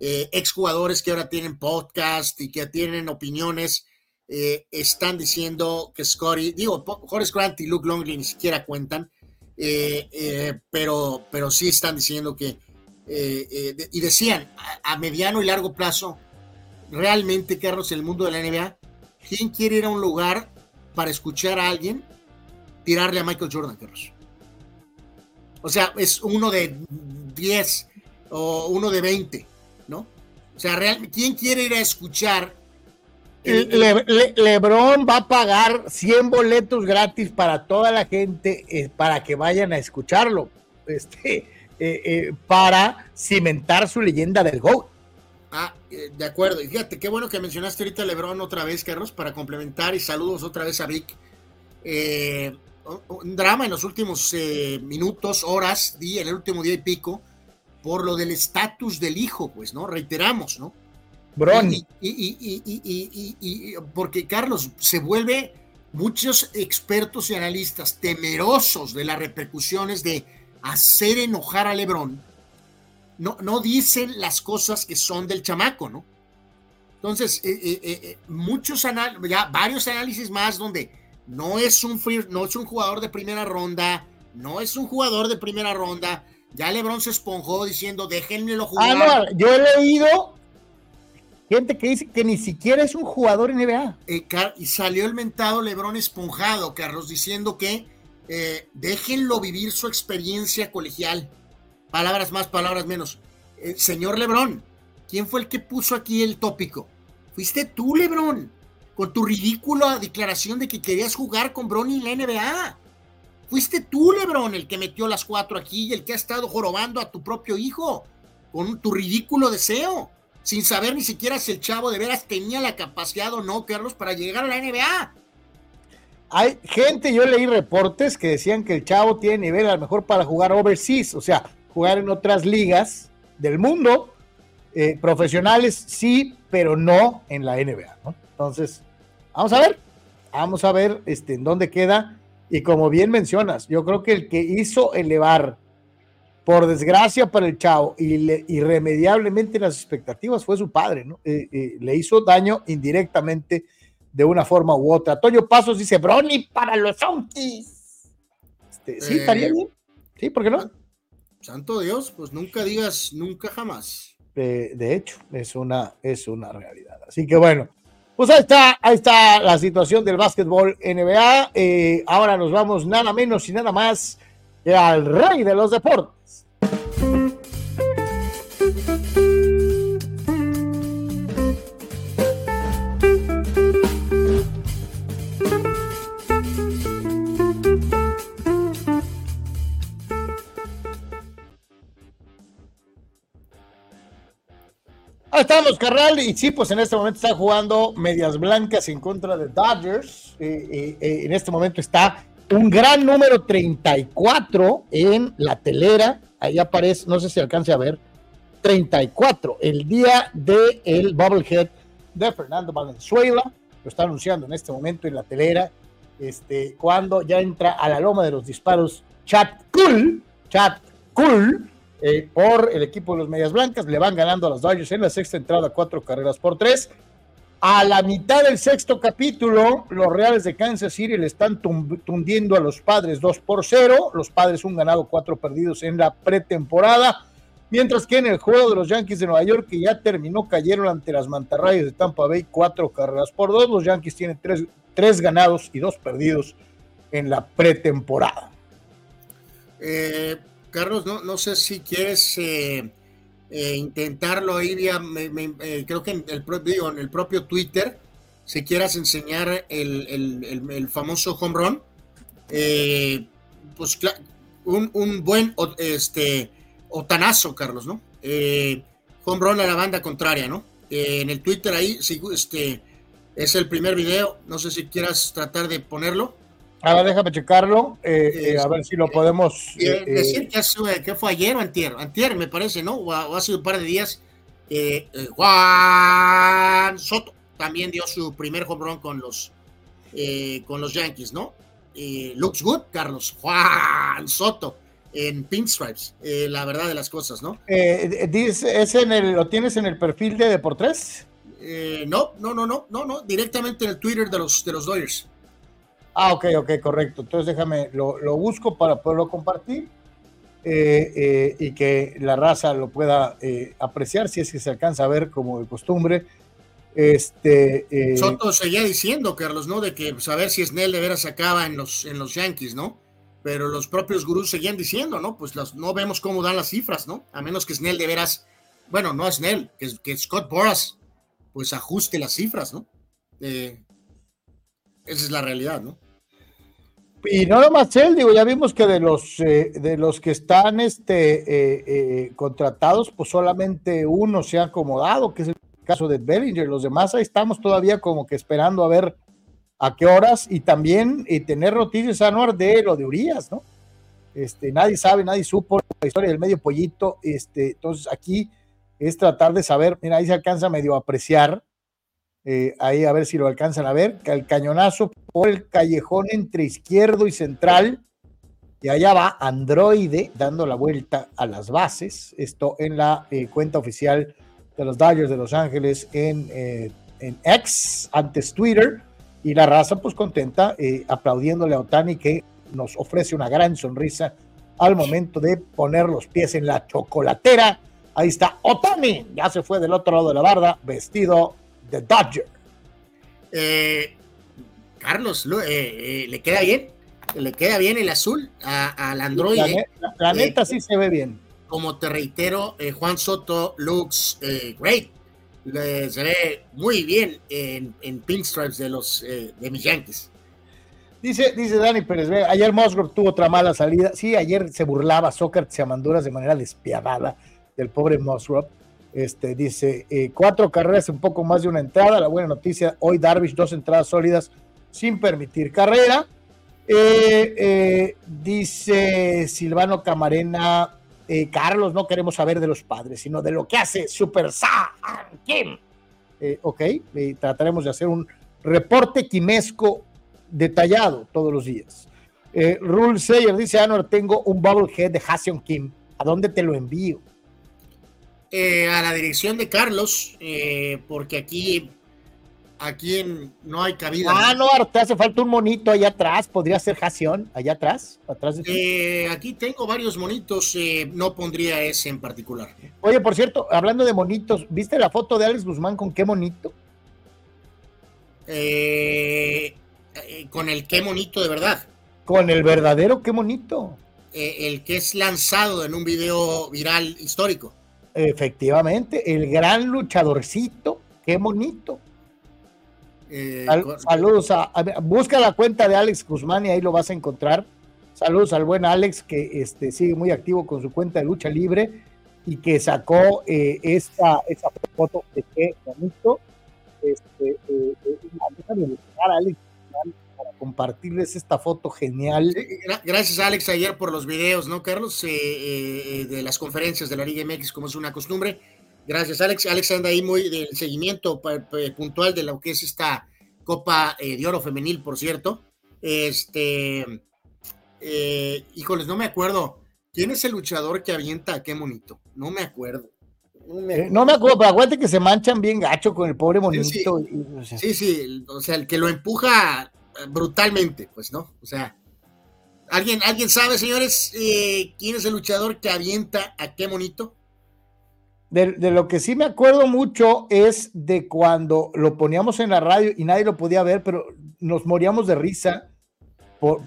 exjugadores que ahora tienen podcast y que tienen opiniones eh, están diciendo que Scotty, digo, Horace Grant y Luke Longley ni siquiera cuentan, eh, eh, pero, pero sí están diciendo que, y decían, a, mediano y largo plazo, realmente, Carlos, el mundo de la NBA, ¿quién quiere ir a un lugar para escuchar a alguien tirarle a Michael Jordan, Carlos? O sea, es uno de 10 o uno de 20, ¿no? O sea, ¿quién quiere ir a escuchar Lebron va a pagar 100 boletos gratis para toda la gente eh, para que vayan a escucharlo, este, eh, eh, para cimentar su leyenda del GOAT. Ah, de acuerdo. Y fíjate, qué bueno que mencionaste ahorita a Lebron otra vez, Carlos, para complementar y saludos otra vez a Vic. un drama en los últimos minutos, horas, día, en el último día y pico, por lo del estatus del hijo, pues, ¿no? Reiteramos, ¿no? Y, porque Carlos se vuelve muchos expertos y analistas temerosos de las repercusiones de hacer enojar a Lebron, no, no dicen las cosas que son del chamaco, ¿no? Entonces, eh, eh, eh, muchos ya varios análisis más donde no es un no es un jugador de primera ronda, no es un jugador de primera ronda. Ya LeBron se esponjó diciendo, déjenmelo jugar. Ah, no, yo he leído Gente que dice que ni siquiera es un jugador NBA. Y salió el mentado Lebrón esponjado, Carlos, diciendo que eh, déjenlo vivir su experiencia colegial. palabras más, palabras menos. Eh, señor Lebrón, ¿quién fue el que puso aquí el tópico? Fuiste tú, Lebrón, con tu ridícula declaración de que querías jugar con Bronny en la NBA. Fuiste tú, Lebrón, el que metió las cuatro aquí y el que ha estado jorobando a tu propio hijo con tu ridículo deseo, sin saber ni siquiera si el chavo de veras tenía la capacidad o no, Carlos, para llegar a la NBA. Hay gente, yo leí reportes que decían que el chavo tiene nivel a lo mejor para jugar overseas, o sea, jugar en otras ligas del mundo, eh, profesionales sí, pero no en la NBA. Entonces, vamos a ver, vamos a ver este, en dónde queda. Y como bien mencionas, yo creo que el que hizo elevar, por desgracia para el chavo, y irremediablemente las expectativas fue su padre, ¿no? Eh, eh, le hizo daño indirectamente de una forma u otra. Toño Pasos dice, Brony para los Sonkis. Este, sí, estaría bien. Sí, ¿por qué no? Santo Dios, pues nunca digas nunca jamás. de hecho, es una, es una realidad. Así que bueno, pues ahí está, ahí está la situación del básquetbol NBA. Eh, ahora nos vamos nada menos y nada más que al rey de los deportes. Ahí estamos, Carral, y sí, pues en este momento está jugando Medias Blancas en contra de Dodgers. Eh, eh, eh, en este momento está un gran número 34 en la telera. Ahí aparece, no sé si alcance a ver, 34, el día del el Bubblehead de Fernando Valenzuela. Lo está anunciando en este momento en la telera. Este, cuando ya entra a la loma de los disparos, Chat Cool, Chat Cool eh, por el equipo de los Medias Blancas. Le van ganando a los Dodgers en la sexta entrada, cuatro carreras por tres. A la mitad del sexto capítulo, los Reales de Kansas City le están tundiendo a los Padres 2 por 0. Los Padres un ganado, cuatro perdidos en la pretemporada. Mientras que en el juego de los Yankees de Nueva York, que ya terminó, cayeron ante las Mantarrayas de Tampa Bay, cuatro carreras por dos. Los Yankees tienen tres, tres ganados y dos perdidos en la pretemporada. Eh, Carlos, no, no sé si quieres eh, eh, intentarlo ahí vía, eh, creo que en el, propio, en el propio Twitter, si quieras enseñar el, famoso home run, pues un, un, buen este, otanazo, Carlos, ¿no? home run a la banda contraria, ¿no? en el Twitter ahí, este, es el primer video, no sé si quieras tratar de ponerlo. Ahora déjame checarlo, eh, eh, a ver si lo podemos. Eh, decir que, fue ayer o antier, antier me parece, ¿no? O, ha sido un par de días. Juan Soto también dio su primer home run con los, con los Yankees, ¿no? looks good, Carlos. Juan Soto en Pinstripes, la verdad de las cosas, ¿no? ¿es en el, ¿Lo tienes en el perfil de Deportes? no, no, no, no, no, no, directamente en el Twitter de los, de los Dodgers. Ah, ok, ok, correcto. Entonces déjame, lo, busco para poderlo compartir eh, eh, y que la raza lo pueda eh, apreciar si es que se alcanza a ver como de costumbre. Este, Soto seguía diciendo, Carlos, ¿no? De que saber si Snell de veras acaba en los, en los Yankees, ¿no? Pero los propios gurús seguían diciendo, ¿no? Pues no vemos cómo dan las cifras, ¿no? A menos que Snell de veras, bueno, no Snell, que, que Scott Boras, pues ajuste las cifras, ¿no? esa es la realidad, ¿no? Y no nomás él, digo, ya vimos que de los eh, de los que están este, eh, eh, contratados, pues solamente uno se ha acomodado, que es el caso de Bellinger. Los demás ahí estamos todavía como que esperando a ver a qué horas y también tener noticias anuar de lo de Urias, ¿no? Este, nadie sabe, nadie supo la historia del medio pollito. Este, entonces aquí es tratar de saber, mira, ahí se alcanza medio a apreciar eh, ahí a ver si lo alcanzan a ver, el cañonazo por el callejón entre izquierdo y central, y allá va Androide dando la vuelta a las bases, esto en la eh, cuenta oficial de los Dodgers de Los Ángeles en, eh, en X, antes Twitter, y la raza pues contenta, aplaudiéndole a Otani que nos ofrece una gran sonrisa al momento de poner los pies en la chocolatera. Ahí está Otani, ya se fue del otro lado de la barda, vestido The Dodger. Eh, Carlos, eh, eh, ¿le queda bien? ¿Le queda bien el azul al Android? La, neta sí se ve bien. como te reitero, Juan Soto looks great. Le- se ve muy bien en, en pinstripes de los de mis Yankees. Dice, dice Dani Pérez, ayer Musgrove tuvo otra mala salida. Sí, ayer se burlaba Sócrates y Amanduras de manera despiadada del pobre Musgrove. Este, dice, eh, cuatro carreras, un poco más de una entrada. La buena noticia, hoy Darvish, dos entradas sólidas sin permitir carrera. Eh, eh, dice Silvano Camarena, Carlos, no queremos saber de los padres, sino de lo que hace Super Saiyan Kim. Ok, trataremos de hacer un reporte quimesco detallado todos los días. Rule Sayer dice, Anor, tengo un bobblehead de Hassion Kim. ¿A dónde te lo envío? Eh, a la dirección de Carlos, eh, porque aquí, aquí en- no hay cabida. Ah, no, te hace falta un monito allá atrás. ¿Podría ser Hassion allá atrás? Atrás de ti? Eh, aquí tengo varios monitos, no pondría ese en particular. Oye, por cierto, hablando de monitos, ¿viste la foto de Alex Guzmán con qué monito? Con el qué monito de verdad. Con el verdadero qué monito. El que es lanzado en un video viral histórico. Efectivamente, el gran luchadorcito, qué monito. Eh, Sal- saludos a, a- busca la cuenta de Alex Guzmán y ahí lo vas a encontrar. Saludos al buen Alex que este, sigue muy activo con su cuenta de lucha libre y que sacó eh, esta, esa foto de qué bonito. Este, eh, eh, a Alex Guzmán compartirles esta foto genial. Gra- Gracias, Alex, ayer por los videos, ¿no, Carlos? Eh, eh, eh, de las conferencias de la Liga MX, como es una costumbre. Gracias, Alex. Alex anda ahí muy del seguimiento puntual de lo que es esta Copa de Oro Femenil, por cierto. Este, eh, híjoles, no me acuerdo. ¿Quién es el luchador que avienta a qué monito? No me acuerdo. No me no me acuerdo, pero acuérdate que se manchan bien gacho con el pobre monito. Sí, y- o sea, Sí, sí, o sea, el que lo empuja brutalmente, pues, ¿no? O sea, ¿alguien, ¿alguien sabe, señores, eh, quién es el luchador que avienta a qué monito? De, lo que sí me acuerdo mucho es de cuando lo poníamos en la radio y nadie lo podía ver, pero nos moríamos de risa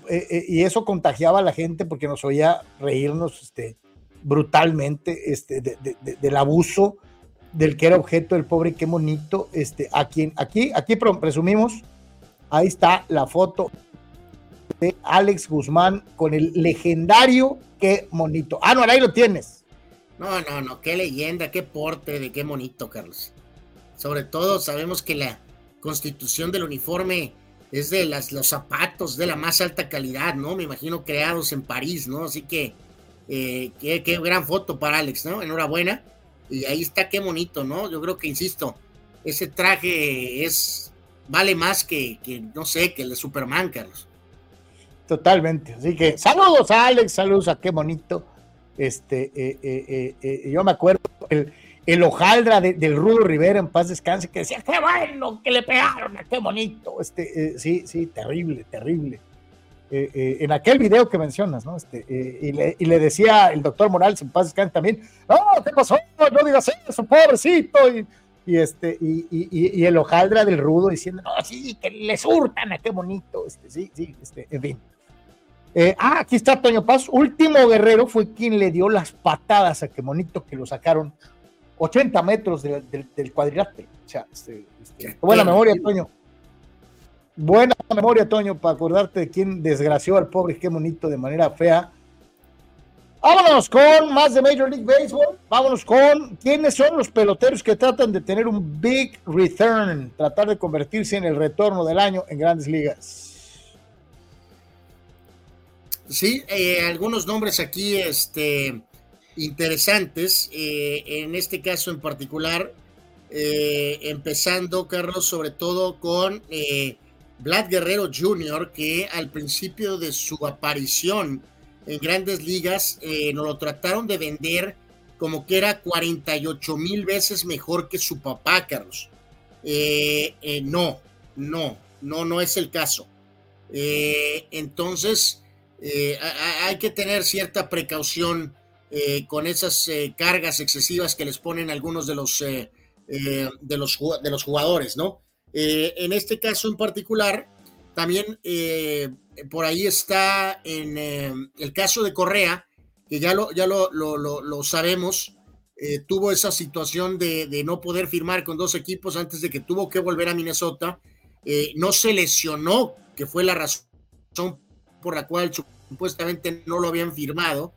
eh, eh, y eso contagiaba a la gente porque nos oía reírnos este, brutalmente este, de- de- de- del abuso del que era objeto del pobre qué bonito. Este, a quien, aquí, aquí pre- presumimos, ahí está la foto de Alex Guzmán con el legendario qué bonito. Ah, no, ahí lo tienes. No, no, no, qué leyenda, qué porte, de qué monito, Carlos. Sobre todo sabemos que la constitución del uniforme es de las, los zapatos de la más alta calidad, ¿no? Me imagino creados en París, ¿no? Así que eh, qué, qué gran foto para Alex, ¿no? Enhorabuena. Y ahí está, qué bonito, ¿no? Yo creo que, insisto, ese traje es, vale más que, que no sé, que el de Superman, Carlos. Totalmente. Así que saludos a Alex, saludos a qué bonito. Este, eh, eh, eh, yo me acuerdo el, el hojaldra de- del Rudo Rivera en paz descanse que decía qué bueno que le pegaron qué bonito. Este, sí, sí, terrible, terrible. En aquel video que mencionas, ¿no? Este, y, le, y le decía el doctor Morales en paz descanse también, no, ¿qué pasó? No digas eso, pobrecito. Y, y este, y, y- y- y el hojaldra del Rudo diciendo, no, sí, que le surtan a qué bonito. Este, sí, sí, este, en fin. Eh, ah, aquí está Toño Paz. Último Guerrero fue quien le dio las patadas a Quemonito que lo sacaron 80 metros del, del- del cuadrilátero. O sea, este, este, buena memoria, Toño. Buena memoria, Toño, para acordarte de quién desgració al pobre Quemonito de manera fea. Vámonos con más de Major League Baseball. Vámonos con quiénes son los peloteros que tratan de tener un big return, tratar de convertirse en el retorno del año en grandes ligas. Sí, eh, algunos nombres aquí este, interesantes, eh, en este caso en particular, eh, empezando, Carlos, sobre todo con Vlad Guerrero Jr., que al principio de su aparición en grandes ligas eh, nos lo trataron de vender como que era 48 mil veces mejor que su papá, Carlos. Eh, eh, no, no, no, no es el caso. Entonces, hay que tener cierta precaución con esas cargas excesivas que les ponen algunos de los, de los, de los jugadores, ¿no? En este caso en particular, también eh, por ahí está en eh, el caso de Correa, que ya lo, ya lo, lo, lo, sabemos, eh, tuvo esa situación de, de, no poder firmar con dos equipos antes de que tuvo que volver a Minnesota. No se lesionó, que fue la razón por la cual supuestamente no lo habían firmado,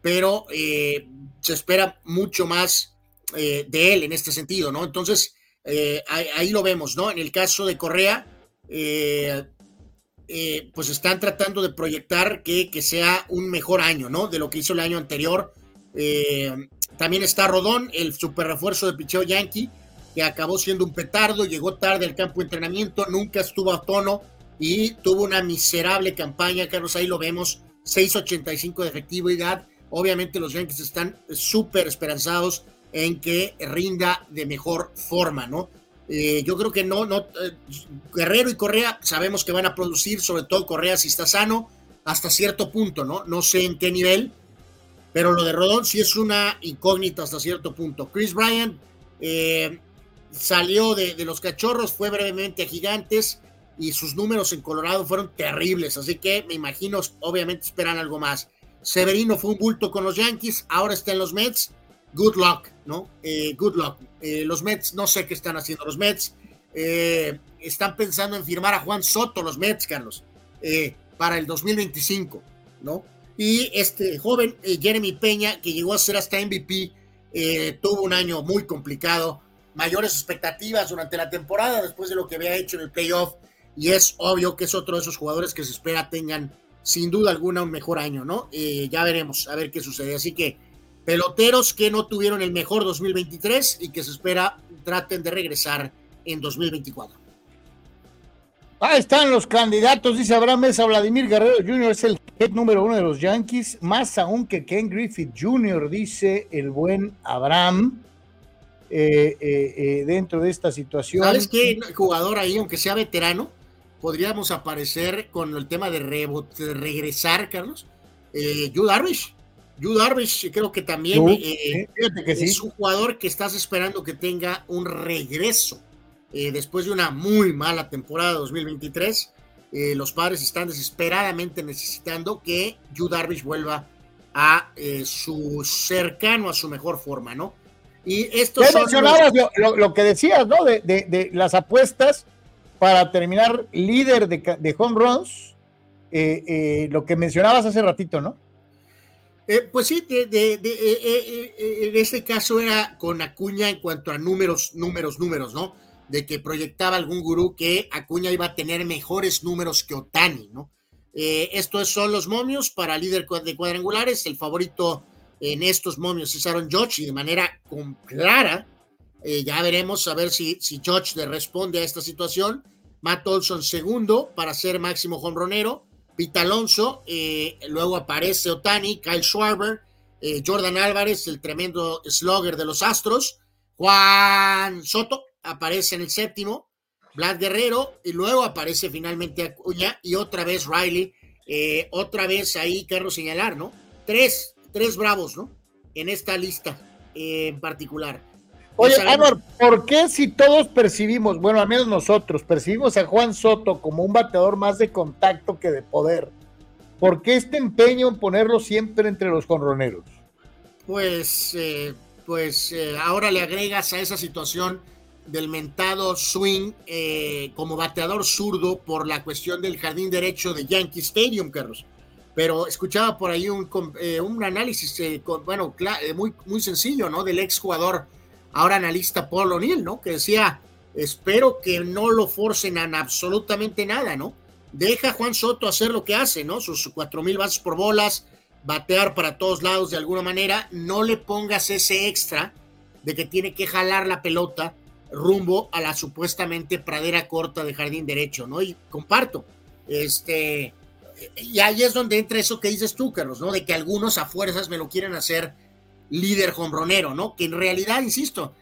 pero se espera mucho más de él en este sentido, ¿no? Entonces, ahí, ahí, lo vemos, ¿no? En el caso de Correa, eh, pues están tratando de proyectar que, que, sea un mejor año, ¿no? De lo que hizo el año anterior. Eh, también está Rodón, el super refuerzo de picheo Yankee, que acabó siendo un petardo, llegó tarde al campo de entrenamiento, nunca estuvo a tono y tuvo una miserable campaña, Carlos, ahí lo vemos, 6.85 de efectividad. Obviamente los Yankees están súper esperanzados en que rinda de mejor forma, ¿no? Eh, yo creo que no, no, eh, Guerrero y Correa sabemos que van a producir, sobre todo Correa si está sano, hasta cierto punto, ¿no? No sé en qué nivel, pero lo de Rodón sí es una incógnita hasta cierto punto. Chris Bryant eh, salió de, de, los cachorros, fue brevemente a Gigantes y sus números en Colorado fueron terribles, así que me imagino, obviamente esperan algo más. Severino fue un bulto con los Yankees, ahora está en los Mets good luck, ¿no? Eh, good luck. Eh, los Mets, no sé qué están haciendo los Mets. Eh, están pensando en firmar a Juan Soto, los Mets, Carlos, para el 2025, ¿no? Y este joven, Jeremy Peña, que llegó a ser hasta MVP, tuvo un año muy complicado, mayores expectativas durante la temporada después de lo que había hecho en el playoff, y es obvio que es otro de esos jugadores que se espera tengan sin duda alguna un mejor año, ¿no? ya veremos, a ver qué sucede. Así que peloteros que no tuvieron el mejor 2023 y que se espera traten de regresar en 2024. Ahí están los candidatos, dice Abraham Mesa, Vladimir Guerrero Jr. es el head número uno de los Yankees, más aún que Ken Griffith Jr., dice el buen Abraham, eh, eh, eh, dentro de esta situación. ¿Sabes qué jugador ahí, aunque sea veterano, podríamos aparecer con el tema de, regresar, Carlos? Eh, Darvish. Yu Darvish creo que también eh, es un jugador que estás esperando que tenga un regreso eh, después de una muy mala temporada 2023. Eh, los padres están desesperadamente necesitando que Yu Darvish vuelva a su cercano a su mejor forma, ¿no? Y esto mencionabas lo, que decías, ¿no? De, las apuestas para terminar líder de, home runs, lo que mencionabas hace ratito, ¿no? Eh, pues sí, de, de, eh, eh, en este caso era con Acuña en cuanto a números, números, números, ¿no? De que proyectaba algún gurú que Acuña iba a tener mejores números que Otani, ¿no? estos son los momios para líder de cuadrangulares. El favorito en estos momios es Aaron Judge y de manera clara, ya veremos a ver si, si Judge le responde a esta situación. Matt Olson segundo para ser máximo jonronero. Pita Alonso, eh, luego aparece Otani, Kyle Schwarber, eh, Jordan Álvarez, el tremendo slugger de los Astros, Juan Soto aparece en el séptimo, Vlad Guerrero, y luego aparece finalmente Acuña y otra vez Riley, eh, otra vez ahí quiero señalar, ¿no? Tres, tres bravos, ¿no? En esta lista en particular. Oye, Álvaro, ¿por qué si todos percibimos, bueno, al menos nosotros, percibimos a Juan Soto como un bateador más de contacto que de poder? ¿Por qué este empeño en ponerlo siempre entre los conroneros? Pues, eh, pues eh, ahora le agregas a esa situación del mentado swing eh, como bateador zurdo por la cuestión del jardín derecho de Yankee Stadium, Carlos. Pero escuchaba por ahí un, un análisis, bueno, muy, muy sencillo, ¿no? Del ex jugador ahora analista Paul O'Neill, ¿no? Que decía, espero que no lo forcen a absolutamente nada, ¿no? Deja a Juan Soto hacer lo que hace, ¿no? Sus cuatro mil bases por bolas, batear para todos lados de alguna manera, no le pongas ese extra de que tiene que jalar la pelota rumbo a la supuestamente pradera corta de jardín derecho, ¿no? Y comparto, este, y ahí es donde entra eso que dices tú, Carlos, ¿no? De que algunos a fuerzas me lo quieren hacer líder hombronero, ¿no? Que en realidad, insisto,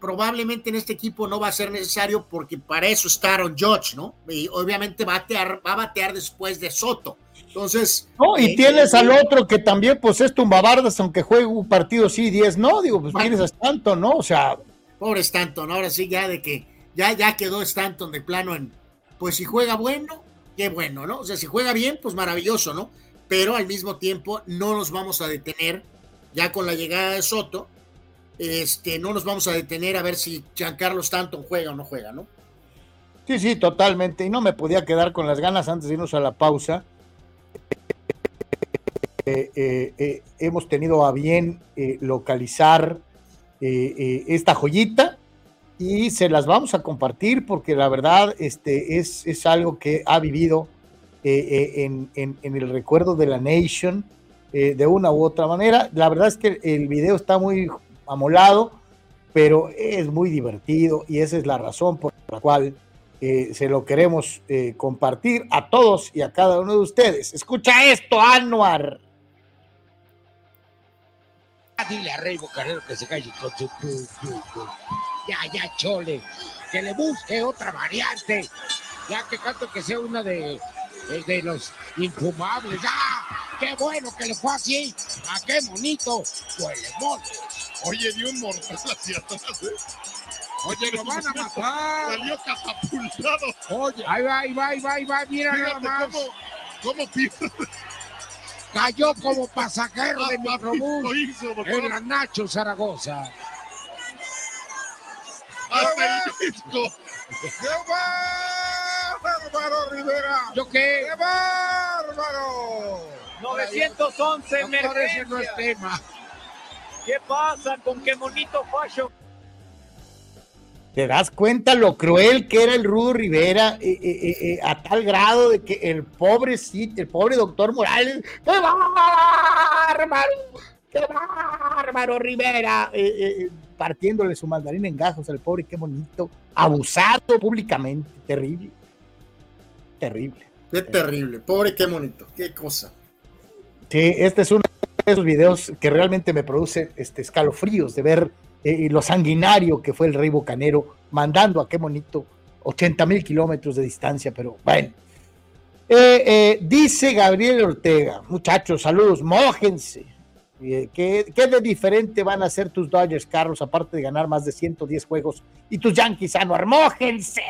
probablemente en este equipo no va a ser necesario porque para eso está Aaron Judge, ¿no? Y obviamente va a batear, va a batear después de Soto. Entonces. No, y eh, tienes eh, al otro que también, pues es tumbabardas, aunque juegue un partido sí, 10 no, digo, pues tienes a Stanton, ¿no? O sea. Pobre Stanton, ahora sí, ya de que ya, ya quedó Stanton de plano en. Pues si juega bueno, qué bueno, ¿no? O sea, si juega bien, pues maravilloso, ¿no? pero al mismo tiempo no nos vamos a detener ya con la llegada de Soto. Este, no nos vamos a detener a ver si Giancarlo Stanton juega o no juega, ¿no? Sí, sí, totalmente. Y no me podía quedar con las ganas antes de irnos a la pausa. Eh, eh, eh, hemos tenido a bien localizar esta joyita y se las vamos a compartir porque la verdad este, es, es algo que ha vivido en, en, el recuerdo de la Nation de una u otra manera. La verdad es que el video está muy amolado, pero es muy divertido y esa es la razón por la cual eh, se lo queremos eh, compartir a todos y a cada uno de ustedes. Escucha esto, Anuar. Dile a Rey Bocarero que se calle con su... Ya, ya, chole. Que le busque otra variante. Ya que canto que sea una de, de, los infumables. ¡Ah! ¡Qué bueno que le fue así! ¡Ah, qué bonito! ¡Huele mole! Oye, dio un mortal hacia atrás, ¿eh? Oye, lo van a matar. Salió catapultado. Oye, ahí va, ahí va, ahí va, ahí va. Mira nada más. Cómo, cómo pierde. Cayó como pasajero de microbús en la Nacho Zaragoza. Hasta el disco. ¡Qué bárbaro, Rivera! ¿Yo qué? ¡Qué bárbaro! 911 emergencia. no es tema. ¿Qué pasa con qué bonito fallo? ¿Te das cuenta lo cruel que era el Rudo Rivera eh, eh, eh, a tal grado de que el pobre el pobre doctor Morales, ¡qué bárbaro! ¡Qué bárbaro Rivera! partiéndole su mandarín en gajos al pobre, qué bonito, abusado públicamente, terrible, terrible. Qué terrible, pobre, qué bonito, qué cosa. Sí, este es uno de esos videos que realmente me produce este, escalofríos de ver eh, lo sanguinario que fue el rey Bocanero, mandando a qué bonito 80 mil kilómetros de distancia, pero bueno. Eh, eh, dice Gabriel Ortega, muchachos, saludos, mójense. ¿Qué, ¿Qué, de diferente van a hacer tus Dodgers, Carlos, aparte de ganar más de 110 juegos? Y tus Yankees, Anuar, mójense.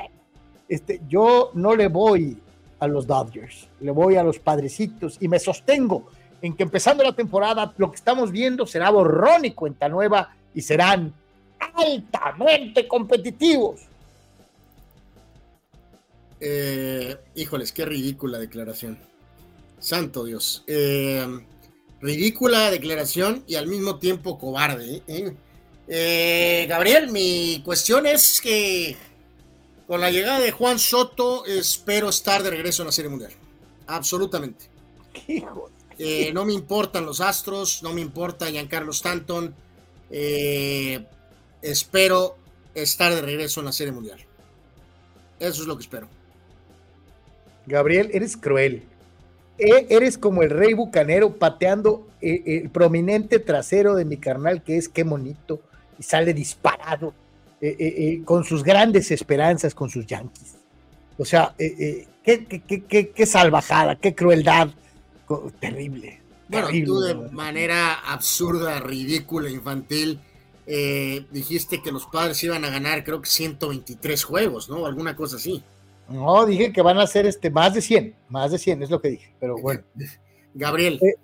Este, yo no le voy a los Dodgers, le voy a los padrecitos y me sostengo en que empezando la temporada lo que estamos viendo será borrón y cuenta nueva y serán altamente competitivos. Eh, híjoles, qué ridícula declaración. Santo Dios. Eh, ridícula declaración y al mismo tiempo cobarde. ¿eh? Gabriel, mi cuestión es que con la llegada de Juan Soto espero estar de regreso en la Serie Mundial. Absolutamente. no me importan los Astros, no me importa Giancarlo Stanton eh, espero estar de regreso en la Serie Mundial. Eso es lo que espero. Gabriel, eres cruel. E, eres como el rey bucanero pateando eh, el prominente trasero de mi carnal, que es qué bonito, y sale disparado eh, con sus grandes esperanzas con sus yankees. O sea, qué, qué, qué, salvajada, qué crueldad, terrible. Bueno, tú de manera absurda, ridícula, infantil, eh, dijiste que los padres iban a ganar, creo que 123 juegos, ¿no? Alguna cosa así. No, dije que van a ser este, más de 100, más de 100, es lo que dije, pero bueno. Gabriel, eh,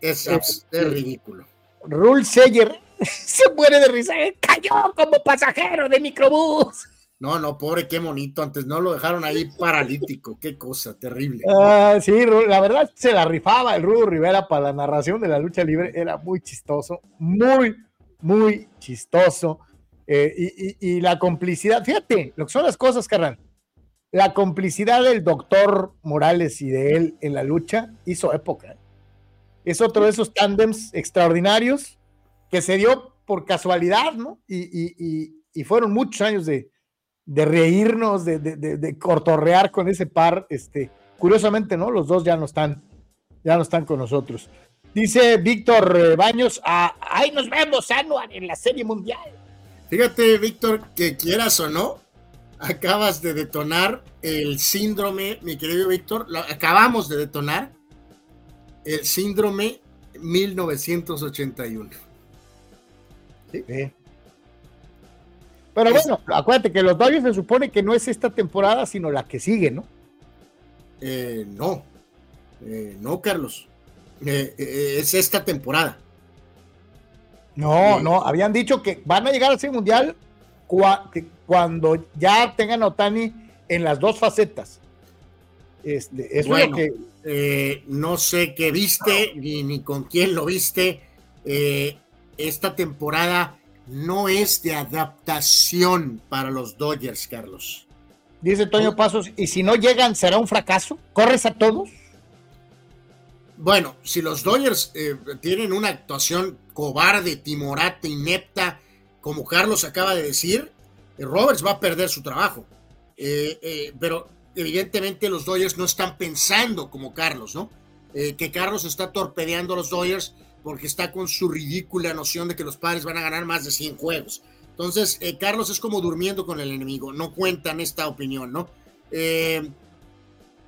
es, es, ridículo. Rule Seyer se muere de risa, eh, cayó como pasajero de microbús. No, no, pobre, qué bonito. Antes no lo dejaron ahí paralítico. Qué cosa terrible. Ah, sí, la verdad se la rifaba el Rudo Rivera para la narración de la lucha libre. Era muy chistoso, muy, muy chistoso. Eh, y, la complicidad, fíjate, lo que son las cosas, carnal. La complicidad del doctor Morales y de él en la lucha hizo época. Es otro de esos tándems extraordinarios que se dio por casualidad, ¿no? y fueron muchos años de, de reírnos, de, de, cortorrear con ese par. Este, curiosamente, ¿no? Los dos ya no están, ya no están con nosotros. Dice Víctor eh, Baños, ah, ahí nos vemos, Anuar, en la Serie Mundial. Fíjate, Víctor, que quieras o no, acabas de detonar el síndrome, mi querido Víctor, acabamos de detonar el síndrome 1981. ¿Sí? sí. Pero bueno, acuérdate que los Dodgers se supone que no es esta temporada, sino la que sigue, ¿no? Eh, no. Eh, no, Carlos. Eh, eh, es esta temporada. No, no, habían dicho que van a llegar al Serie Mundial cuando ya tengan a Otani en las dos facetas. Este, eso Bueno, es lo que. no sé qué viste ni, ni con quién lo viste. Esta temporada no es de adaptación para los Dodgers, Carlos. Dice Toño Pasos, y si no llegan, ¿será un fracaso? ¿Corres a todos? Bueno, si los Dodgers eh, tienen una actuación cobarde, timorata, inepta, como Carlos acaba de decir, eh, Roberts va a perder su trabajo. Eh, pero evidentemente los Dodgers no están pensando como Carlos, ¿no? Que Carlos está torpedeando a los Dodgers porque está con su ridícula noción de que los padres van a ganar más de 100 juegos. Entonces, eh, Carlos es como durmiendo con el enemigo, no cuentan esta opinión, ¿no? Eh,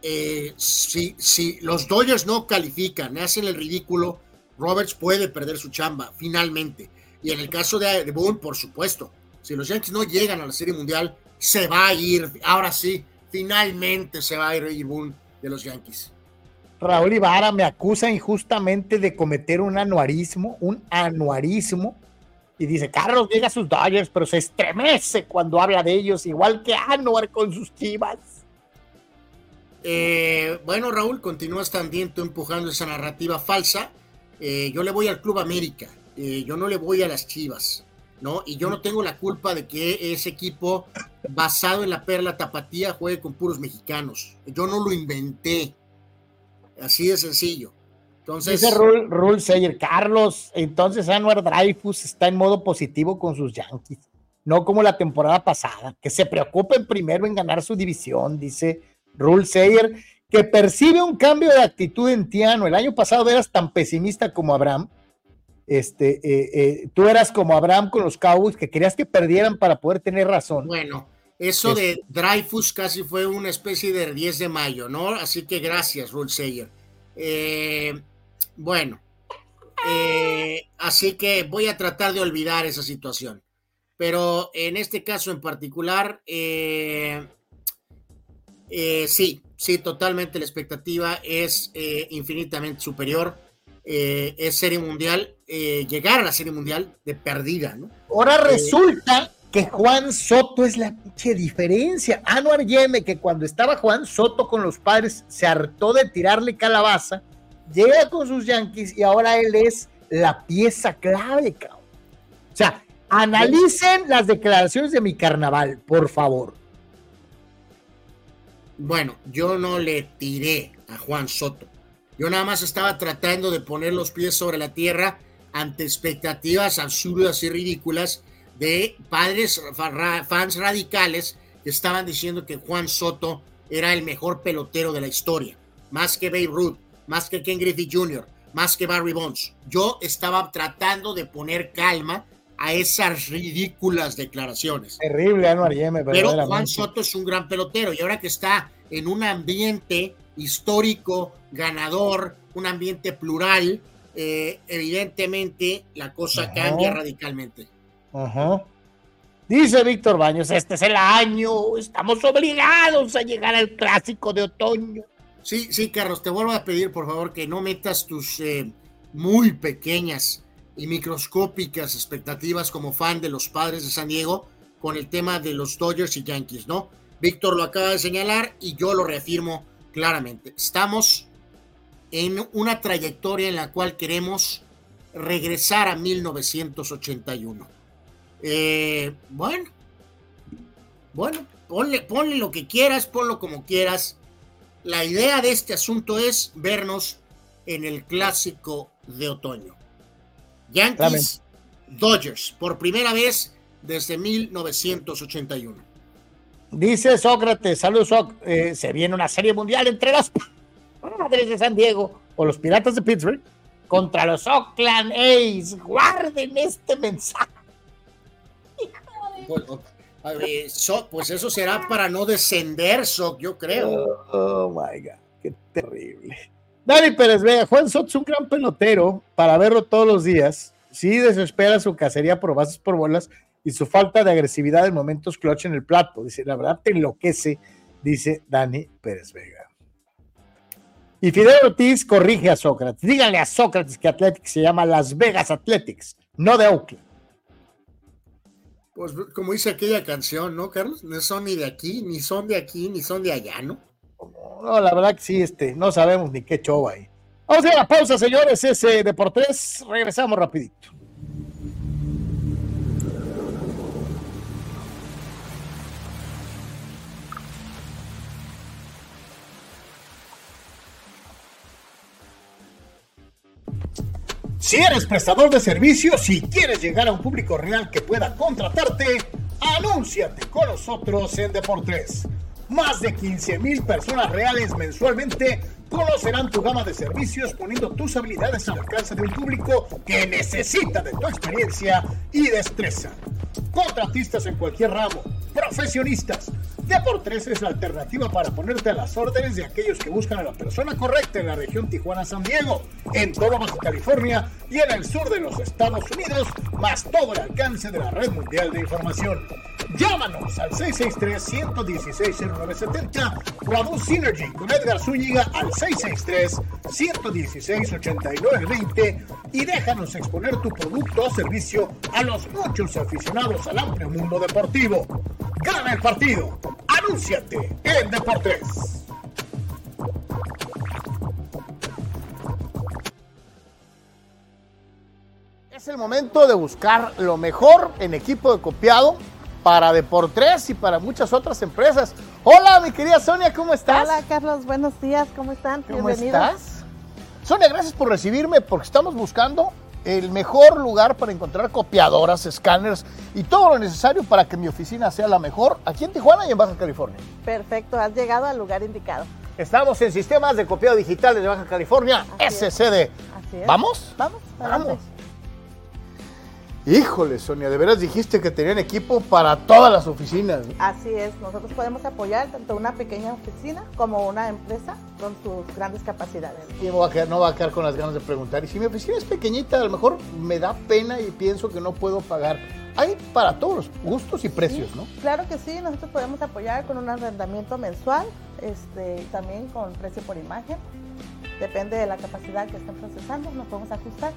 eh, si, si los Dodgers no califican, hacen el ridículo, Roberts puede perder su chamba, finalmente. Y en el caso de, de Boone, por supuesto, si los Yankees no llegan a la Serie Mundial, se va a ir, ahora sí, finalmente se va a ir Boone de los Yankees. Raúl Ibarra me acusa injustamente de cometer un anuarismo, un anuarismo, y dice, Carlos llega a sus Dodgers, pero se estremece cuando habla de ellos, igual que Anuar con sus chivas. Eh, bueno, Raúl, continúas también tú empujando esa narrativa falsa. Eh, yo le voy al Club América, eh, yo no le voy a las Chivas, ¿no? Y yo no tengo la culpa de que ese equipo basado en la perla tapatía juegue con puros mexicanos. Yo no lo inventé. Así de sencillo. Entonces, Dice Rule, Rule Sayer, Carlos, entonces Anwar Dreyfus está en modo positivo con sus Yankees, no como la temporada pasada, que se preocupen primero en ganar su división, dice Rule Sayer, que percibe un cambio de actitud en Tiano. El año pasado eras tan pesimista como Abraham. Este, eh, eh, tú eras como Abraham con los Cowboys, que querías que perdieran para poder tener razón. Bueno, eso de Dreyfus casi fue una especie de 10 de mayo, ¿no? Así que gracias, Rule Sayer. Eh, bueno, eh, así que voy a tratar de olvidar esa situación. Pero en este caso en particular, eh, eh, sí, sí, totalmente la expectativa es infinitamente superior. Eh, es Serie Mundial, eh, llegar a la Serie Mundial de perdida, ¿no? Ahora resulta que Juan Soto es la pinche diferencia. Anuar Yeme, que cuando estaba Juan Soto con los padres, se hartó de tirarle calabaza, llega con sus Yankees y ahora él es la pieza clave, cabrón. O sea, analicen las declaraciones de mi carnaval, por favor. Bueno, yo no le tiré a Juan Soto. Yo nada más estaba tratando de poner los pies sobre la tierra ante expectativas absurdas y ridículas de padres fa- fans radicales que estaban diciendo que Juan Soto era el mejor pelotero de la historia, más que Babe Ruth, más que Ken Griffey Jr., más que Barry Bonds. Yo estaba tratando de poner calma a esas ridículas declaraciones. Terrible, Anuar Yeme, Pero Juan. Soto es un gran pelotero y ahora que está en un ambiente histórico, ganador, un ambiente plural, eh, evidentemente la cosa cambia radicalmente. Ajá. Dice Víctor Baños, este es el año, estamos obligados a llegar al clásico de otoño. Sí, sí, Carlos, te vuelvo a pedir por favor que no metas tus eh, muy pequeñas y microscópicas expectativas como fan de los padres de San Diego con el tema de los Dodgers y Yankees, ¿no? Víctor lo acaba de señalar y yo lo reafirmo claramente. Estamos en una trayectoria en la cual queremos regresar a 1981. Eh, bueno, bueno, ponle, ponle lo que quieras, ponlo como quieras. La idea de este asunto es vernos en el clásico de otoño. Yankees, Dodgers, por primera vez desde 1981. Dice Sócrates, saludos, Soc, eh, se viene una serie mundial entre los padres de San Diego o los piratas de Pittsburgh contra los Oakland A's. Guarden este mensaje. Pues, ver, so- pues eso será para no descender, Soc, yo creo. Oh, my God, qué terrible. Dani Pérez Vega, Juan Soto es un gran pelotero para verlo todos los días. Sí desespera su cacería por bases por bolas y su falta de agresividad en momentos clutch en el plato. Dice, la verdad te enloquece, dice Dani Pérez Vega. Y Fidel Ortiz corrige a Sócrates. Díganle a Sócrates que Athletics se llama Las Vegas Athletics, no de Oakland. Pues como dice aquella canción, ¿no, Carlos? No son ni de aquí, ni son de aquí, ni son de allá, ¿no? No, la verdad que sí, este, no sabemos ni qué show hay. Vamos a ir la pausa, señores, ese de por tres. Regresamos rapidito. Si eres prestador de servicios y quieres llegar a un público real que pueda contratarte, anúnciate con nosotros en Deportes. Más de 15 mil personas reales mensualmente conocerán tu gama de servicios poniendo tus habilidades al alcance de un público que necesita de tu experiencia y destreza. Contratistas en cualquier ramo, profesionistas. Deportes es la alternativa para ponerte a las órdenes de aquellos que buscan a la persona correcta en la región Tijuana-San Diego, en toda Baja California y en el sur de los Estados Unidos, más todo el alcance de la red mundial de información. Llámanos al 663-116-0970 o a Synergy con Edgar Zúñiga al 663-116-8920 y déjanos exponer tu producto o servicio a los muchos aficionados al amplio mundo deportivo. Gana el partido. Anúnciate en Deportes. Es el momento de buscar lo mejor en equipo de copiado para Deportes y para muchas otras empresas. Hola, mi querida Sonia, ¿cómo estás? Hola, Carlos, buenos días, ¿cómo están? ¿Cómo Bienvenidos. estás? Sonia, gracias por recibirme porque estamos buscando el mejor lugar para encontrar copiadoras, escáneres y todo lo necesario para que mi oficina sea la mejor aquí en Tijuana y en Baja California. Perfecto, has llegado al lugar indicado. Estamos en Sistemas de Copiado Digital de Baja California, Así es. SCD. Así es. ¿Vamos? Vamos. Vamos. Híjole, Sonia, de veras dijiste que tenían equipo para todas las oficinas. Así es, nosotros podemos apoyar tanto una pequeña oficina como una empresa con sus grandes capacidades. Y no va, a quedar, no va a quedar con las ganas de preguntar. Y si mi oficina es pequeñita, a lo mejor me da pena y pienso que no puedo pagar. Hay para todos los gustos y precios, Sí, ¿no? Claro que sí, nosotros podemos apoyar con un arrendamiento mensual, este, también con precio por imagen. Depende de la capacidad que estén procesando, nos podemos ajustar.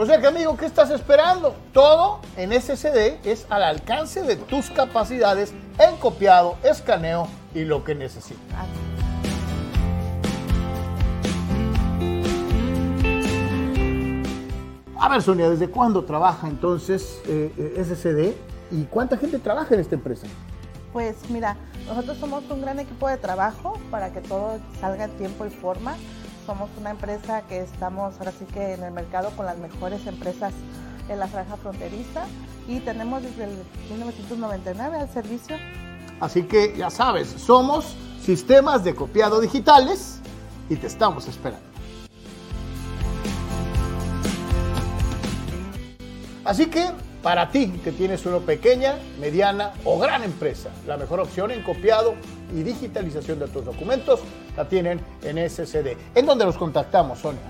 O sea que, amigo, ¿qué estás esperando? Todo en SSD es al alcance de tus capacidades en copiado, escaneo y lo que necesitas. A ver, Sonia, ¿desde cuándo trabaja entonces eh, eh, SSD y cuánta gente trabaja en esta empresa? Pues mira, nosotros somos un gran equipo de trabajo para que todo salga en tiempo y forma. Somos una empresa que estamos ahora sí que en el mercado con las mejores empresas en la franja fronteriza y tenemos desde el 1999 al servicio. Así que ya sabes, somos sistemas de copiado digitales y te estamos esperando. Así que para ti que tienes una pequeña, mediana o gran empresa, la mejor opción en copiado y digitalización de tus documentos la tienen en SCD. ¿En dónde los contactamos, Sonia?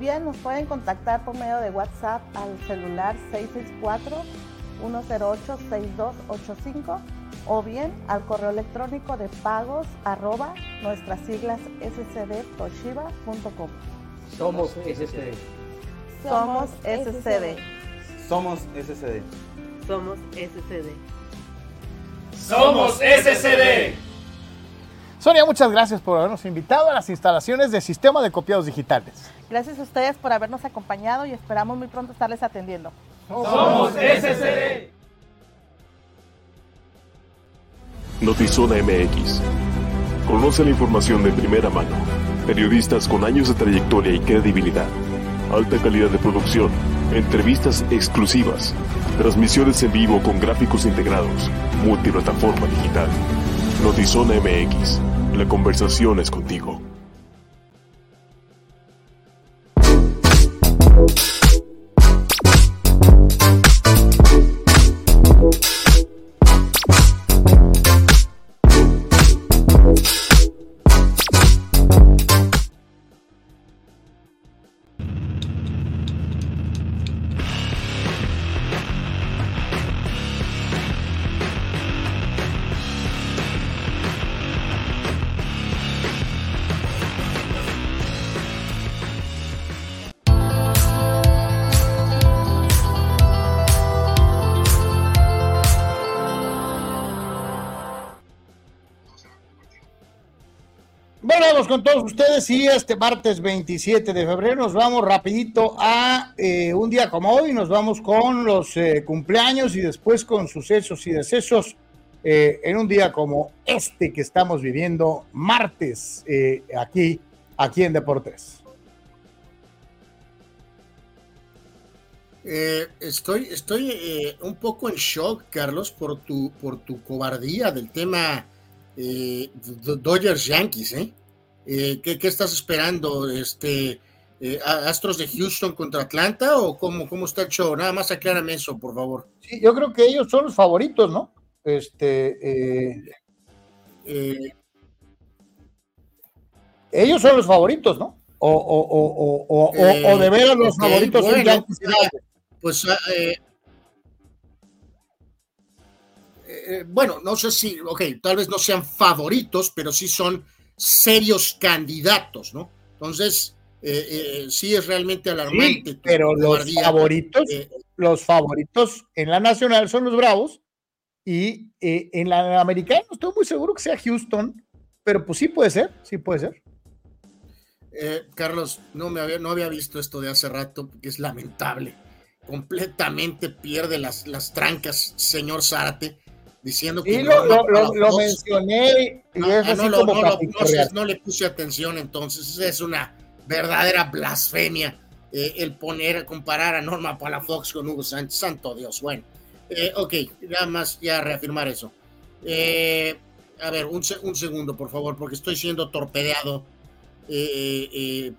Bien, nos pueden contactar por medio de WhatsApp al celular 664-108-6285 o bien al correo electrónico de pagos arroba nuestras siglas scdtoshiba.com. Somos SCD. Somos SCD. Somos SCD. Somos SCD. Somos SCD. Sonia, muchas gracias por habernos invitado a las instalaciones de Sistema de Copiados Digitales. Gracias a ustedes por habernos acompañado y esperamos muy pronto estarles atendiendo. Somos SCD. Notizona MX. Conoce la información de primera mano. Periodistas con años de trayectoria y credibilidad. Alta calidad de producción. Entrevistas exclusivas. Transmisiones en vivo con gráficos integrados. Multiplataforma digital. Notizona MX. La conversación es contigo. Todos ustedes y este martes 27 de febrero nos vamos rapidito a eh, un día como hoy, nos vamos con los eh, cumpleaños y después con sucesos y decesos eh, en un día como este que estamos viviendo martes aquí, aquí en Deportes. estoy estoy un poco en shock, Carlos, por tu, por tu cobardía del tema Dodgers Yankees, ¿eh? Eh ¿qué, estás esperando? Este, eh, ¿Astros de Houston contra Atlanta o cómo, cómo está el show? Nada más aclárame eso, por favor. Sí, yo creo que ellos son los favoritos, ¿no? Este, ellos son los favoritos, ¿no? O, o, o, o de veras los favoritos son Yankees. Pues Eh, bueno, no sé si, ok, tal vez no sean favoritos, pero sí son serios candidatos, ¿no? Entonces, eh, eh, sí es realmente alarmante. pero los favoritos, los favoritos en la nacional son los Bravos y en la americana no estoy muy seguro que sea Houston, pero pues sí puede ser, sí puede ser. Carlos, no me había, no había visto esto de hace rato, porque es lamentable. Completamente pierde las, las trancas, señor Zárate diciendo que no, lo, mencioné y no, es no, no, le puse atención entonces es una verdadera blasfemia eh, el poner comparar a Norma Palafox con Hugo Sánchez. Santo Dios bueno. Eh, ok nada más ya reafirmar eso. Eh, a ver un, un, segundo por favor porque estoy siendo torpedeado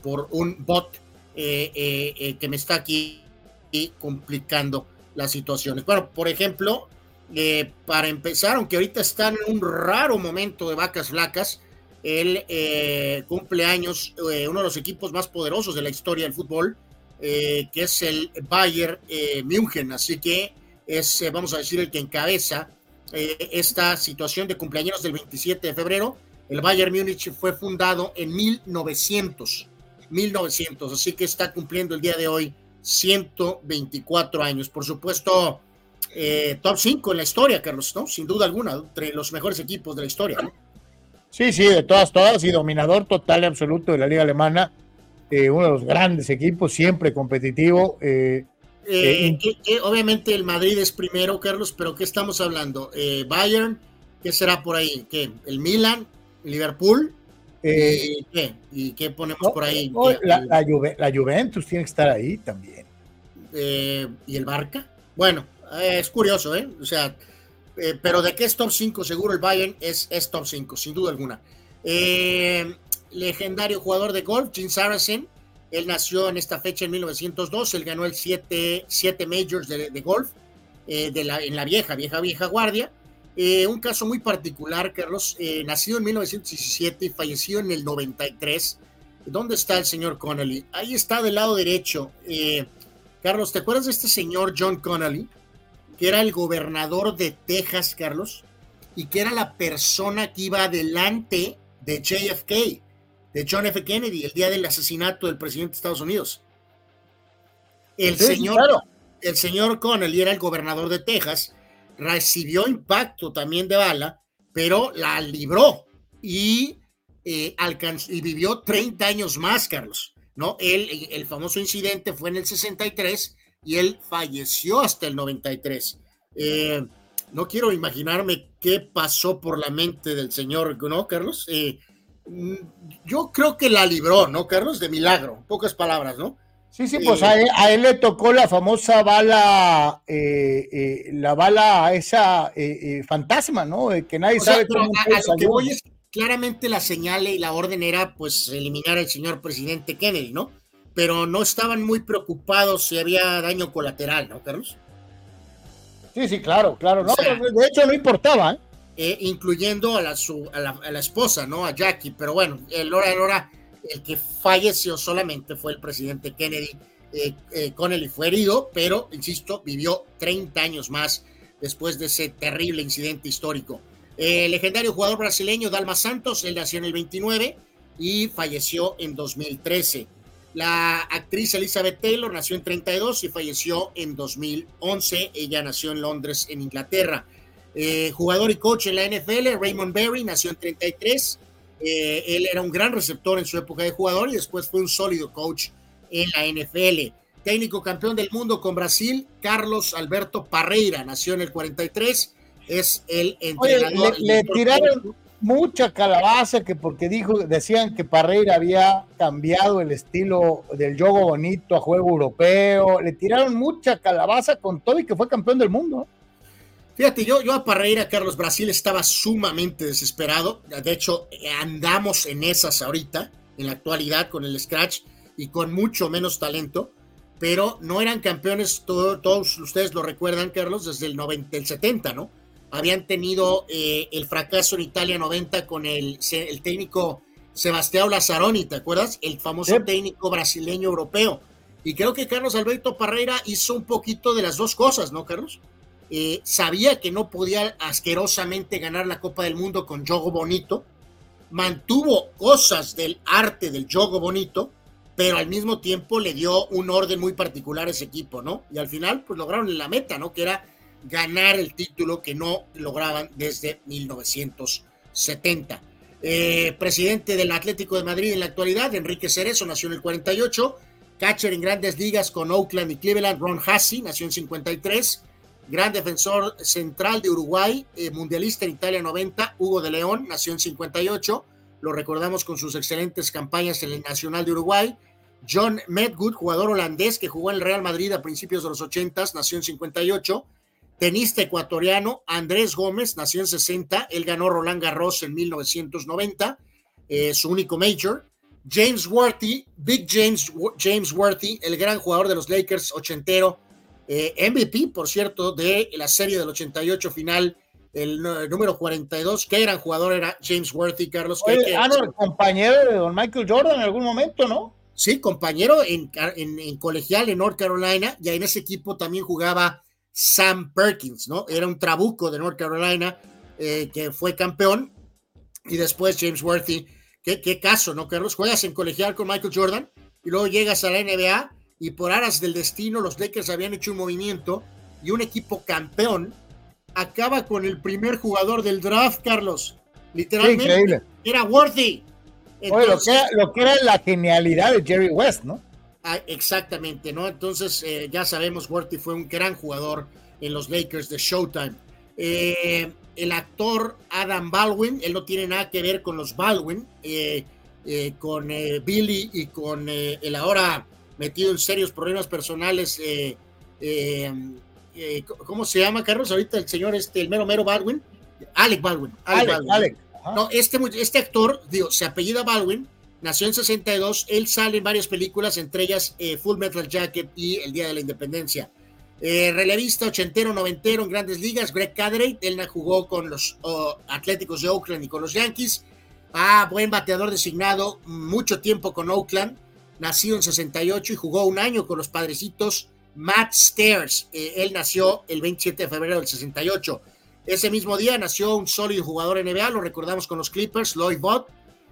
por un bot que me está aquí complicando las situaciones. Bueno por ejemplo eh, para empezar, aunque ahorita están en un raro momento de vacas flacas, él eh, cumpleaños eh, uno de los equipos más poderosos de la historia del fútbol, que es el Bayern München. Así que es, vamos a decir, el que encabeza esta situación de cumpleaños del 27 de febrero. El Bayern Múnich fue fundado en 1900, 1900, así que está cumpliendo el día de hoy 124 años. Por supuesto, eh, top 5 en la historia, Carlos, ¿no? Sin duda alguna, entre los mejores equipos de la historia, ¿no? Sí, sí, de todas, todas, y dominador total y absoluto de la Liga Alemana, eh, uno de los grandes equipos, siempre competitivo. Eh, obviamente el Madrid es primero, Carlos, pero ¿qué estamos hablando? Bayern, ¿qué será por ahí? ¿Qué? ¿El Milan? ¿Liverpool? ¿qué? ¿Y qué ponemos por ahí? la, la, Juventus tiene que estar ahí también. ¿Y el Barca? Bueno, es curioso, ¿eh? O sea, eh, pero de qué es top 5, seguro el Bayern es, es top 5, sin duda alguna. Eh, legendario jugador de golf, Jim Saracen. Él nació en esta fecha en 1902. Él ganó el 7 siete, majors de, golf eh, de la, en la vieja, vieja, vieja guardia. un caso muy particular, Carlos. nacido en 1917 y falleció en el 93. ¿Dónde está el señor Connolly? Ahí está del lado derecho. Carlos, ¿te acuerdas de este señor John Connolly? Que era el gobernador de Texas, Carlos, y que era la persona que iba adelante de JFK, de John F. Kennedy, el día del asesinato del presidente de Estados Unidos. El señor, el señor Connelly era el gobernador de Texas, recibió impacto también de bala, pero la libró y, eh, y vivió 30 años más, Carlos. ¿no? Él, el famoso incidente fue en el 63 y él falleció hasta el 93. Eh, no quiero imaginarme qué pasó por la mente del señor, ¿no, Carlos? Eh, mm, yo creo que la libró, ¿no, Carlos? De milagro, pocas palabras, ¿no? Sí, sí, pues a, él, le tocó la famosa bala, eh, la bala esa fantasma, ¿no? Que nadie sabe cómo a, lo que voy es claramente la señal y la orden era, pues, eliminar al señor presidente Kennedy, ¿no? Pero no estaban muy preocupados si había daño colateral, ¿no, Carlos? Sí, sí, claro, claro. No, de hecho, no importaba. ¿eh? Eh, incluyendo a la, a, la, esposa, ¿no? A Jackie. Pero bueno, el hora, el hora, el que falleció solamente fue el presidente Kennedy. Eh, Connelly fue herido, pero, insisto, vivió 30 años más después de ese terrible incidente histórico. El legendario jugador brasileño Dalma Santos, él nació en el 29 y falleció en 2013. La actriz Elizabeth Taylor nació en 32 y falleció en 2011. Ella nació en Londres, en Inglaterra. Eh, jugador y coach en la NFL, Raymond Berry, nació en 33 Eh, él era un gran receptor en su época de jugador y después fue un sólido coach en la NFL. Técnico campeón del mundo con Brasil, Carlos Alberto Parreira, nació en el 43, es el entrenador. Oye, le, le tiraron mucha calabaza que porque dijo, decían que Parreira había cambiado el estilo del juego bonito a juego europeo, le tiraron mucha calabaza con todo y que fue campeón del mundo. Fíjate, yo, yo a Parreira, Carlos Brasil, estaba sumamente desesperado. De hecho, andamos en esas ahorita, en la actualidad, con el Scratch y con mucho menos talento. Pero no eran campeones, todo, todos ustedes lo recuerdan, Carlos, desde el, 90, el 70, ¿no? Habían tenido eh, el fracaso en Italia 90 con el, el técnico Sebastián Lazzaroni, ¿te acuerdas? El famoso sí. técnico brasileño europeo. Y creo que Carlos Alberto Parreira hizo un poquito de las dos cosas, ¿no, Carlos? Eh, sabía que no podía asquerosamente ganar la Copa del Mundo con Jogo Bonito, mantuvo cosas del arte del Jogo Bonito, pero al mismo tiempo le dio un orden muy particular a ese equipo, ¿no? Y al final, pues lograron la meta, ¿no? Que era ganar el título que no lograban desde 1970. Eh, presidente del Atlético de Madrid en la actualidad, Enrique Cerezo, nació en el 48, catcher en grandes ligas con Oakland y Cleveland, Ron Hassi, nació en 53, gran defensor central de Uruguay, eh, mundialista en Italia 90, Hugo de León, nació en 58, lo recordamos con sus excelentes campañas en el Nacional de Uruguay. John Medgood, jugador holandés que jugó en el Real Madrid a principios de los 80, nació en 58. Tenista ecuatoriano Andrés Gómez, nació en 60, él ganó Roland Garros en 1990, eh, su único major. James Worthy, Big James, James Worthy, el gran jugador de los Lakers, ochentero, eh, MVP, por cierto, de la serie del 88 final, el, el número 42. Qué gran jugador era James Worthy, Carlos. Oye, que, ah, no, el compañero de don Michael Jordan en algún momento, ¿no? Sí, compañero en, en, en, colegial en North Carolina, y en ese equipo también jugaba Sam Perkins, ¿no? Era un trabuco de North Carolina eh, que fue campeón, y después James Worthy. ¿Qué, qué caso, ¿no, Carlos? Juegas en colegial con Michael Jordan y luego llegas a la NBA y por aras del destino los Lakers habían hecho un movimiento y un equipo campeón acaba con el primer jugador del draft, Carlos. Literalmente sí, era Worthy. Entonces, Oye, lo, que era, lo, que era, la genialidad de Jerry West, ¿no? Ah, exactamente, ¿no? Entonces eh, ya sabemos, Worthy fue un gran jugador en los Lakers de Showtime. Eh, el actor Adam Baldwin, él no tiene nada que ver con los Baldwin, eh, con Billy y con el ahora metido en serios problemas personales. ¿Cómo se llama, Carlos? Ahorita el señor, este, el mero mero Baldwin. Alec Baldwin. Alec, Alec, Baldwin. Alec. No, este, este actor, digo, se apellida Baldwin, nació en 62, él sale en varias películas, entre ellas Full Metal Jacket y El Día de la Independencia. relevista ochentero, noventero en grandes ligas, Greg Cadrey, él jugó con los Atléticos de Oakland y con los Yankees. Ah, buen bateador designado, mucho tiempo con Oakland nacido en 68 y jugó un año con los padrecitos Matt Stairs. Eh, él nació el 27 de febrero del 68. Ese mismo día nació un sólido jugador NBA, lo recordamos con los Clippers, Lloyd Bott.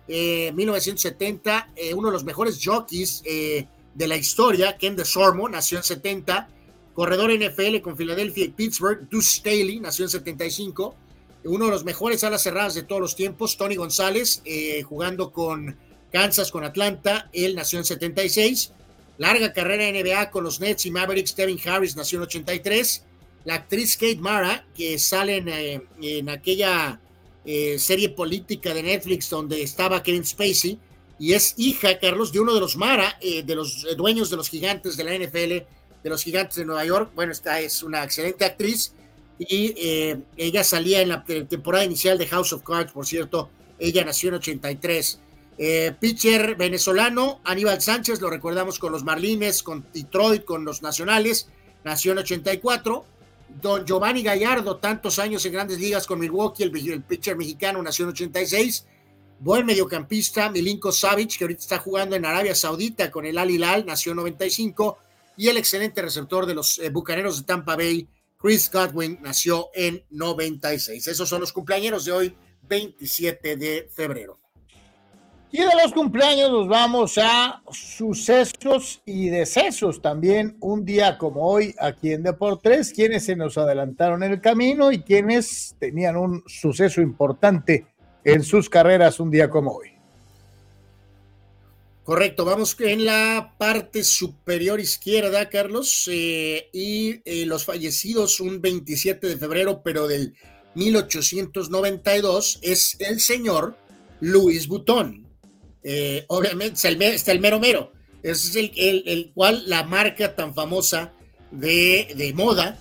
Eh, 1970, eh, uno de los mejores jockeys eh, de la historia, Ken DeSormo, nació en 70. Corredor NFL con Filadelfia y Pittsburgh, Deuce Staley, nació en 75. Uno de los mejores alas cerradas de todos los tiempos, Tony González, eh, jugando con Kansas con Atlanta, él nació en 76. Larga carrera NBA con los Nets y Mavericks, Kevin Harris nació en 83. La actriz Kate Mara, que sale eh, en aquella eh, serie política de Netflix donde estaba Kevin Spacey, y es hija, Carlos, de uno de los Mara, eh, de los dueños de los gigantes de la NFL, de los gigantes de Nueva York. Bueno, esta es una excelente actriz y eh, ella salía en la temporada inicial de House of Cards, por cierto, ella nació en 83. Eh, pitcher venezolano, Aníbal Sánchez, lo recordamos con los Marlines, con Detroit, con los Nacionales, nació en 84. Don Giovanni Gallardo, tantos años en grandes ligas con Milwaukee, el, pitcher mexicano, nació en 86. Buen mediocampista, Milinko Savic, que ahorita está jugando en Arabia Saudita con el Al Hilal, nació en 95. Y el excelente receptor de los eh, Bucaneros de Tampa Bay, Chris Godwin, nació en 96. Esos son los cumpleaños de hoy, 27 de febrero. Y de los cumpleaños nos vamos a sucesos y decesos también un día como hoy aquí en Deportes, quienes se nos adelantaron en el camino y quienes tenían un suceso importante en sus carreras un día como hoy. Correcto, vamos en la parte superior izquierda, Carlos, eh, y eh, los fallecidos un 27 de febrero, pero del 1892, es el señor Luis Butón. Eh, obviamente está el, mero mero, es el, el, cual la marca tan famosa de, de moda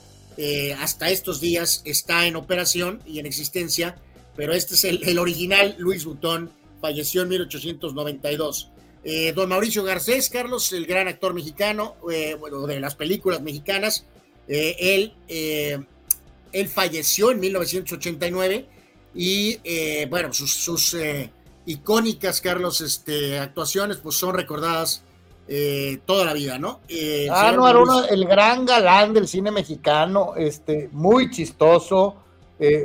hasta estos días está en operación y en existencia, pero este es el, original Luis Butón, falleció en 1892. Eh, don Mauricio Garcés, Carlos, el gran actor mexicano, eh, bueno, de las películas mexicanas, eh, él, él falleció en 1989 y, bueno, sus, icónicas, Carlos, este, actuaciones, pues son recordadas toda la vida, ¿no? ah, no, era el gran galán del cine mexicano, este, muy chistoso,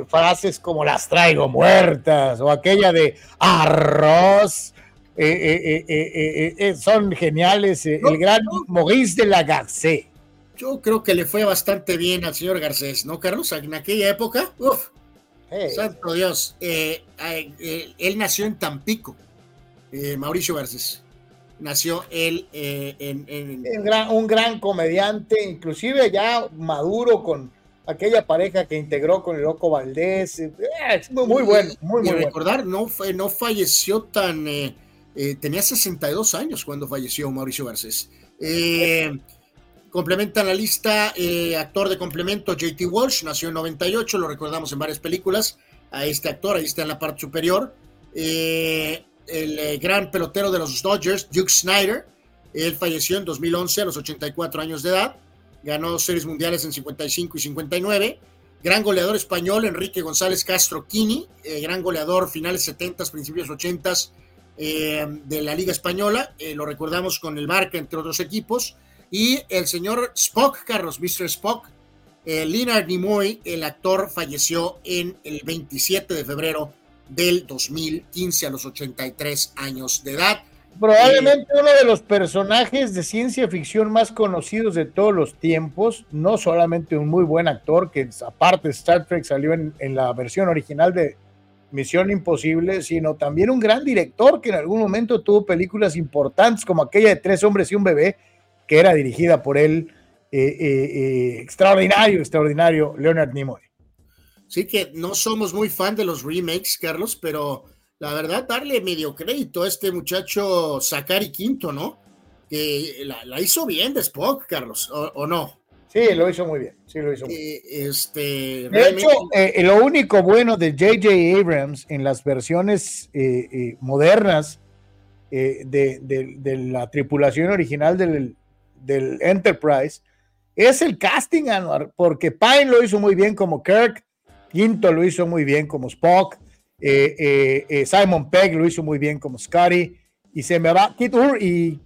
frases como las traigo muertas o aquella de arroz eh, eh, eh, son geniales. el gran Maurice de la Garcés. Yo creo que le fue bastante bien al señor Garcés, ¿no, Carlos? En aquella época, uf, santo Dios. él nació en Tampico, Mauricio Garcés. Nació él en... Un, gran, comediante, inclusive ya maduro con aquella pareja que integró con el Loco Valdés. Es muy, bueno, muy, muy recordar, no, no falleció tan eh, tenía 62 años cuando falleció Mauricio Garcés. Eh, complementa la lista eh, actor de complemento JT Walsh, nació en 98, lo recordamos en varias películas. A este actor, ahí está en la parte superior. el gran pelotero de los Dodgers, Duke Snyder, él falleció en 2011 a los 84 años de edad. Ganó series mundiales en 55 y 59. Gran goleador español, Enrique González Castro Quini, gran goleador finales 70, principios 80 eh, de la Liga Española, eh, lo recordamos con el Barca, entre otros equipos, y el señor Spock, Carlos, Mr. Spock, eh, Leonard Nimoy, el actor, falleció en el 27 de febrero del 2015 a los 83 años de edad. Probablemente uno de los personajes de ciencia ficción más conocidos de todos los tiempos, no solamente un muy buen actor, que aparte Star Trek salió en la versión original de, Misión Imposible, sino también un gran director que en algún momento tuvo películas importantes como aquella de Tres hombres y un bebé, que era dirigida por él, eh, eh, eh, extraordinario, extraordinario, Leonard Nimoy. Sí que no somos muy fan de los remakes, Carlos, pero la verdad, darle medio crédito a este muchacho Zachary Quinto, ¿no? Que la, hizo bien de Spock, Carlos, o no? Sí, lo hizo muy bien. Sí, lo hizo Este, de hecho, eh, lo único bueno de J.J. Abrams en las versiones eh, eh, modernas de, la tripulación original del, Enterprise es el casting, porque Pine lo hizo muy bien como Kirk, Quinto lo hizo muy bien como Spock, Simon Pegg lo hizo muy bien como Scotty, y se me va Kit, y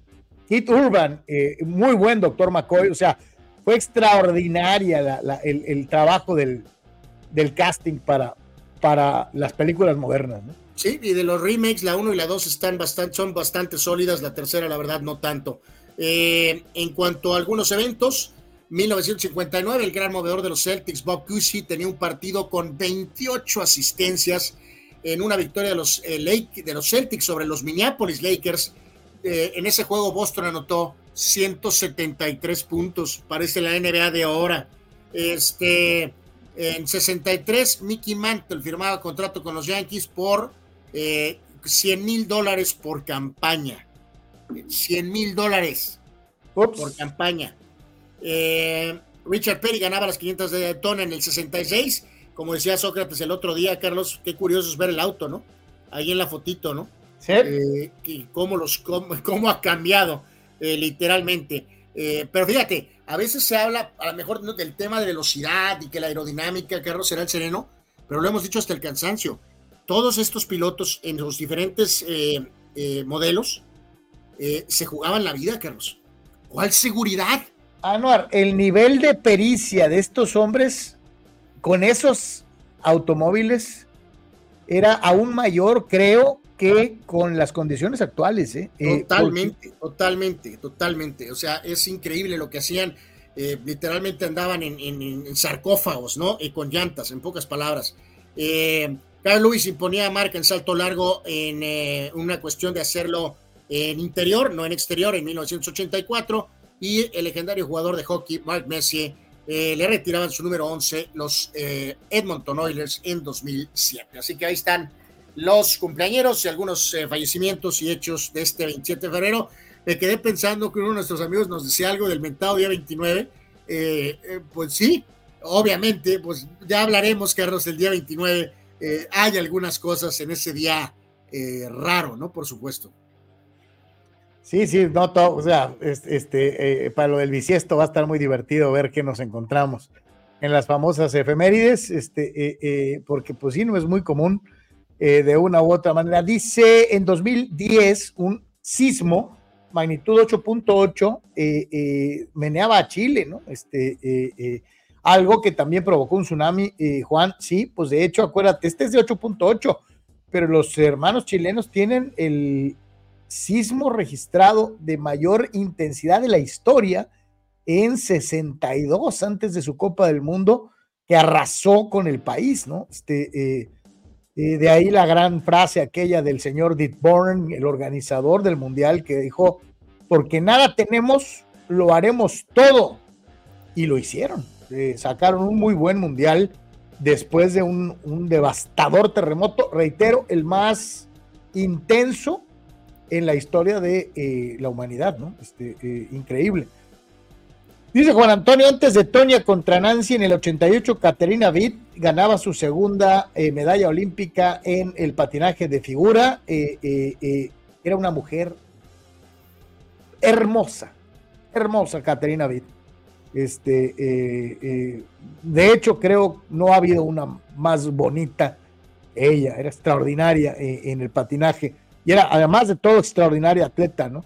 Kit Urban, muy buen Doctor McCoy, o sea, fue extraordinaria el, trabajo del, casting para, para las películas modernas. ¿no? Sí, y de los remakes, la 1 y la 2 están bastante, son bastante sólidas, la tercera, la verdad, no tanto. Eh, en cuanto a algunos eventos, 1959, el gran movedor de los Celtics, Bob Cousy, tenía un partido con 28 asistencias en una victoria de los, eh, de los Celtics sobre los Minneapolis Lakers. Eh, en ese juego, Boston anotó 173 puntos, parece la NBA de ahora. Este, en 63, Mickey Mantle firmaba contrato con los Yankees por 100 eh, mil dólares por campaña. 100 mil dólares por campaña. Eh, Richard Perry ganaba las 500 de Daytona en el 66. Como decía Sócrates el otro día, Carlos, qué curioso es ver el auto, ¿no? Ahí en la fotito, ¿no? Sí. Eh, cómo, los, cómo ha cambiado eh, literalmente. Eh, pero fíjate, a veces se habla a lo mejor del tema de velocidad y que la aerodinámica, Carlos, será el sereno, pero lo hemos dicho hasta el cansancio. Todos estos pilotos en los diferentes eh, se jugaban la vida, Carlos. ¿Cuál seguridad? Anuar, el nivel de pericia de estos hombres con esos automóviles era aún mayor, creo, que con las condiciones actuales. ¿eh? eh totalmente, totalmente, totalmente. O sea, es increíble lo que hacían. Eh, literalmente andaban en, sarcófagos, ¿no? Y con llantas, en pocas palabras. Eh, Carl Lewis imponía a marca en salto largo en eh, una cuestión de hacerlo en interior, no en exterior, en 1984. Y el legendario jugador de hockey, Mark Messier, eh, le retiraban su número 11 los eh, Edmonton Oilers en 2007. Así que ahí están los cumpleañeros y algunos eh, fallecimientos y hechos de este 27 de febrero. Me quedé pensando que uno de nuestros amigos nos decía algo del mentado día 29. pues sí, obviamente, pues ya hablaremos, Carlos, del día 29. hay algunas cosas en ese día raro, ¿no? Por supuesto. Sí, sí, no todo, o sea, este, eh, para lo del bisiesto va a estar muy divertido ver qué nos encontramos en las famosas efemérides, este, eh, eh, porque pues sí, no es muy común de una u otra manera. Dice en 2010 un sismo, magnitud 8.8, meneaba a Chile, ¿no? Este, algo que también provocó un tsunami, Juan, sí, pues de hecho, acuérdate, este es de 8.8, pero los hermanos chilenos tienen el sismo registrado de mayor intensidad de la historia en 62 antes de su Copa del Mundo que arrasó con el país, ¿no? Este, eh, eh, de ahí la gran frase aquella del señor Bourne, el organizador del Mundial, que dijo, porque nada tenemos, lo haremos todo. Y lo hicieron. Eh, sacaron un muy buen Mundial después de un, un devastador terremoto, reitero, el más intenso en la historia de eh, la humanidad, ¿no? Este, eh, increíble. Dice Juan Antonio, antes de Tonia contra Nancy en el 88, Caterina Witt ganaba su segunda eh, medalla olímpica en el patinaje de figura. era una mujer hermosa, hermosa Caterina Witt. Este, de hecho, creo no ha habido una más bonita. Ella era extraordinaria en el patinaje y era además de todo extraordinario atleta, ¿no?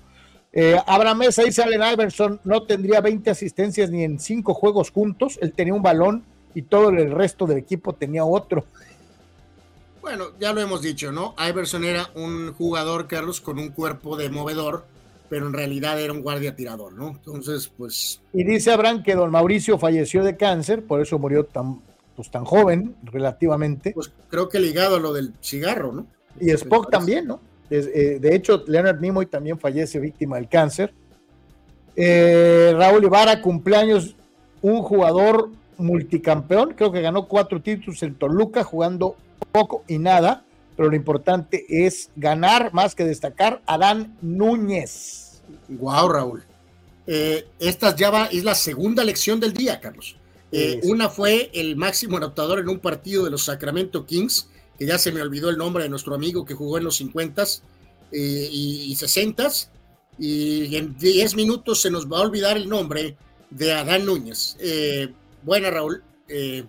Eh, Abraham Mesa dice Allen Iverson no tendría 20 asistencias ni en cinco juegos juntos, él tenía un balón y todo el resto del equipo tenía otro. Bueno, ya lo hemos dicho, ¿no? Iverson era un jugador, Carlos, con un cuerpo de movedor, pero en realidad era un guardia tirador, ¿no? Entonces, pues... Y dice Abraham que don Mauricio falleció de cáncer, por eso murió tan, pues, tan joven relativamente. Pues creo que ligado a lo del cigarro, ¿no? Y Spock también, ¿no? Eh, de hecho, Leonard Nimoy también fallece víctima del cáncer. Eh, Raúl Ibarra, cumpleaños, un jugador multicampeón, creo que ganó cuatro títulos en Toluca, jugando poco y nada, pero lo importante es ganar más que destacar. Adán Núñez. Wow, Raúl. Eh, esta ya va, es la segunda lección del día, Carlos. Una fue el máximo anotador en un partido de los Sacramento Kings que ya se me olvidó el nombre de nuestro amigo que jugó en los 50s eh, y, 60s, y en 10 minutos se nos va a olvidar el nombre de Adán Núñez. Eh, buena, Raúl. Eh,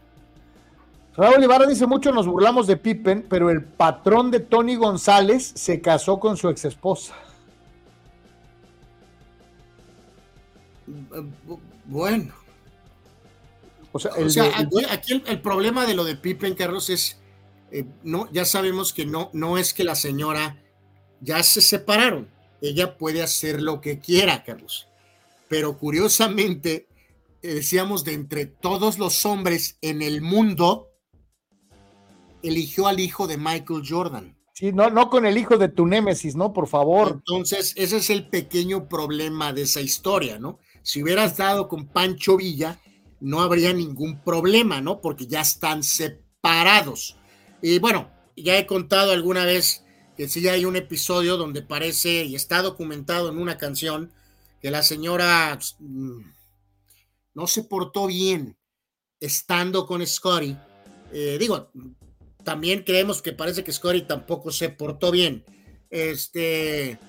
Raúl Ibarra dice mucho, nos burlamos de Pippen, pero el patrón de Tony González se casó con su ex esposa. Bueno. O sea, aquí, el, problema de lo de Pippen, Carlos, es eh, no, ya sabemos que no, no es que la señora ya se separaron. Ella puede hacer lo que quiera, Carlos. Pero curiosamente, eh, decíamos, de entre todos los hombres en el mundo, eligió al hijo de Michael Jordan. Sí, no, no con el hijo de tu némesis, ¿no? Por favor. Entonces, ese es el pequeño problema de esa historia, ¿no? Si hubieras dado con Pancho Villa, no habría ningún problema, ¿no? Porque ya están separados. Y bueno, ya he contado alguna vez que sí hay un episodio donde parece y está documentado en una canción que la señora mm, no se portó bien estando con Scotty. Eh, digo, también creemos que parece que Scotty tampoco se portó bien. Este,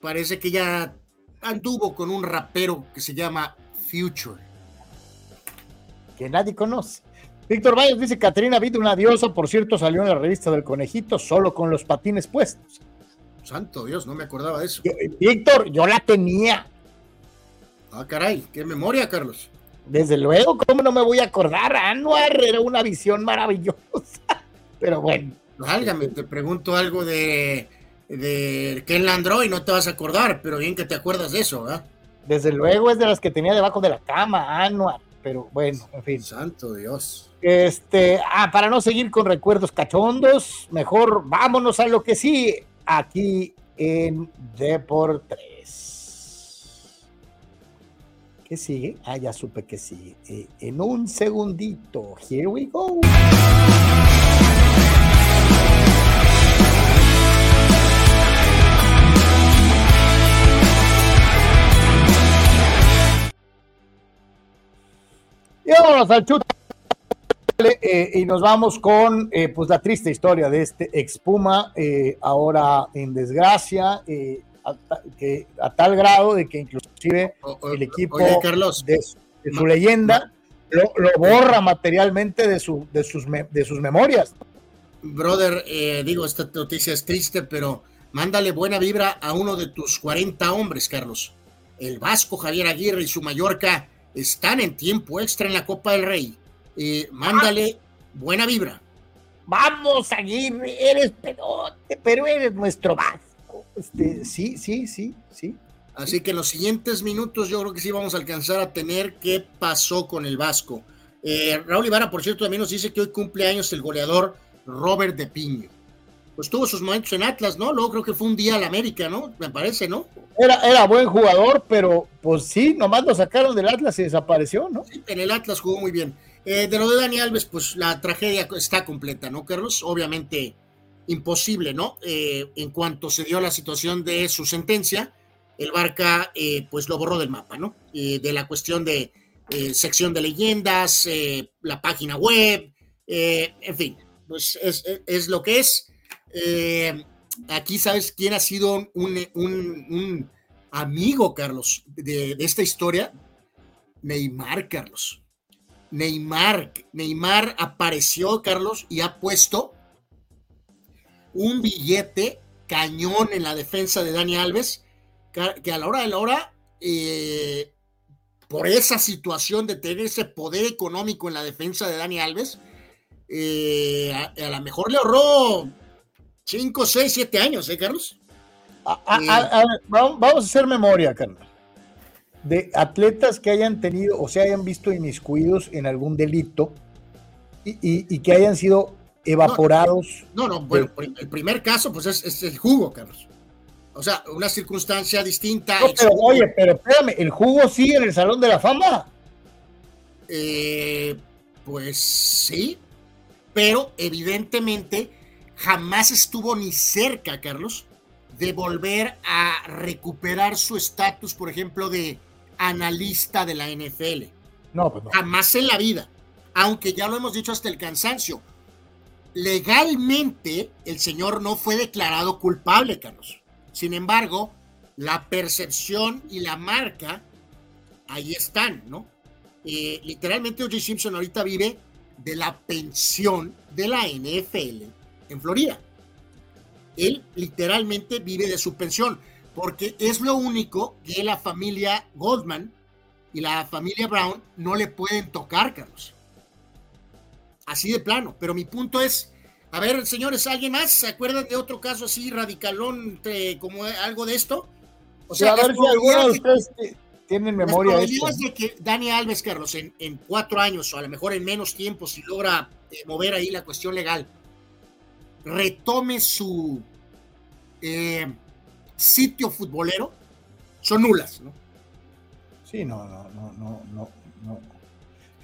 parece que ya anduvo con un rapero que se llama Future. Que nadie conoce. Víctor Valles dice, Caterina Vitt, una diosa, por cierto, salió en la revista del conejito solo con los patines puestos. Santo Dios, no me acordaba de eso. Víctor, yo la tenía. Ah, caray, qué memoria, Carlos. Desde luego, ¿cómo no me voy a acordar? Anuar era una visión maravillosa. Pero bueno. Válgame, te pregunto algo de, de Ken Landro y no te vas a acordar, pero bien que te acuerdas de eso, ¿verdad? Desde luego es de las que tenía debajo de la cama, Anuar pero bueno, en fin. Santo Dios. Este, ah, para no seguir con recuerdos cachondos, mejor vámonos a lo que sí, aquí en Deportes. ¿Qué sigue? Ah, ya supe que sigue. Eh, en un segundito. Here we go. Vámonos al chute. Eh, y nos vamos con eh, pues la triste historia de este expuma eh, ahora en desgracia eh, a, que, a, tal grado de que inclusive o, o, el equipo oye, Carlos, de, de, su leyenda lo, lo, borra materialmente de, su, de, sus, me, de sus memorias. Brother, eh, digo, esta noticia es triste, pero mándale buena vibra a uno de tus 40 hombres, Carlos. El Vasco Javier Aguirre y su Mallorca están en tiempo extra en la Copa del Rey. Eh, mándale buena vibra. Vamos, Aguirre, eres pedote, pero eres nuestro Vasco. Este, sí, sí, sí, sí. Así que en los siguientes minutos yo creo que sí vamos a alcanzar a tener qué pasó con el Vasco. Eh, Raúl Ibarra, por cierto, también nos dice que hoy cumple años el goleador Robert de Piño. Pues tuvo sus momentos en Atlas, ¿no? Luego creo que fue un día al América, ¿no? Me parece, ¿no? Era, era buen jugador, pero pues sí, nomás lo sacaron del Atlas y desapareció, ¿no? Sí, en el Atlas jugó muy bien. Eh, de lo de Dani Alves, pues la tragedia está completa, ¿no, Carlos? Obviamente imposible, ¿no? Eh, en cuanto se dio la situación de su sentencia, el Barca eh, pues lo borró del mapa, ¿no? de la cuestión de eh, sección de leyendas, eh, la página web, en fin, pues es, es, es, lo que es. Aquí sabes quién ha sido un, amigo, Carlos, de, esta historia. Neymar, Carlos. Neymar, Neymar apareció, Carlos, y ha puesto un billete cañón en la defensa de Dani Alves que a la hora de la hora, eh, por esa situación de tener ese poder económico en la defensa de Dani Alves, eh, a lo mejor le ahorró 5, 6, 7 años, ¿eh, Carlos? A, a, vamos a hacer memoria, Carlos. De atletas que hayan tenido o se hayan visto inmiscuidos en algún delito y, y, y que hayan sido evaporados. No, no, no bueno, de... el primer caso, pues es, es el jugo, Carlos. O sea, una circunstancia distinta. No, pero, oye, pero espérame, ¿el jugo sigue en el Salón de la Fama? Eh, pues sí, pero evidentemente jamás estuvo ni cerca, Carlos, de volver a recuperar su estatus, por ejemplo, de analista de la NFL. No, pues no. Jamás en la vida. Aunque ya lo hemos dicho hasta el cansancio. Legalmente, el señor no fue declarado culpable, Carlos. Sin embargo, la percepción y la marca ahí están, ¿no? Eh, literalmente O.J. Simpson ahorita vive de la pensión de la NFL en Florida. Él literalmente vive de su pensión, porque es lo único que la familia Goldman y la familia Brown no le pueden tocar, Carlos. Así de plano. Pero mi punto es, a ver, señores, ¿alguien más se acuerdan de otro caso así radicalón como algo de esto? O sea, a ver si alguno de ustedes tienen memoria de esto. de que Dani Alves, Carlos, en, en, cuatro años o a lo mejor en menos tiempo, si logra eh, mover ahí la cuestión legal, retome su eh, sitio futbolero, son nulas, ¿no? Sí, no, no, no, no, no. no.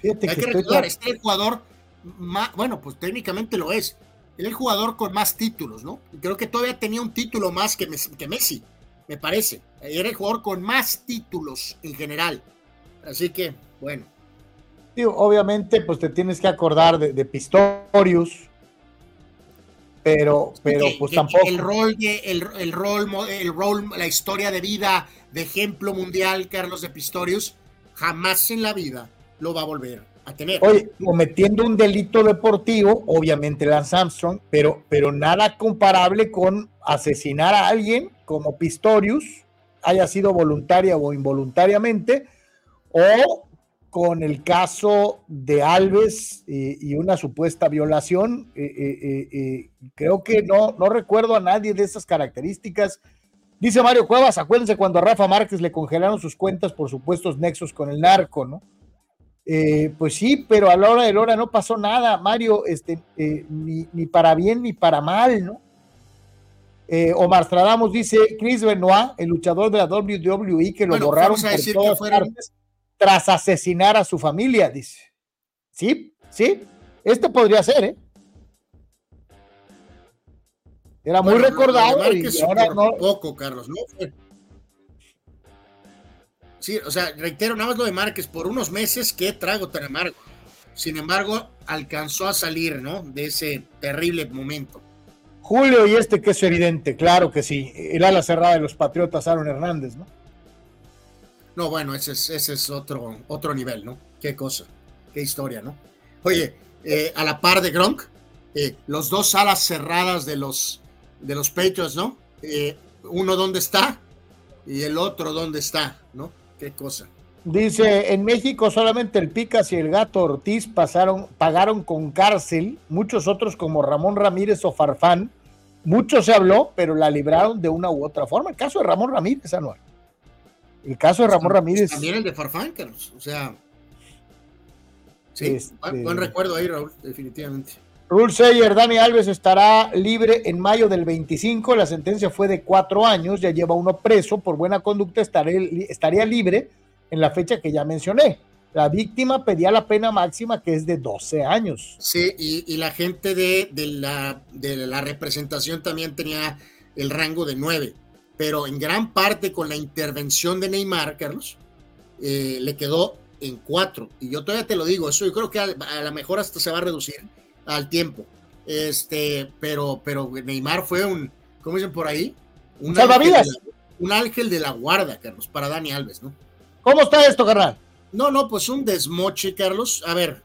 Fíjate Hay que, que recordar, este es el jugador, más, bueno, pues técnicamente lo es, era el jugador con más títulos, ¿no? Creo que todavía tenía un título más que, que Messi, me parece. Era el jugador con más títulos en general. Así que, bueno. Digo, obviamente, pues te tienes que acordar de, de Pistorius, pero, pero que, pues que tampoco. El rol, de, el, el, rol, el rol, la historia de vida de ejemplo mundial, Carlos de Pistorius, jamás en la vida lo va a volver a tener. Oye, cometiendo un delito deportivo, obviamente Lance Armstrong, pero, pero nada comparable con asesinar a alguien como Pistorius, haya sido voluntaria o involuntariamente, o con el caso de Alves eh, y una supuesta violación. Eh, eh, eh, creo que no, no recuerdo a nadie de esas características. Dice Mario Cuevas, acuérdense cuando a Rafa Márquez le congelaron sus cuentas por supuestos nexos con el narco, ¿no? Pues sí, pero a la hora de la hora no pasó nada, Mario, este, ni, ni, para bien ni para mal, ¿no? Omar Stradamos dice, Chris Benoit, el luchador de la WWE, que lo Bueno, borraron por todas partes tras asesinar a su familia, dice. Sí, sí, este podría ser, ¿eh? Era muy Bueno, recordado y ahora no. poco, Carlos, ¿no? Sí, o sea, reitero, nada más lo de Márquez, por unos meses, qué trago tan amargo. Sin embargo, alcanzó a salir, ¿no? De ese terrible momento. Julio y este que es evidente, claro que sí. El ala cerrada de los Patriotas, Aaron Hernández, ¿no? No, bueno, ese es, ese es otro, otro nivel, ¿no? Qué cosa, qué historia, ¿no? Oye, eh, a la par de Gronk, eh, los dos alas cerradas de los, de los Patriots, ¿no? Eh, uno dónde está y el otro dónde está, ¿no? Qué cosa. Dice, en México solamente el Picas y el Gato Ortiz pasaron, pagaron con cárcel, muchos otros como Ramón Ramírez o Farfán, mucho se habló, pero la libraron de una u otra forma. El caso de Ramón Ramírez, Anual. El caso de Ramón Ramírez. También el de Farfán, Carlos. O sea. Sí, Este- buen, buen recuerdo ahí, Raúl, definitivamente. Rule Sayer, Dani Alves estará libre en mayo del 25. La sentencia fue de cuatro años, ya lleva uno preso por buena conducta, estaré- estaría libre en la fecha que ya mencioné. La víctima pedía la pena máxima que es de 12 años. Sí, y, y la gente de, de la, de la representación también tenía el rango de nueve, pero en gran parte con la intervención de Neymar, Carlos, eh, le quedó en cuatro. Y yo todavía te lo digo, eso yo creo que a, a lo mejor hasta se va a reducir al tiempo. Este, pero, pero Neymar fue un, ¿cómo dicen por ahí? Un Salvavidas. ángel la- un ángel de la guarda, Carlos, para Dani Alves, ¿no? ¿Cómo está esto, carnal? No, no, pues un desmoche, Carlos. A ver,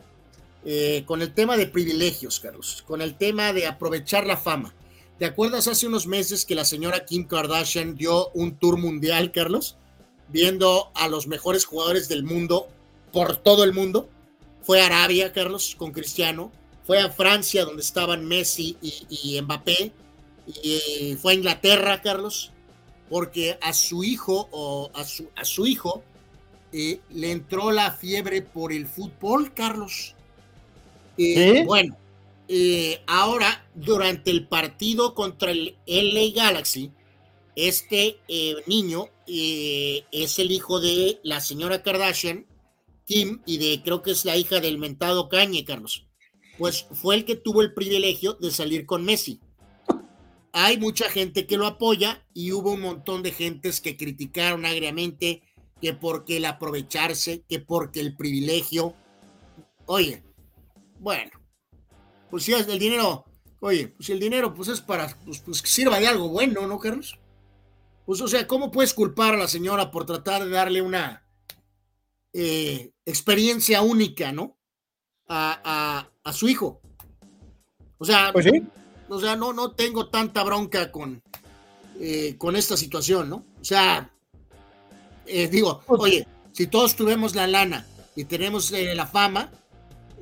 eh, con el tema de privilegios, Carlos, con el tema de aprovechar la fama. ¿Te acuerdas hace unos meses que la señora Kim Kardashian dio un tour mundial, Carlos? Viendo a los mejores jugadores del mundo por todo el mundo. Fue a Arabia, Carlos, con Cristiano. Fue a Francia, donde estaban Messi y, y Mbappé. Y eh, fue a Inglaterra, Carlos, porque a su hijo o a su, a su hijo eh, le entró la fiebre por el fútbol, Carlos. Eh. Bueno, eh, ahora durante el partido contra el LA Galaxy, este eh, niño eh, es el hijo de la señora Kardashian, Kim, y de creo que es la hija del mentado Cañe, Carlos. Pues fue el que tuvo el privilegio de salir con Messi. Hay mucha gente que lo apoya y hubo un montón de gentes que criticaron agriamente que porque el aprovecharse, que porque el privilegio. Oye, bueno, pues si el dinero, oye, pues si el dinero pues es para, pues, pues que sirva de algo bueno, ¿no, Carlos? Pues o sea, ¿cómo puedes culpar a la señora por tratar de darle una eh, experiencia única, ¿no? A, a, a su hijo. O sea, Pues sí. o sea, no, no tengo tanta bronca con, eh, con esta situación, ¿no? O sea, eh, digo, oye, si todos tuvimos la lana y tenemos eh, la fama,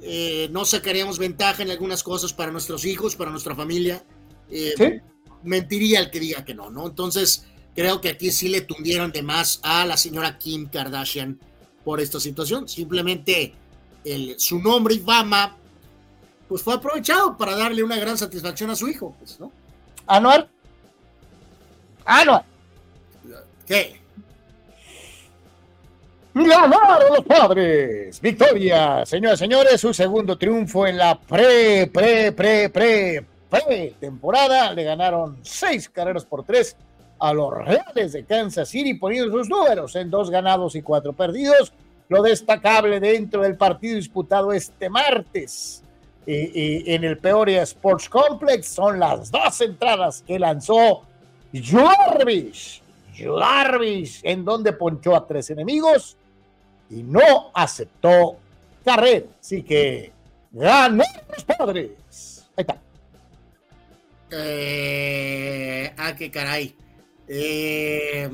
eh, no sacaríamos ventaja en algunas cosas para nuestros hijos, para nuestra familia. Eh, Sí. Mentiría el que diga que no, ¿no? Entonces, creo que aquí sí le tundieron de más a la señora Kim Kardashian por esta situación. Simplemente el, su nombre y fama, pues fue aprovechado para darle una gran satisfacción a su hijo, pues, ¿no? Anual. Anual. ¿Qué? Ganaron los padres. Victoria, señoras y señores, su segundo triunfo en la pre, pre, pre, pre, pre temporada. Le ganaron seis carreras por tres a los Reales de Kansas City, poniendo sus números en dos ganados y cuatro perdidos. Lo destacable dentro del partido disputado este martes y en el Peoria Sports Complex son las dos entradas que lanzó Jarvis. Jarvis, en donde ponchó a tres enemigos y no aceptó carrera. Así que ganó los padres. Ahí está. Eh, ah, qué caray. Eh,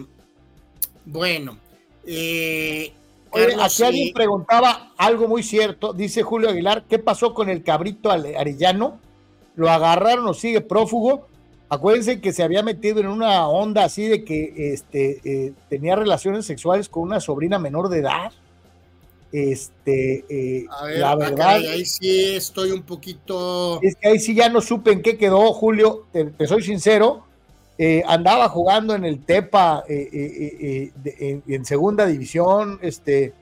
bueno. Eh, Oye, aquí alguien preguntaba algo muy cierto. Dice Julio Aguilar, ¿qué pasó con el cabrito arellano? ¿Lo agarraron o sigue prófugo? Acuérdense que se había metido en una onda así de que este, eh, tenía relaciones sexuales con una sobrina menor de edad. Este, eh, A ver, la ah, verdad. caray, ahí sí estoy un poquito. Es que ahí sí ya no supe en qué quedó, Julio, te, te soy sincero. eh, andaba jugando en el Tepa eh, de- en, en segunda división. Este,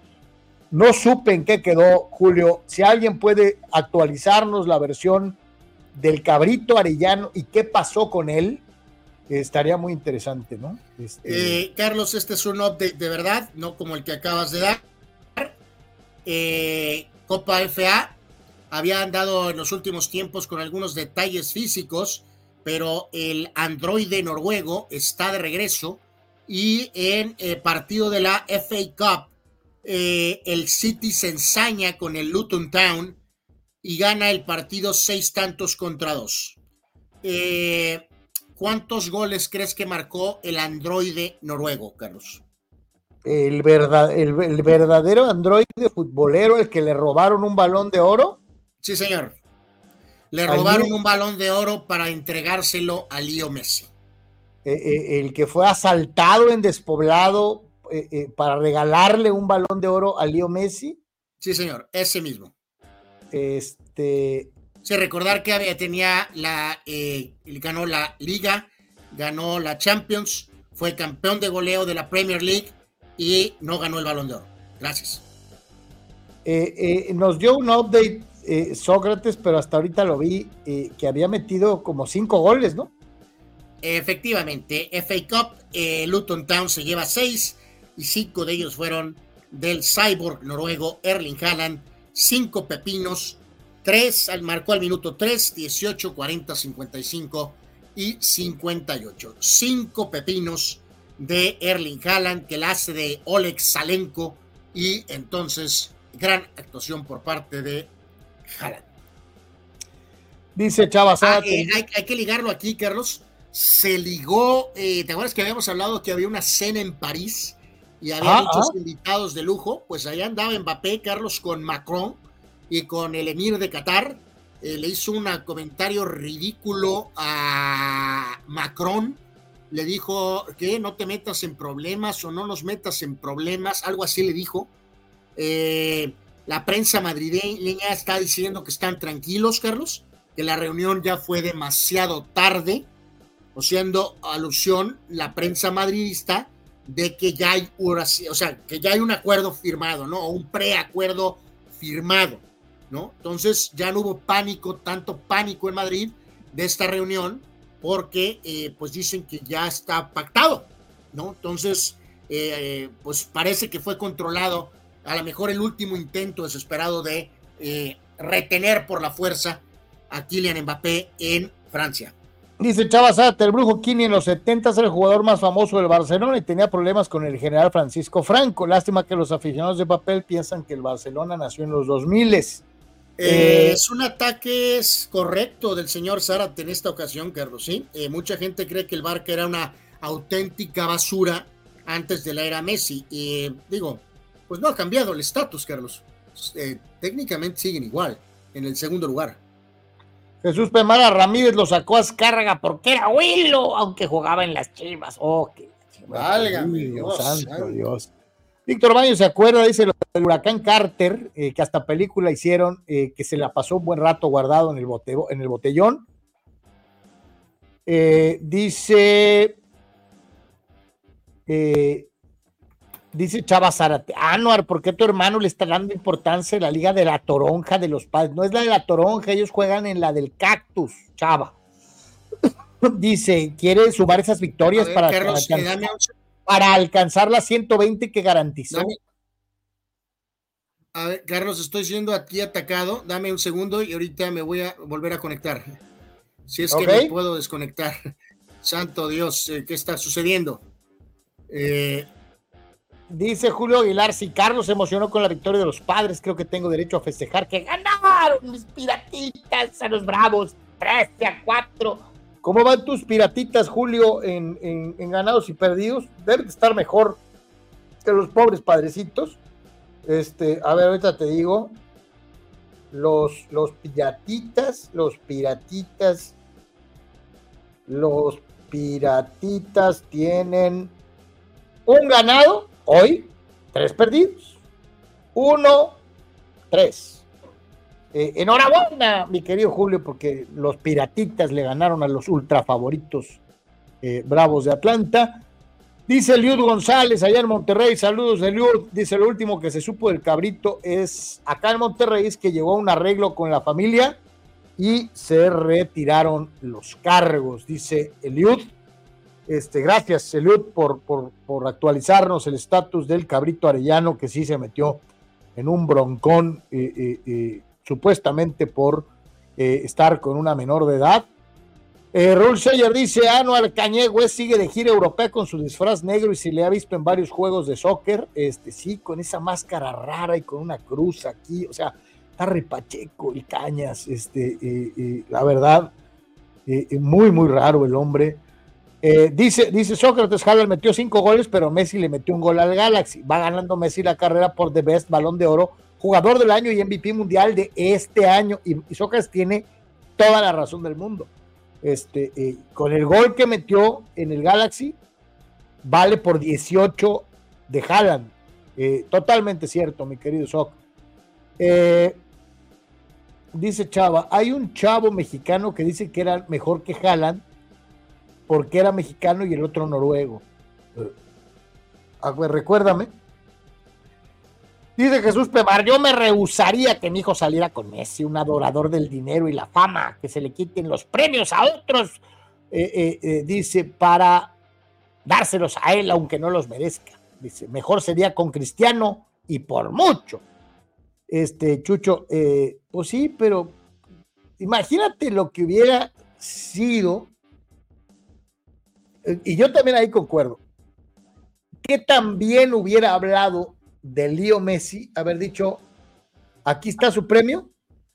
no supe en qué quedó, Julio. Si alguien puede actualizarnos la versión del cabrito Arellano y qué pasó con él, estaría muy interesante, ¿no? Este, Carlos, este es un update de verdad, no como el que acabas de dar. Eh, Copa FA había andado en los últimos tiempos con algunos detalles físicos, pero el androide noruego está de regreso y en el partido de la FA Cup, eh, el City se ensaña con el Luton Town y gana el partido seis tantos contra dos. Eh, ¿Cuántos goles crees que marcó el androide noruego, Carlos? El, verdad, el, el verdadero androide futbolero, el que le robaron un balón de oro. Sí, señor. Le robaron un balón de oro para entregárselo a Leo Messi. eh, eh, el que fue asaltado en despoblado eh, para regalarle un balón de oro a Leo Messi. Sí, señor, ese mismo. Este, Sí, recordar que había, tenía la, ganó la Liga, ganó la Champions, fue campeón de goleo de la Premier League y no ganó el balón de oro. Gracias. eh, eh, nos dio un update eh, Sócrates, pero hasta ahorita lo vi que había metido como cinco goles, ¿no? Efectivamente, FA Cup, Luton Town se lleva seis y cinco de ellos fueron del cyborg noruego Erling Haaland, cinco pepinos, tres, al- marcó al minuto 3, 18, 40, 55 y 58. Cinco pepinos de Erling Haaland que la hace de Oleg Salenko y entonces gran actuación por parte de Haaland. Dice Chava Ah, eh, hay, hay que ligarlo aquí, Carlos. Se ligó, eh, ¿te acuerdas que habíamos hablado que había una cena en París y había Ah, muchos ah. invitados de lujo? Pues allá andaba Mbappé, Carlos, con Macron y con el emir de Qatar. Eh, le hizo un comentario ridículo a Macron. Le dijo que no te metas en problemas o no nos metas en problemas, algo así le dijo. Eh, la prensa madrileña está diciendo que están tranquilos, Carlos, que la reunión ya fue demasiado tarde, o siendo alusión la prensa madridista de que ya hay, o sea, que ya hay un acuerdo firmado, ¿no? O un preacuerdo firmado, ¿no? Entonces ya no hubo pánico, tanto pánico en Madrid de esta reunión, porque eh, pues dicen que ya está pactado, ¿no? Entonces, eh, pues parece que fue controlado, a lo mejor el último intento desesperado de eh, retener por la fuerza a Kylian Mbappé en Francia. dice Chava Zárate, el brujo Kini en los 70 era el jugador más famoso del Barcelona y tenía problemas con el general Francisco Franco. Lástima que los aficionados de papel piensan que el Barcelona nació en los 2000 Eh, Eh, es un ataque correcto del señor Zárate en esta ocasión, Carlos. ¿sí? Eh, mucha gente cree que el Barca era una auténtica basura antes de la era Messi. Y digo, pues no ha cambiado el estatus, Carlos. Eh, técnicamente siguen igual, en el segundo lugar. Jesús Pemara Ramírez lo sacó a Escárraga porque era Willo, aunque jugaba en las chivas. Oh, qué Válgame Uy, Dios, santo. Dios. Víctor Baño se acuerda, dice lo del huracán Carter, eh, que hasta película hicieron, eh, que se la pasó un buen rato guardado en el, bote- en el botellón. Eh, dice, dice Chava Zárate, Anuar, ¿por qué tu hermano le está dando importancia a la liga de la toronja de los padres? No es la de la toronja, ellos juegan en la del cactus, Chava. dice, quiere sumar esas victorias ver, para, Carlos, para dame un- para alcanzar las 120 que garantizó. Dame- A ver, Carlos, estoy siendo aquí atacado. Dame un segundo y ahorita me voy a volver a conectar. Si es que me puedo desconectar. Santo Dios, eh, ¿qué está sucediendo? Eh, Dice Julio Aguilar, si Carlos se emocionó con la victoria de los padres, creo que tengo derecho a festejar que ganaron mis piratitas a los bravos, 13 a 4. ¿Cómo van tus piratitas, Julio, en, ganados y perdidos? Deben de estar mejor que los pobres padrecitos. Este, a ver, ahorita te digo. Los, los piratitas, los piratitas, los piratitas tienen un ganado hoy, tres perdidos. 1, 3. Eh, enhorabuena, mi querido Julio, porque los piratitas le ganaron a los ultra favoritos eh, Bravos de Atlanta. Dice Eliud González, allá en Monterrey, saludos Eliud, dice lo último que se supo del cabrito es acá en Monterrey es que llegó a un arreglo con la familia y se retiraron los cargos, dice Eliud. Este, gracias Eliud por, por, por actualizarnos el estatus del cabrito arellano que sí se metió en un broncón eh, eh, eh, supuestamente por eh, estar con una menor de edad. Eh, Scheyer dice, Anual Cañé West sigue de gira europea con su disfraz negro y se le ha visto en varios juegos de soccer, este sí, con esa máscara rara y con una cruz aquí, o sea, está repacheco y cañas, este, eh, eh, la verdad, eh, muy, muy raro el hombre. Dice, dice Sócrates, Haaland metió cinco goles, pero Messi le metió un gol al Galaxy. Va ganando Messi la carrera por The Best, Balón de Oro, jugador del año y MVP mundial de este año. Y, y tiene toda la razón del mundo. Este, eh, con el gol que metió en el Galaxy, vale por 18 de Haaland. Eh, totalmente cierto, mi querido Soc. Eh, dice Chava, hay un chavo mexicano que dice que era mejor que Haaland porque era mexicano y el otro noruego. Recuérdame. Dice Jesús Pemar, yo me rehusaría que mi hijo saliera con Messi, un adorador del dinero y la fama, que se le quiten los premios a otros, eh, eh, eh, dice, para dárselos a él aunque no los merezca. Dice, mejor sería con Cristiano y por mucho. Este, Chucho, pues sí, pero imagínate lo que hubiera sido, y yo también ahí concuerdo, que también hubiera hablado de Leo Messi, haber dicho, aquí está su premio,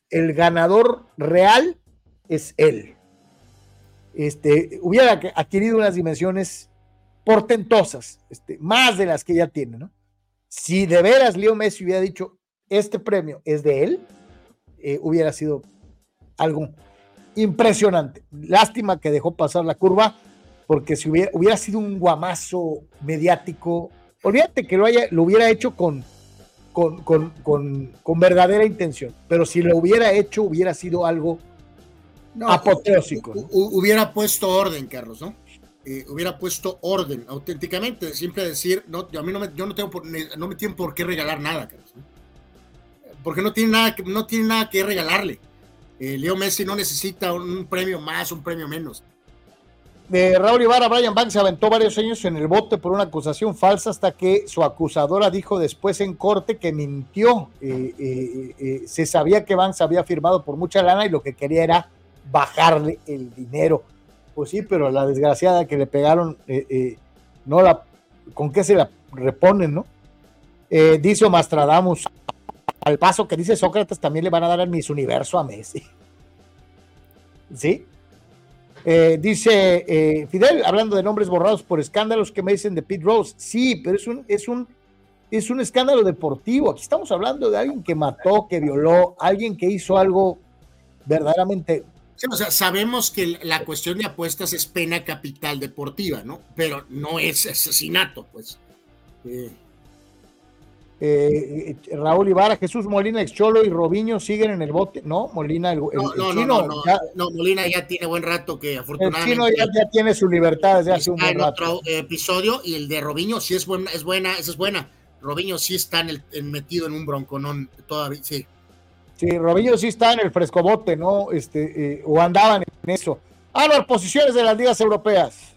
el ganador real es él. Este, hubiera adquirido unas dimensiones portentosas, este, más de las que ya tiene, ¿no? Si de veras Leo Messi hubiera dicho, este premio es de él, eh, hubiera sido algo impresionante. Lástima que dejó pasar la curva, porque si hubiera, hubiera sido un guamazo mediático, olvídate que lo, haya, lo hubiera hecho con, con, con, con, con verdadera intención, pero si lo hubiera hecho, hubiera sido algo No, apoteósico. hu- hu- Hubiera puesto orden, Carlos, ¿no? Eh, hubiera puesto orden, auténticamente, siempre decir, no, yo a mí no me, yo no tengo por, no me tienen por qué regalar nada, Carlos, ¿no? porque no tiene nada que, no tiene nada que regalarle. Eh, Leo Messi no necesita un premio más, un premio menos. De Raúl Ibarra, Brian Banks se aventó varios años en el bote por una acusación falsa hasta que su acusadora dijo después en corte que mintió. Eh, eh, eh, se sabía que Banks había firmado por mucha lana y lo que quería era bajarle el dinero. Pues sí, pero la desgraciada que le pegaron, no la, ¿con qué se la reponen, no? Dice Mastradamus, al paso que dice Sócrates, también le van a dar el Miss Universo a Messi. ¿Sí? Eh, dice eh, Fidel, hablando de nombres borrados por escándalos que me dicen de Pete Rose. Sí, pero es un, es un, es un escándalo deportivo. Aquí estamos hablando de alguien que mató, que violó, alguien que hizo algo verdaderamente. Sí, o sea, sabemos que la cuestión de apuestas es pena capital deportiva, ¿no? Pero no es asesinato, pues. Eh, eh, eh, Raúl Ibarra, Jesús Molina, Excholo y Robiño siguen en el bote. No, Molina, el, el- no, el no, no, chino, no, no, ya- no, Molina ya tiene buen rato que el afortunadamente chino ya, ya tiene su libertad desde hace un buen en rato. otro episodio y el de Robinho sí es buena, es buena, esa es buena. Robinho sí está en el, en- metido en un bronconón todavía, sí. Sí, Robinho sí está en el frescobote, ¿no? Este, eh, o andaban en eso. Ah, las posiciones de las ligas europeas.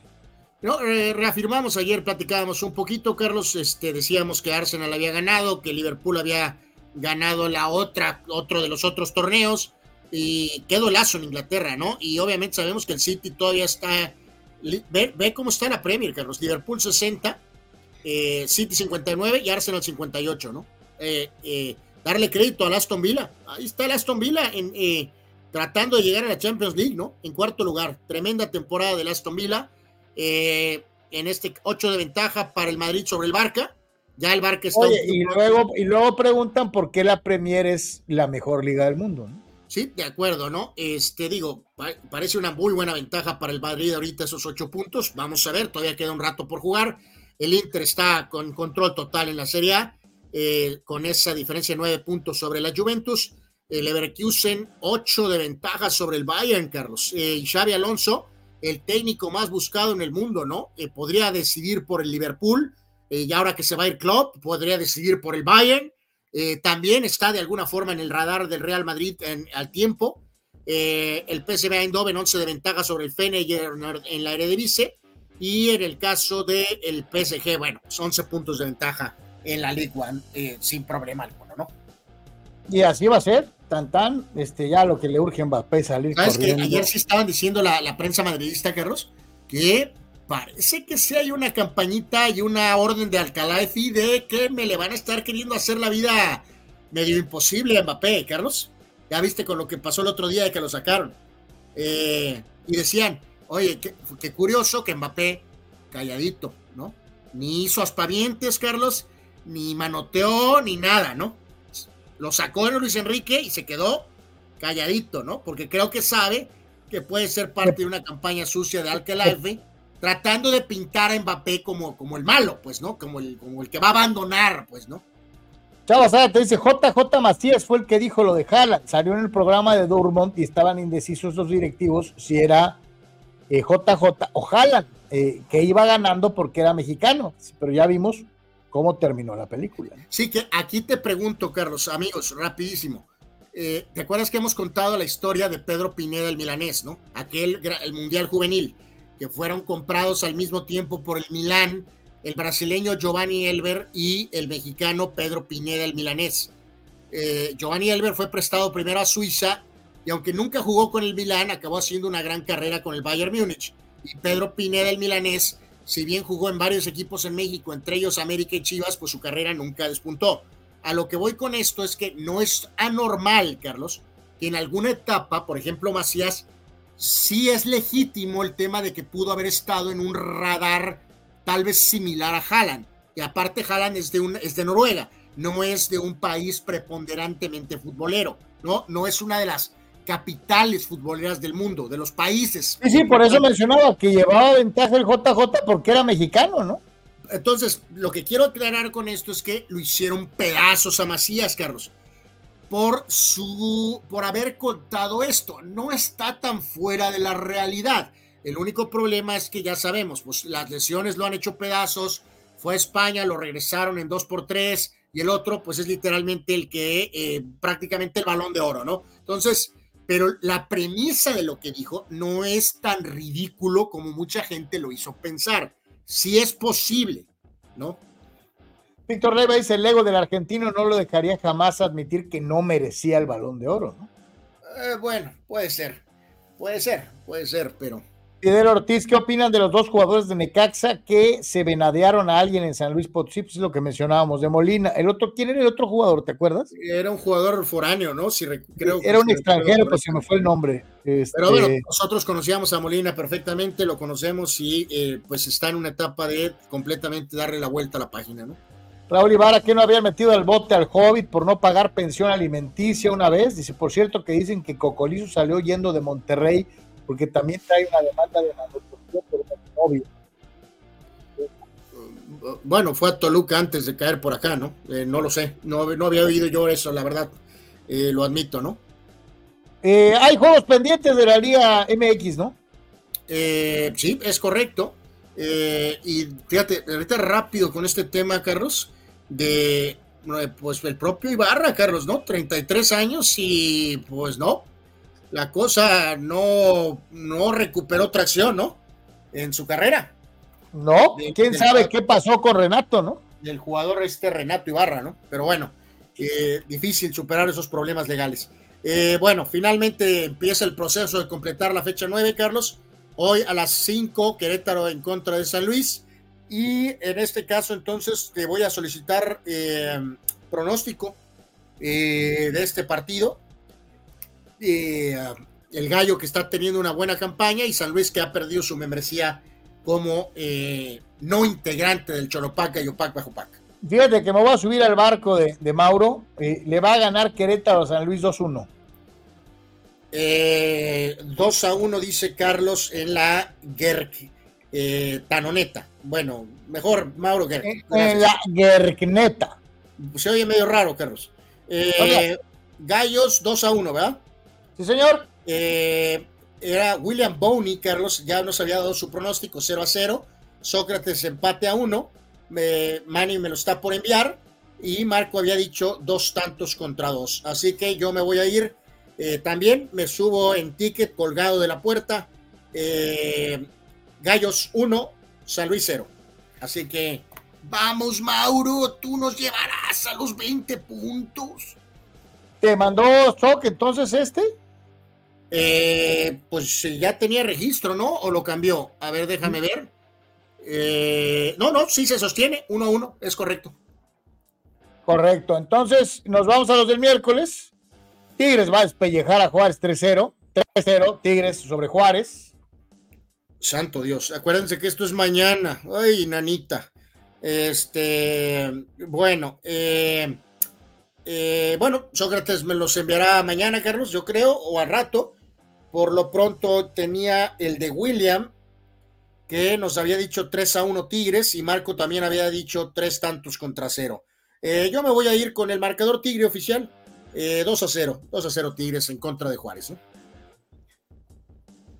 No, reafirmamos ayer, platicábamos un poquito, Carlos, este, decíamos que Arsenal había ganado, que Liverpool había ganado la otra, otro de los otros torneos, y quedó lazo en Inglaterra, ¿no? Y obviamente sabemos que el City todavía está, ve, ve cómo está la Premier, Carlos, Liverpool 60, eh, City 59 y Arsenal 58, ¿no? Eh, eh, darle crédito al Aston Villa, ahí está el Aston Villa en, eh, tratando de llegar a la Champions League, ¿no? En cuarto lugar, tremenda temporada del Aston Villa, eh, en este 8 de ventaja para el Madrid sobre el Barca. Ya el Barca está. Oye, y luego, y luego preguntan por qué la Premier es la mejor liga del mundo, ¿no? Sí, de acuerdo, ¿no? Este, digo, pa- parece una muy buena ventaja para el Madrid ahorita esos ocho puntos. Vamos a ver, todavía queda un rato por jugar. El Inter está con control total en la Serie A. eh, con esa diferencia de nueve puntos sobre la Juventus. El Leverkusen, ocho de ventaja sobre el Bayern, Carlos. Eh, y Xavi Alonso, el técnico más buscado en el mundo, ¿no? Eh, podría decidir por el Liverpool, y ahora que se va a ir Klopp, podría decidir por el Bayern. también está de alguna forma en el radar del Real Madrid al tiempo. el PSV Eindhoven, 11 de ventaja sobre el Feyenoord en la Eredivisie. Y en el caso del el PSG, bueno, pues 11 puntos de ventaja en la League One eh, sin problema alguno, ¿no? Y así va a ser, tan tan, este, ya lo que le urge a Mbappé salir ¿Sabes que ayer sí estaban diciendo la, la, prensa madridista, Carlos, que parece que sí hay una campañita y una orden de Alcalá de que me le van a estar queriendo hacer la vida medio imposible a Mbappé, Carlos. Ya viste con lo que pasó el otro día de que lo sacaron. Eh, y decían, oye, qué, qué curioso que Mbappé, calladito, ¿no? Ni hizo aspavientes, Carlos, ni manoteó, ni nada, ¿no? Lo sacó Luis Enrique y se quedó calladito, ¿no? Porque creo que sabe que puede ser parte de una campaña sucia de Alcalaife, tratando de pintar a Mbappé como, como el malo, pues, ¿no? Como el, como el que va a abandonar, pues, ¿no? Chava Sara te dice, JJ Macías fue el que dijo lo de Haaland. Salió en el programa de Dortmund y estaban indecisos los directivos si era eh, JJ o Haaland, eh, que iba ganando porque era mexicano. Pero ya vimos cómo terminó la película. Sí, que aquí te pregunto, Carlos, amigos, rapidísimo. Eh, ¿Te acuerdas que hemos contado la historia de Pedro Pineda, el milanés, ¿no? Aquel, el Mundial Juvenil, que fueron comprados al mismo tiempo por el Milán, el brasileño Giovanni Elber y el mexicano Pedro Pineda, el milanés. Eh, Giovanni Elber fue prestado primero a Suiza y aunque nunca jugó con el Milán, acabó haciendo una gran carrera con el Bayern Múnich. Y Pedro Pineda, el milanés, si bien jugó en varios equipos en México, entre ellos América y Chivas, pues su carrera nunca despuntó. A lo que voy con esto es que no es anormal, Carlos, que en alguna etapa, por ejemplo, Macías, sí es legítimo el tema de que pudo haber estado en un radar tal vez similar a Haaland. Y aparte, Haaland es de, un, es de Noruega, no es de un país preponderantemente futbolero, ¿no? No es una de las capitales futboleras del mundo, de los países. Sí, sí, por eso mencionaba que llevaba ventaja el JJ porque era mexicano, ¿no? Entonces, lo que quiero aclarar con esto es que lo hicieron pedazos a Macías, Carlos, por su, por haber contado esto. No está tan fuera de la realidad. El único problema es que ya sabemos, pues las lesiones lo han hecho pedazos. Fue a España, lo regresaron en dos por tres y el otro, pues es literalmente el que eh, prácticamente el balón de oro, ¿no? Entonces, pero la premisa de lo que dijo no es tan ridículo como mucha gente lo hizo pensar. Sí es posible, ¿no? Víctor Leiva dice, el ego del argentino no lo dejaría jamás admitir que no merecía el balón de oro, ¿no? Eh, bueno, puede ser, puede ser, puede ser, pero Fidel Ortiz, ¿qué opinan de los dos jugadores de Necaxa que se venadearon a alguien en San Luis Potosí? Pues es lo que mencionábamos de Molina. El otro, ¿quién era el otro jugador? ¿Te acuerdas? Era un jugador foráneo, ¿no? Si creo era un extranjero, pues se me fue el nombre. Este... Pero bueno, nosotros conocíamos a Molina perfectamente, lo conocemos y eh, pues está en una etapa de completamente darle la vuelta a la página, ¿no? Raúl Ibarra, que no había metido al bote al Hobbit por no pagar pensión alimenticia una vez. Dice, por cierto, que dicen que Cocolizo salió yendo de Monterrey porque también trae una demanda de malnutrición por novio. Bueno, fue a Toluca antes de caer por acá, ¿no? Eh, no lo sé, no, no, había oído yo eso, la verdad, eh, lo admito, ¿no? Eh, hay juegos pendientes de la Liga MX, ¿no? sí, es correcto. y fíjate, ahorita rápido con este tema, Carlos, de pues el propio Ibarra, Carlos, ¿no? 33 años y pues no, la cosa no, no recuperó tracción, ¿no? En su carrera. No, quién sabe qué pasó con Renato, ¿no? El jugador este Renato Ibarra, ¿no? Pero bueno, eh, difícil superar esos problemas legales. Eh, bueno, finalmente empieza el proceso de completar la fecha 9, Carlos. Hoy a las 5, Querétaro en contra de San Luis. Y en este caso, entonces, te voy a solicitar eh, pronóstico de este partido eh, el Gallo que está teniendo una buena campaña y San Luis que ha perdido su membresía como eh, no integrante del Cholopaca y Opac bajo Pac. Fíjate que me voy a subir al barco de, Mauro. Eh, le va a ganar Querétaro a San Luis 2-1. 2 a 1 dice Carlos en la Gerk Tanoneta. Bueno, mejor Mauro Gerk. En la Gerkneta. Se oye medio raro, Carlos. Eh, Gallos 2 a 1, ¿verdad? Sí, señor. Eh, era William Boney, Carlos, ya nos había dado su pronóstico 0 a 0. Sócrates empate a 1. Manny me lo está por enviar. Y Marco había dicho dos tantos contra dos. Así que yo me voy a ir eh, también. Me subo en ticket colgado de la puerta. Eh, Gallos 1, San Luis 0. Así que vamos, Mauro, tú nos llevarás a los 20 puntos. ¿Te mandó Soc entonces este? Eh, pues ya tenía registro, ¿no? ¿O lo cambió? A ver, déjame ver. Eh, no, no, sí se sostiene, 1 a 1, es correcto. Correcto, entonces nos vamos a los del miércoles. Tigres va a despellejar a Juárez 3-0. 3-0, Tigres sobre Juárez. Santo Dios, acuérdense que esto es mañana. Ay, nanita. Este, bueno, eh, eh, bueno, Sócrates me los enviará mañana, Carlos, yo creo, o a rato. Por lo pronto tenía el de William, que nos había dicho 3 a 1 Tigres, y Marco también había dicho tres tantos contra cero. Eh, yo me voy a ir con el marcador Tigre oficial, 2 a 0, 2 a 0 Tigres en contra de Juárez.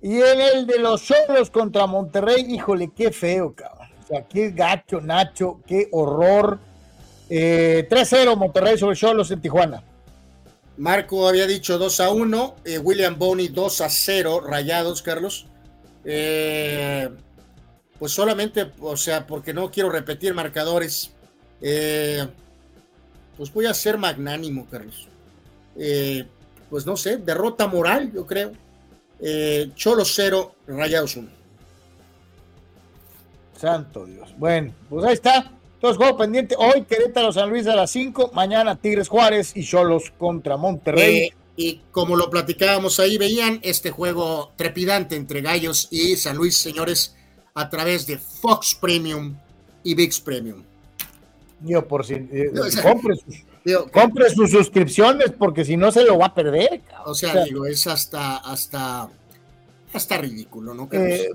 Y en el de los solos contra Monterrey, híjole, qué feo, cabrón. O sea, qué gacho, Nacho, qué horror. 3-0 Monterrey sobre Cholos en Tijuana. Marco había dicho 2 a 1, eh, William Boney 2 a 0, rayados, Carlos. Eh, pues solamente, o sea, porque no quiero repetir marcadores, eh, pues voy a ser magnánimo, Carlos. pues no sé, derrota moral, yo creo. Cholo 0, Rayados 1. Santo Dios. Bueno, pues ahí está. Entonces, juego pendiente hoy, Querétaro San Luis a las 5, mañana Tigres Juárez y Cholos contra Monterrey. Eh, y como lo platicábamos ahí, veían este juego trepidante entre Gallos y San Luis, señores, a través de Fox Premium y VIX Premium. Yo por si eh, compre, sus, compre, sus, suscripciones porque si no se lo va a perder. O sea, digo, es hasta hasta hasta ridículo, ¿no? Eh,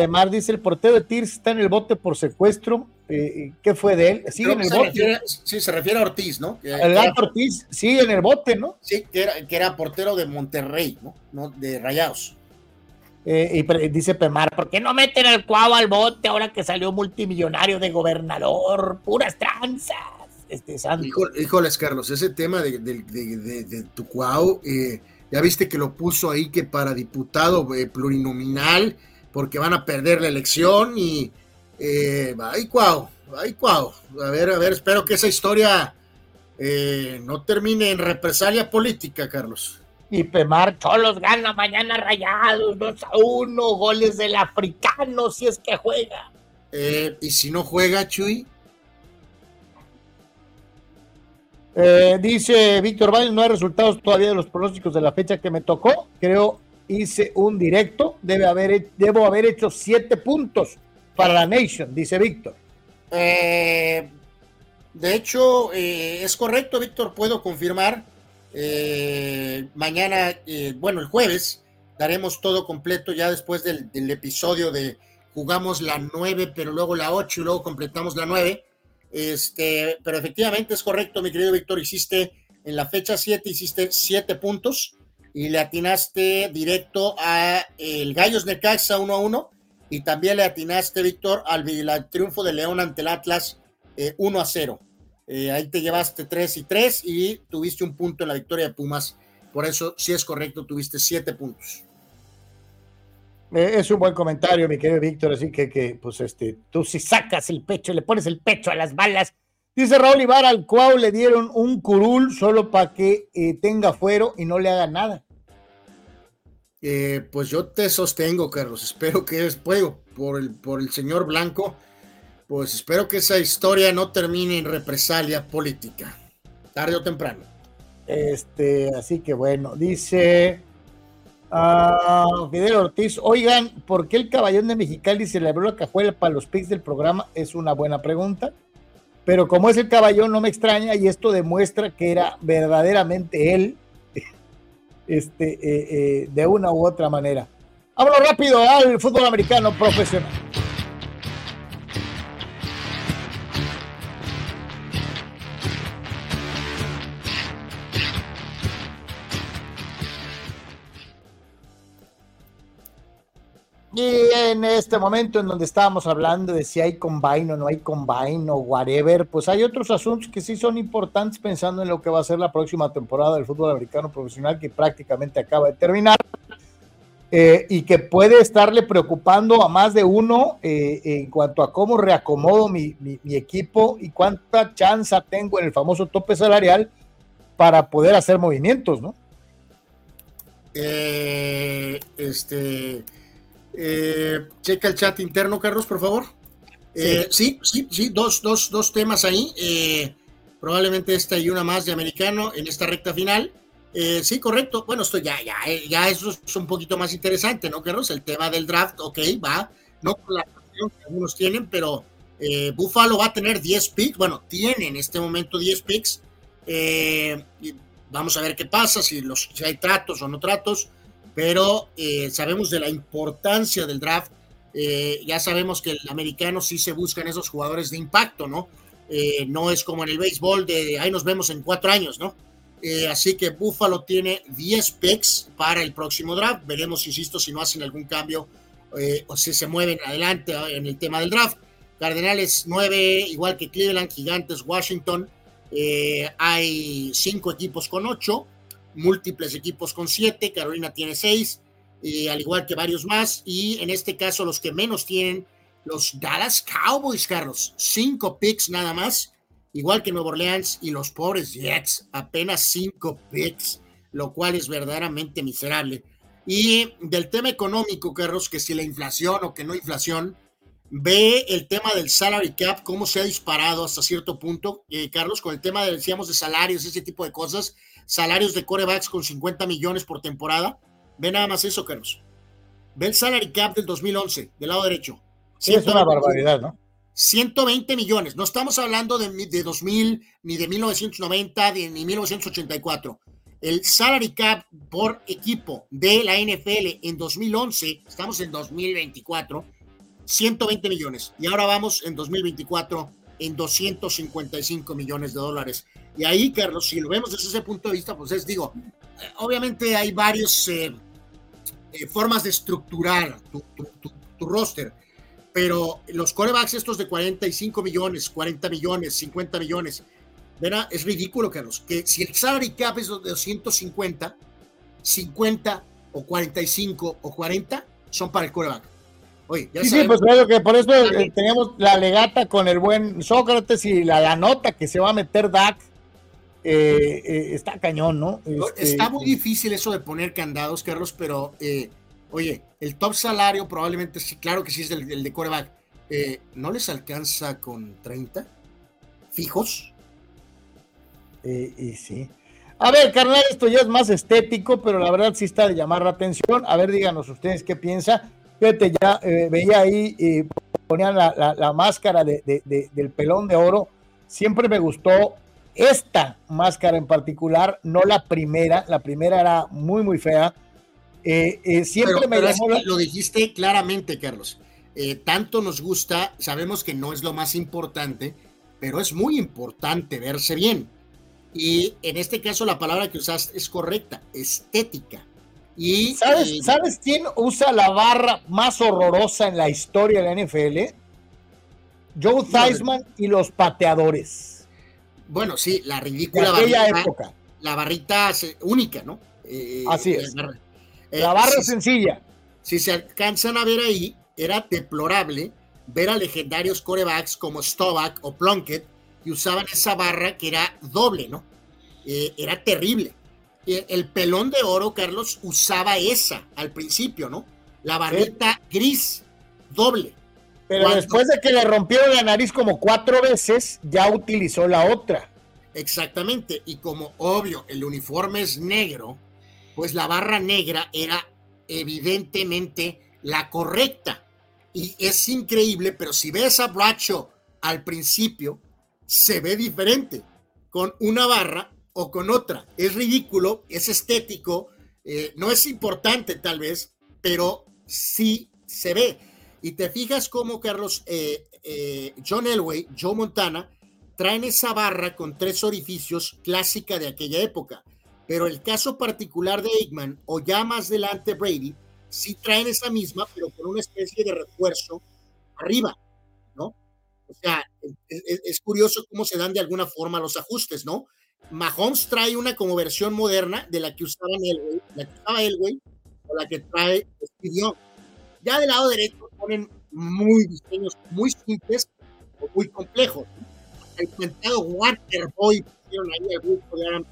Pemar dice el portero de Tirs está en el bote por secuestro eh, ¿qué fue de él? Sigue en el bote. sí, se refiere a Ortiz, ¿no? el gato Ortiz sigue en el bote, ¿no? Sí, que era, que era portero de Monterrey, ¿no? De Rayados. Eh, y dice Pemar, ¿por qué no meten al cuavo al bote ahora que salió multimillonario de gobernador? Puras tranzas. Este santo. híjoles, Carlos, ese tema de, de, tu cuau, eh, ya viste que lo puso ahí que para diputado plurinominal, porque van a perder la elección y eh, ay, cuau, ay, cuau. A ver, a ver, espero que esa historia eh, no termine en represalia política, Carlos. Y Pemar Cholos gana mañana rayados, 2 a 1, goles del africano, si es que juega. Eh, ¿Y si no juega, Chuy? Eh, dice Víctor Valle, no hay resultados todavía de los pronósticos de la fecha que me tocó. Creo hice un directo, debe haber, debo haber hecho siete puntos para la Nation, dice Víctor. Eh, de hecho, eh, es correcto, Víctor, puedo confirmar. Eh, mañana, bueno, el jueves, daremos todo completo ya después del, episodio de jugamos la 9, pero luego la 8 y luego completamos la 9. Este, pero efectivamente es correcto, mi querido Víctor, hiciste en la fecha 7, hiciste 7 puntos y le atinaste directo a el Gallos Necaxa 1 a 1 y también le atinaste, Víctor, al, triunfo de León ante el Atlas 1 eh, a 0. Eh, ahí te llevaste 3 y 3 y tuviste un punto en la victoria de Pumas. Por eso, si es correcto, tuviste 7 puntos. Eh, es un buen comentario, mi querido Víctor, así que, que, pues este, tú si sacas el pecho, le pones el pecho a las balas. Dice Raúl Ibarra, al cual le dieron un curul solo para que tenga fuero y no le haga nada. Eh, pues yo te sostengo, Carlos. Espero que después, por el, por el señor Blanco, pues espero que esa historia no termine en represalia política, tarde o temprano. Este, así que bueno, dice uh, Fidel Ortiz, oigan, ¿por qué el caballón de Mexicali se le abrió la cajuela para los pics del programa? Es una buena pregunta. Pero como es el caballón, no me extraña y esto demuestra que era verdaderamente él este, eh, eh, de una u otra manera. Vámonos rápido al fútbol americano profesional. En este momento en donde estábamos hablando de si hay combine o no hay combine o whatever, pues hay otros asuntos que sí son importantes pensando en lo que va a ser la próxima temporada del fútbol americano profesional que prácticamente acaba de terminar eh, y que puede estarle preocupando a más de uno eh, en cuanto a cómo reacomodo mi, mi, mi equipo y cuánta chance tengo en el famoso tope salarial para poder hacer movimientos, ¿no? Eh, este, eh, checa el chat interno, Carlos, por favor. Eh, sí, sí, sí, dos, dos, dos temas ahí. Eh, probablemente esta y una más de americano en esta recta final. Eh, sí, correcto. Bueno, esto ya, ya, eh, ya eso es un poquito más interesante, ¿no, Carlos? El tema del draft, ok, va. No con la pasión que algunos tienen, pero eh, Buffalo va a tener 10 picks. Bueno, tiene en este momento 10 picks. Eh, y vamos a ver qué pasa, si, los, si hay tratos o no tratos, pero eh, sabemos de la importancia del draft. Eh, ya sabemos que el americano sí se buscan esos jugadores de impacto, ¿no? Eh, no es como en el béisbol de ahí nos vemos en cuatro años, ¿no? Así que Buffalo tiene 10 picks para el próximo draft. Veremos, insisto, si no hacen algún cambio o si se mueven adelante eh, en el tema del draft. Cardenales 9, igual que Cleveland, Gigantes, Washington. Hay cinco equipos con ocho, múltiples equipos con siete, Carolina tiene seis, y al igual que varios más, y en este caso los que menos tienen, los Dallas Cowboys, Carlos, cinco picks nada más, igual que Nueva Orleans y los pobres Jets, apenas cinco picks, lo cual es verdaderamente miserable. Y del tema económico, Carlos, que si la inflación o que no inflación, ve el tema del salary cap, cómo se ha disparado hasta cierto punto, eh, Carlos, con el tema, de, decíamos, de salarios, ese tipo de cosas, salarios de corebacks con 50 millones por temporada. Ve nada más eso, Carlos. Ve el salary cap del 2011, del lado derecho. Sí, es una barbaridad, ¿no? 120 millones. No estamos hablando de, de 2000, ni de 1990, de, ni 1984. El salary cap por equipo de la NFL en 2011, estamos en 2024, 120 millones. Y ahora vamos en 2024 en 255 millones de dólares. Y ahí, Carlos, si lo vemos desde ese punto de vista, pues es, digo, obviamente hay varias eh, eh, formas de estructurar tu, tu, tu, tu, roster, pero los corebacks estos de 45 millones, 40 millones, 50 millones, ¿verdad? es ridículo, Carlos, que si el salary cap es de 250, 50 o 45 o 40 son para el coreback. Oye, ya sí, sí, pues claro que por eso eh, teníamos la legata con el buen Sócrates y la, la nota que se va a meter Dak. Eh, eh, está cañón, ¿no? Este, está muy difícil eso de poner candados, Carlos, pero eh, oye, el top salario probablemente sí, claro que sí es el, el de coreback. Eh, ¿No les alcanza con 30 fijos? y sí. A ver, carnal, esto ya es más estético, pero la verdad sí está de llamar la atención. A ver, díganos ustedes qué piensa. Fíjate, ya eh, veía ahí, eh, ponían la, la, la máscara de, de, de, del pelón de oro. Siempre me gustó esta máscara en particular, no la primera. La primera era muy, muy fea. Eh, siempre pero, me pero llamó. Lo dijiste claramente, Carlos. tanto nos gusta, sabemos que no es lo más importante, pero es muy importante verse bien. Y en este caso, la palabra que usaste es correcta: estética y, ¿Sabes, eh, ¿Sabes quién usa la barra más horrorosa en la historia de la NFL? Joe Theismann y los pateadores. Bueno, sí, la ridícula barrita, época. La barrita única, ¿no? Eh, Así es. La barra, eh, la barra si, sencilla. Si se alcanzan a ver ahí, era deplorable ver a legendarios corebacks como Stovak o Plunkett y usaban esa barra que era doble, ¿no? Eh, era terrible el pelón de oro, Carlos, usaba esa al principio, ¿no? La barrita ¿Eh? gris, doble. Pero Cuando... después de que le rompieron la nariz como cuatro veces, ya utilizó la otra. Exactamente, y como obvio el uniforme es negro, pues la barra negra era evidentemente la correcta. Y es increíble, pero si ves a Bradshaw al principio, se ve diferente, con una barra o con otra. Es ridículo, es estético, eh, no es importante tal vez, pero sí se ve. Y te fijas cómo, Carlos, eh, eh, John Elway, Joe Montana, traen esa barra con tres orificios clásica de aquella época. Pero el caso particular de Aikman, o ya más adelante Brady, sí traen esa misma, pero con una especie de refuerzo arriba, ¿no? O sea, es, curioso cómo se dan de alguna forma los ajustes, ¿no? Mahomes trae una como versión moderna de la que usaba Elway, la que usaba Elway, o la que trae Steve Ya del lado derecho ponen muy diseños muy simples o muy complejos. El comentado Waterboy pusieron ahí el grupo de Aram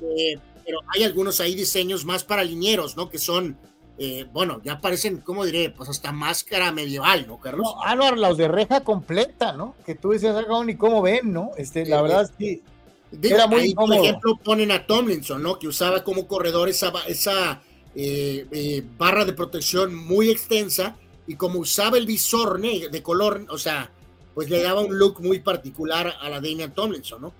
eh, pero hay algunos ahí diseños más para linieros, ¿no? Que son eh, bueno, ya parecen, ¿cómo diré? Pues hasta máscara medieval, ¿no, Carlos? No, ah, no, los de reja completa, ¿no? Que tú decías, acá ni cómo ven, ¿no? Este, la verdad es que era muy ahí, Por ejemplo, ponen a Tomlinson, ¿no? Que usaba como corredor esa, esa eh, eh, barra de protección muy extensa y como usaba el visor de color, o sea, pues le daba un look muy particular a la Damian Tomlinson, ¿no?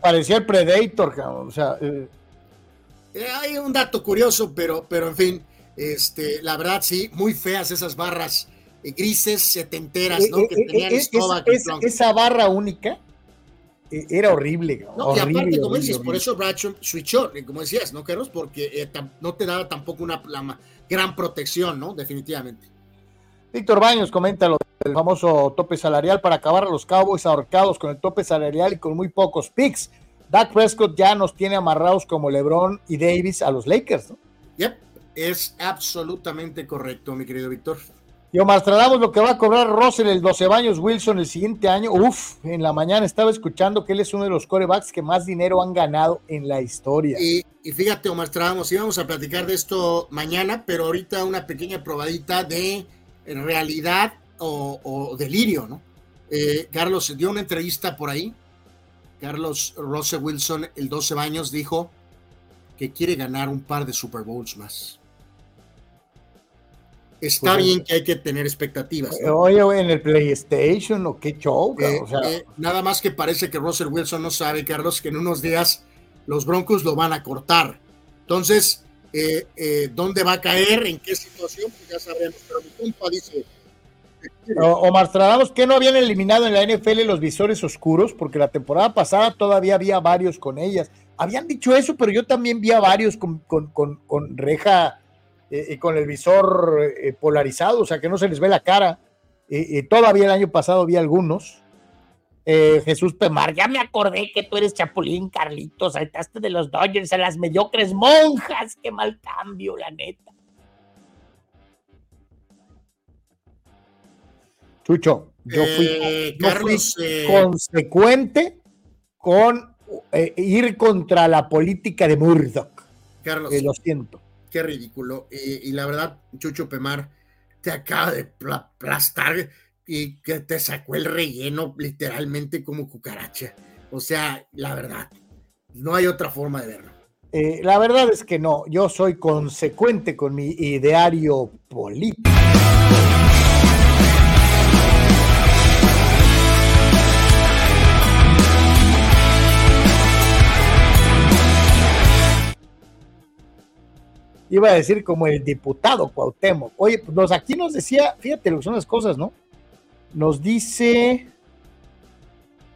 parecía el Predator, o sea... Eh, hay un dato curioso, pero, pero en fin, este, la verdad sí, muy feas esas barras eh, grises, setenteras, ¿no? Eh, que tenían esa barra única era horrible. No, y aparte, como dices, por eso Bradshaw switchó, como decías, ¿no, Carlos? Porque no te daba tampoco una gran protección, ¿no? Definitivamente. Víctor Baños comenta lo del famoso tope salarial para acabar a los Cowboys ahorcados con el tope salarial y con muy pocos picks. Dak Prescott ya nos tiene amarrados como LeBron y Davis a los Lakers, ¿no? Yep, es absolutamente correcto, mi querido Víctor. Y Omar lo que va a cobrar Russell el 12 años Wilson el siguiente año. Uf, en la mañana estaba escuchando que él es uno de los corebacks que más dinero han ganado en la historia. Y, fíjate, Omar Stradamos, íbamos a platicar de esto mañana, pero ahorita una pequeña probadita de realidad o, delirio, ¿no? Eh, Carlos dio una entrevista por ahí Carlos Russell Wilson, el 12 años, dijo que quiere ganar un par de Super Bowls más. Está pues, bien que hay que tener expectativas. Oye, en el PlayStation o qué show. Eh, eh, nada más que parece que Russell Wilson no sabe, Carlos, que en unos días los Broncos lo van a cortar. Entonces, eh, ¿dónde va a caer? ¿En qué situación? Pues ya sabremos. Pero mi compa dice, Omar Stradamus, que no habían eliminado en la NFL los visores oscuros? Porque la temporada pasada todavía había varios con ellas. Habían dicho eso, pero yo también vi a varios con, reja eh, y con el visor eh, polarizado, o sea que no se les ve la cara. todavía el año pasado vi algunos. Eh, Jesús Pemar, ya me acordé que tú eres Chapulín, Carlitos, saltaste de los Dodgers a las mediocres monjas, qué mal cambio, la neta. Chucho, yo fui, eh, eh, consecuente con eh, ir contra la política de Murdoch. Carlos, lo siento. Qué ridículo. y la verdad, Chucho Pemar te acaba de aplastar y que te sacó el relleno literalmente como cucaracha. O sea, la verdad, no hay otra forma de verlo. la verdad es que no, yo soy consecuente con mi ideario político. Iba a decir como el diputado Cuauhtémoc. Oye, pues aquí nos decía, fíjate lo que son las cosas, ¿no? Nos dice,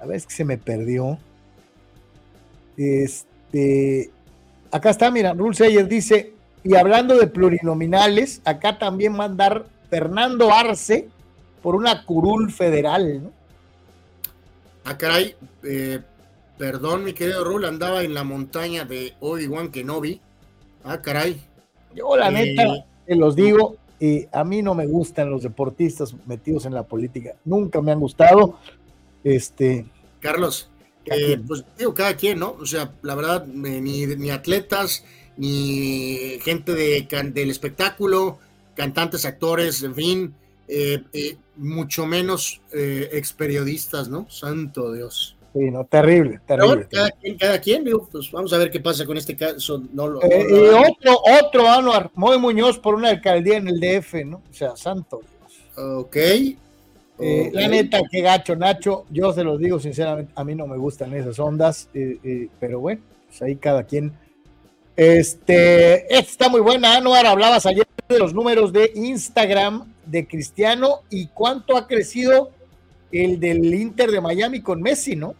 a ver, es que se me perdió. Este, acá está, mira, Rule dice, y hablando de plurinominales, acá también mandar Fernando Arce por una curul federal, ¿no? Ah, caray, eh, perdón, mi querido Rule, andaba en la montaña de Obi-Wan Kenobi. Ah, caray, yo la neta, te los digo, y a mí no me gustan los deportistas metidos en la política. Nunca me han gustado. Este. Carlos, eh, pues digo, cada quien, ¿no? O sea, la verdad, ni, ni atletas, ni gente de, del espectáculo, cantantes, actores, en fin, eh, eh, mucho menos ex periodistas, ¿no? Santo Dios. Sí, no, terrible, terrible. cada, quien, cada quien, pues vamos a ver qué pasa con este caso. No, eh, y otro, otro Anuar, Moy Muñoz por una alcaldía en el DF, ¿no? O sea, santo Dios. Ok. Eh, la neta, qué gacho, Nacho. Yo se los digo sinceramente, a mí no me gustan esas ondas, eh, pero bueno, pues ahí cada quien. Este, esta está muy buena, Anuar. Hablabas ayer de los números de Instagram de Cristiano y cuánto ha crecido el del Inter de Miami con Messi, ¿no?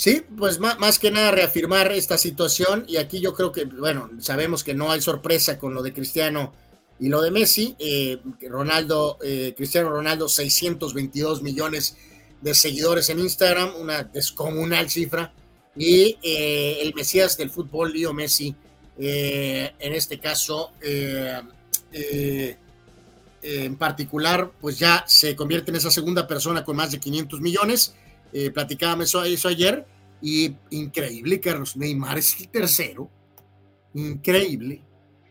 Sí, pues más, que nada reafirmar esta situación y aquí yo creo que, bueno, sabemos que no hay sorpresa con lo de Cristiano y lo de Messi. Eh, Ronaldo, eh, Cristiano Ronaldo, 622 millones de seguidores en Instagram, una descomunal cifra. Y eh, el Mesías del fútbol, Leo Messi, en este caso, en particular, pues ya se convierte en esa segunda persona con más de 500 millones eh, platicábamos eso, eso ayer y increíble, Carlos. Neymar es el tercero. Increíble.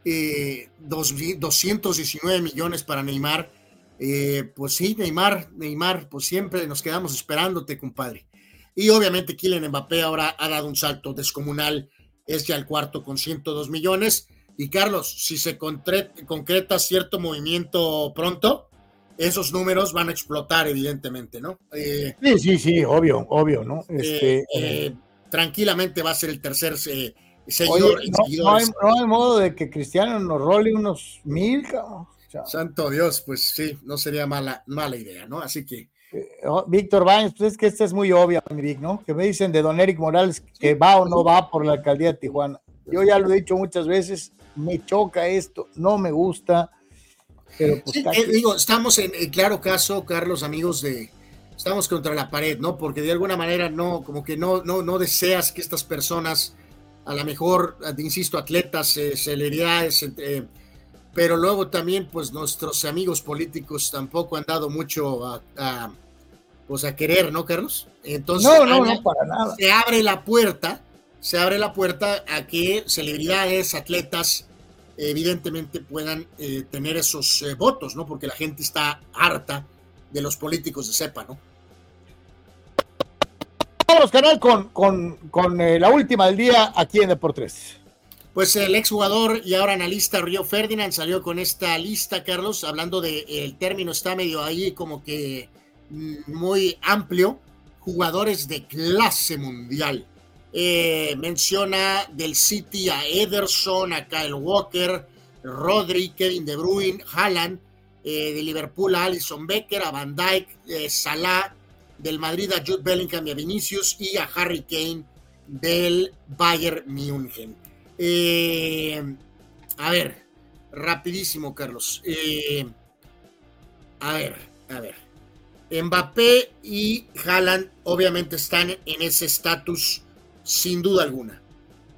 Eh, dos, 219 millones para Neymar. Eh, pues sí, Neymar, Neymar, pues siempre nos quedamos esperándote, compadre. Y obviamente Kylian Mbappé ahora ha dado un salto descomunal, es ya el cuarto con 102 millones. Y Carlos, si se concreta cierto movimiento pronto, esos números van a explotar, evidentemente, ¿no? Eh, sí, sí, sí, obvio, obvio, ¿no? Eh, este, eh, tranquilamente va a ser el tercer seguidor. no, hay, modo de que Cristiano nos role unos mil, cabrón. Santo Dios, pues sí, no sería mala, mala idea, ¿no? Así que. Oh, Víctor Baños, pues es que esta es muy obvia, ¿no? Que me dicen de Don Eric Morales que va o no va por la alcaldía de Tijuana. Yo ya lo he dicho muchas veces, me choca esto, no me gusta pues, eh, digo, estamos en, claro caso, Carlos, amigos de, estamos contra la pared, ¿no? Porque de alguna manera no, como que no, no, no deseas que estas personas, a lo mejor, insisto, atletas, eh, celeridades, eh, pero luego también, pues nuestros amigos políticos tampoco han dado mucho a, pues a querer, ¿no, Carlos? Entonces, no, no, no, para nada. Se abre la puerta, se abre la puerta a que celebridades, atletas, evidentemente puedan eh, tener esos eh, votos, ¿no? Porque la gente está harta de los políticos de cepa, ¿no? Vamos, canal, con, con, con eh, la última del día aquí en Deportes. Pues el exjugador y ahora analista Río Ferdinand salió con esta lista, Carlos, hablando de el término está medio ahí como que mm, muy amplio, jugadores de clase mundial. Eh, menciona del City a Ederson, a Kyle Walker, Rodri, Kevin De Bruyne, Haaland, eh, de Liverpool a Alison Becker, a Van Dijk, eh, Salah, del Madrid a Jude Bellingham y a Vinicius y a Harry Kane del Bayern München. a ver, rapidísimo, Carlos. a ver, a ver. Mbappé y Haaland obviamente están en ese estatus sin duda alguna.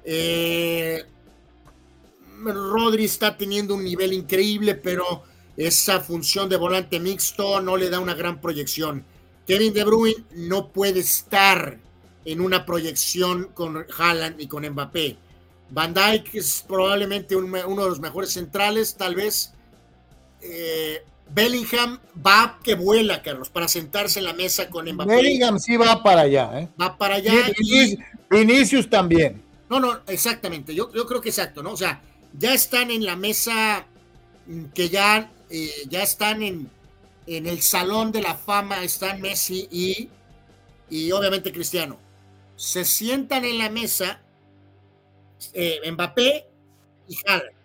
Eh, Rodri está teniendo un nivel increíble, pero esa función de volante mixto no le da una gran proyección. Kevin De Bruyne no puede estar en una proyección con Haaland y con Mbappé. Van Dijk es probablemente uno de los mejores centrales, tal vez. Eh, Bellingham va que vuela, Carlos, para sentarse en la mesa con Mbappé. Bellingham sí va para allá, ¿eh? Va para allá. Y, Vinicius también. No, no, exactamente. Yo, yo creo que exacto, ¿no? O sea, ya están en la mesa mm, que ya, eh, ya están en, en el salón de la fama, están Messi y, y obviamente Cristiano. Se sientan en la mesa eh, Mbappé y Haaland.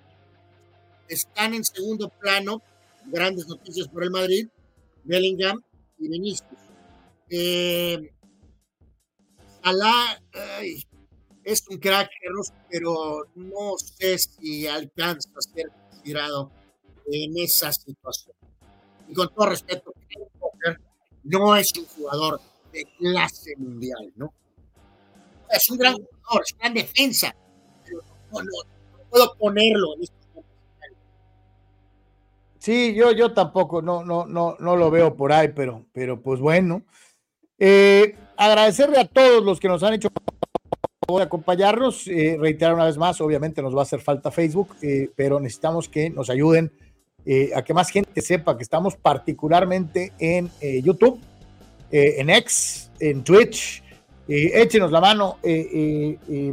Están en segundo plano, grandes noticias por el Madrid, Bellingham y Vinicius. Eh, Alá es un crack, pero no sé si alcanza a ser considerado en esa situación. Y con todo respeto, no es un jugador de clase mundial, ¿no? Es un gran jugador, es una defensa, pero no, puedo ponerlo en estos Sí, yo, yo tampoco, no, no, no, no lo veo por ahí, pero, pero pues bueno. Eh, agradecerle a todos los que nos han hecho acompañarnos. Eh, reiterar una vez más, obviamente nos va a hacer falta Facebook, eh, pero necesitamos que nos ayuden eh, a que más gente sepa que estamos particularmente en YouTube, en X, en Twitch. échenos la mano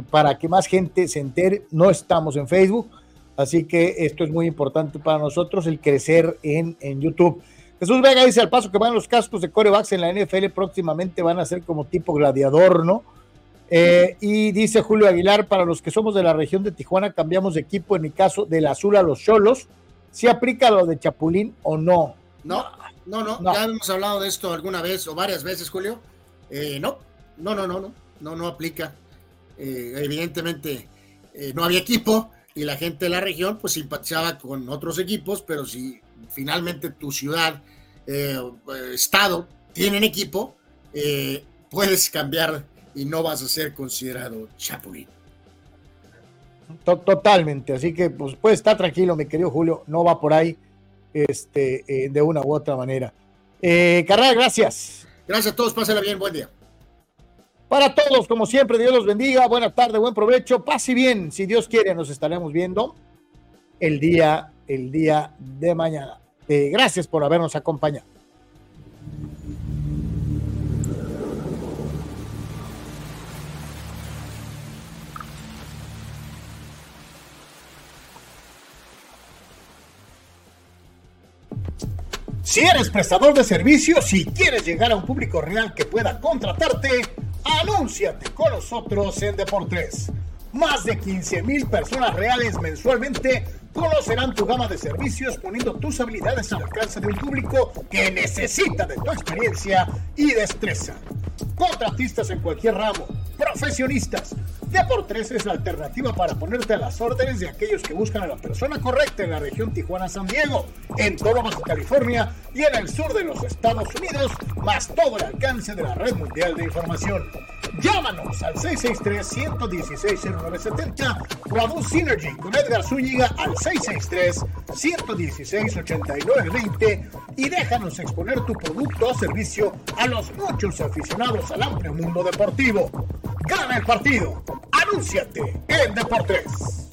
para que más gente se entere. No estamos en Facebook, así que esto es muy importante para nosotros, el crecer en, en YouTube. Jesús Vega dice al paso que van los cascos de corebacks en la NFL próximamente van a ser como tipo gladiador, ¿no? Eh, y dice Julio Aguilar, para los que somos de la región de Tijuana, cambiamos de equipo, en mi caso, del azul a los cholos. ¿Si aplica lo de Chapulín o no? No, no, no, ya hemos hablado de esto alguna vez o varias veces, Julio. Eh, no, no, no, no, no. no, no aplica. Eh, evidentemente eh, no había equipo y la gente de la región pues simpatizaba con otros equipos, pero si finalmente tu ciudad, eh, estado tienen equipo, puedes cambiar y no vas a ser considerado chapulín. Totalmente, así que pues puede estar tranquilo, mi querido Julio, no va por ahí este, de una u otra manera. Carrera, gracias. Gracias a todos, pásenla bien, buen día. Para todos, como siempre, Dios los bendiga. Buena tarde, buen provecho. Pase bien. Si Dios quiere, nos estaremos viendo el día, el día de mañana. Eh, gracias por habernos acompañado. Si eres prestador de servicios, si quieres llegar a un público real que pueda contratarte, Anúnciate con nosotros en Deportes. Más de 15 mil personas reales mensualmente conocerán tu gama de servicios poniendo tus habilidades al alcance de un público que necesita de tu experiencia y destreza. Contratistas en cualquier ramo, profesionistas. Deportes es la alternativa para ponerte a las órdenes de aquellos que buscan a la persona correcta en la región Tijuana-San Diego, en todo Baja California y en el sur de los Estados Unidos, más todo el alcance de la red mundial de información. Llámanos al 663-116-0970 o a Synergy con Edgar Zúñiga al 663-116-8920 y déjanos exponer tu producto o servicio a los muchos aficionados al amplio mundo deportivo. Gana el partido. Anúnciate en Deportes.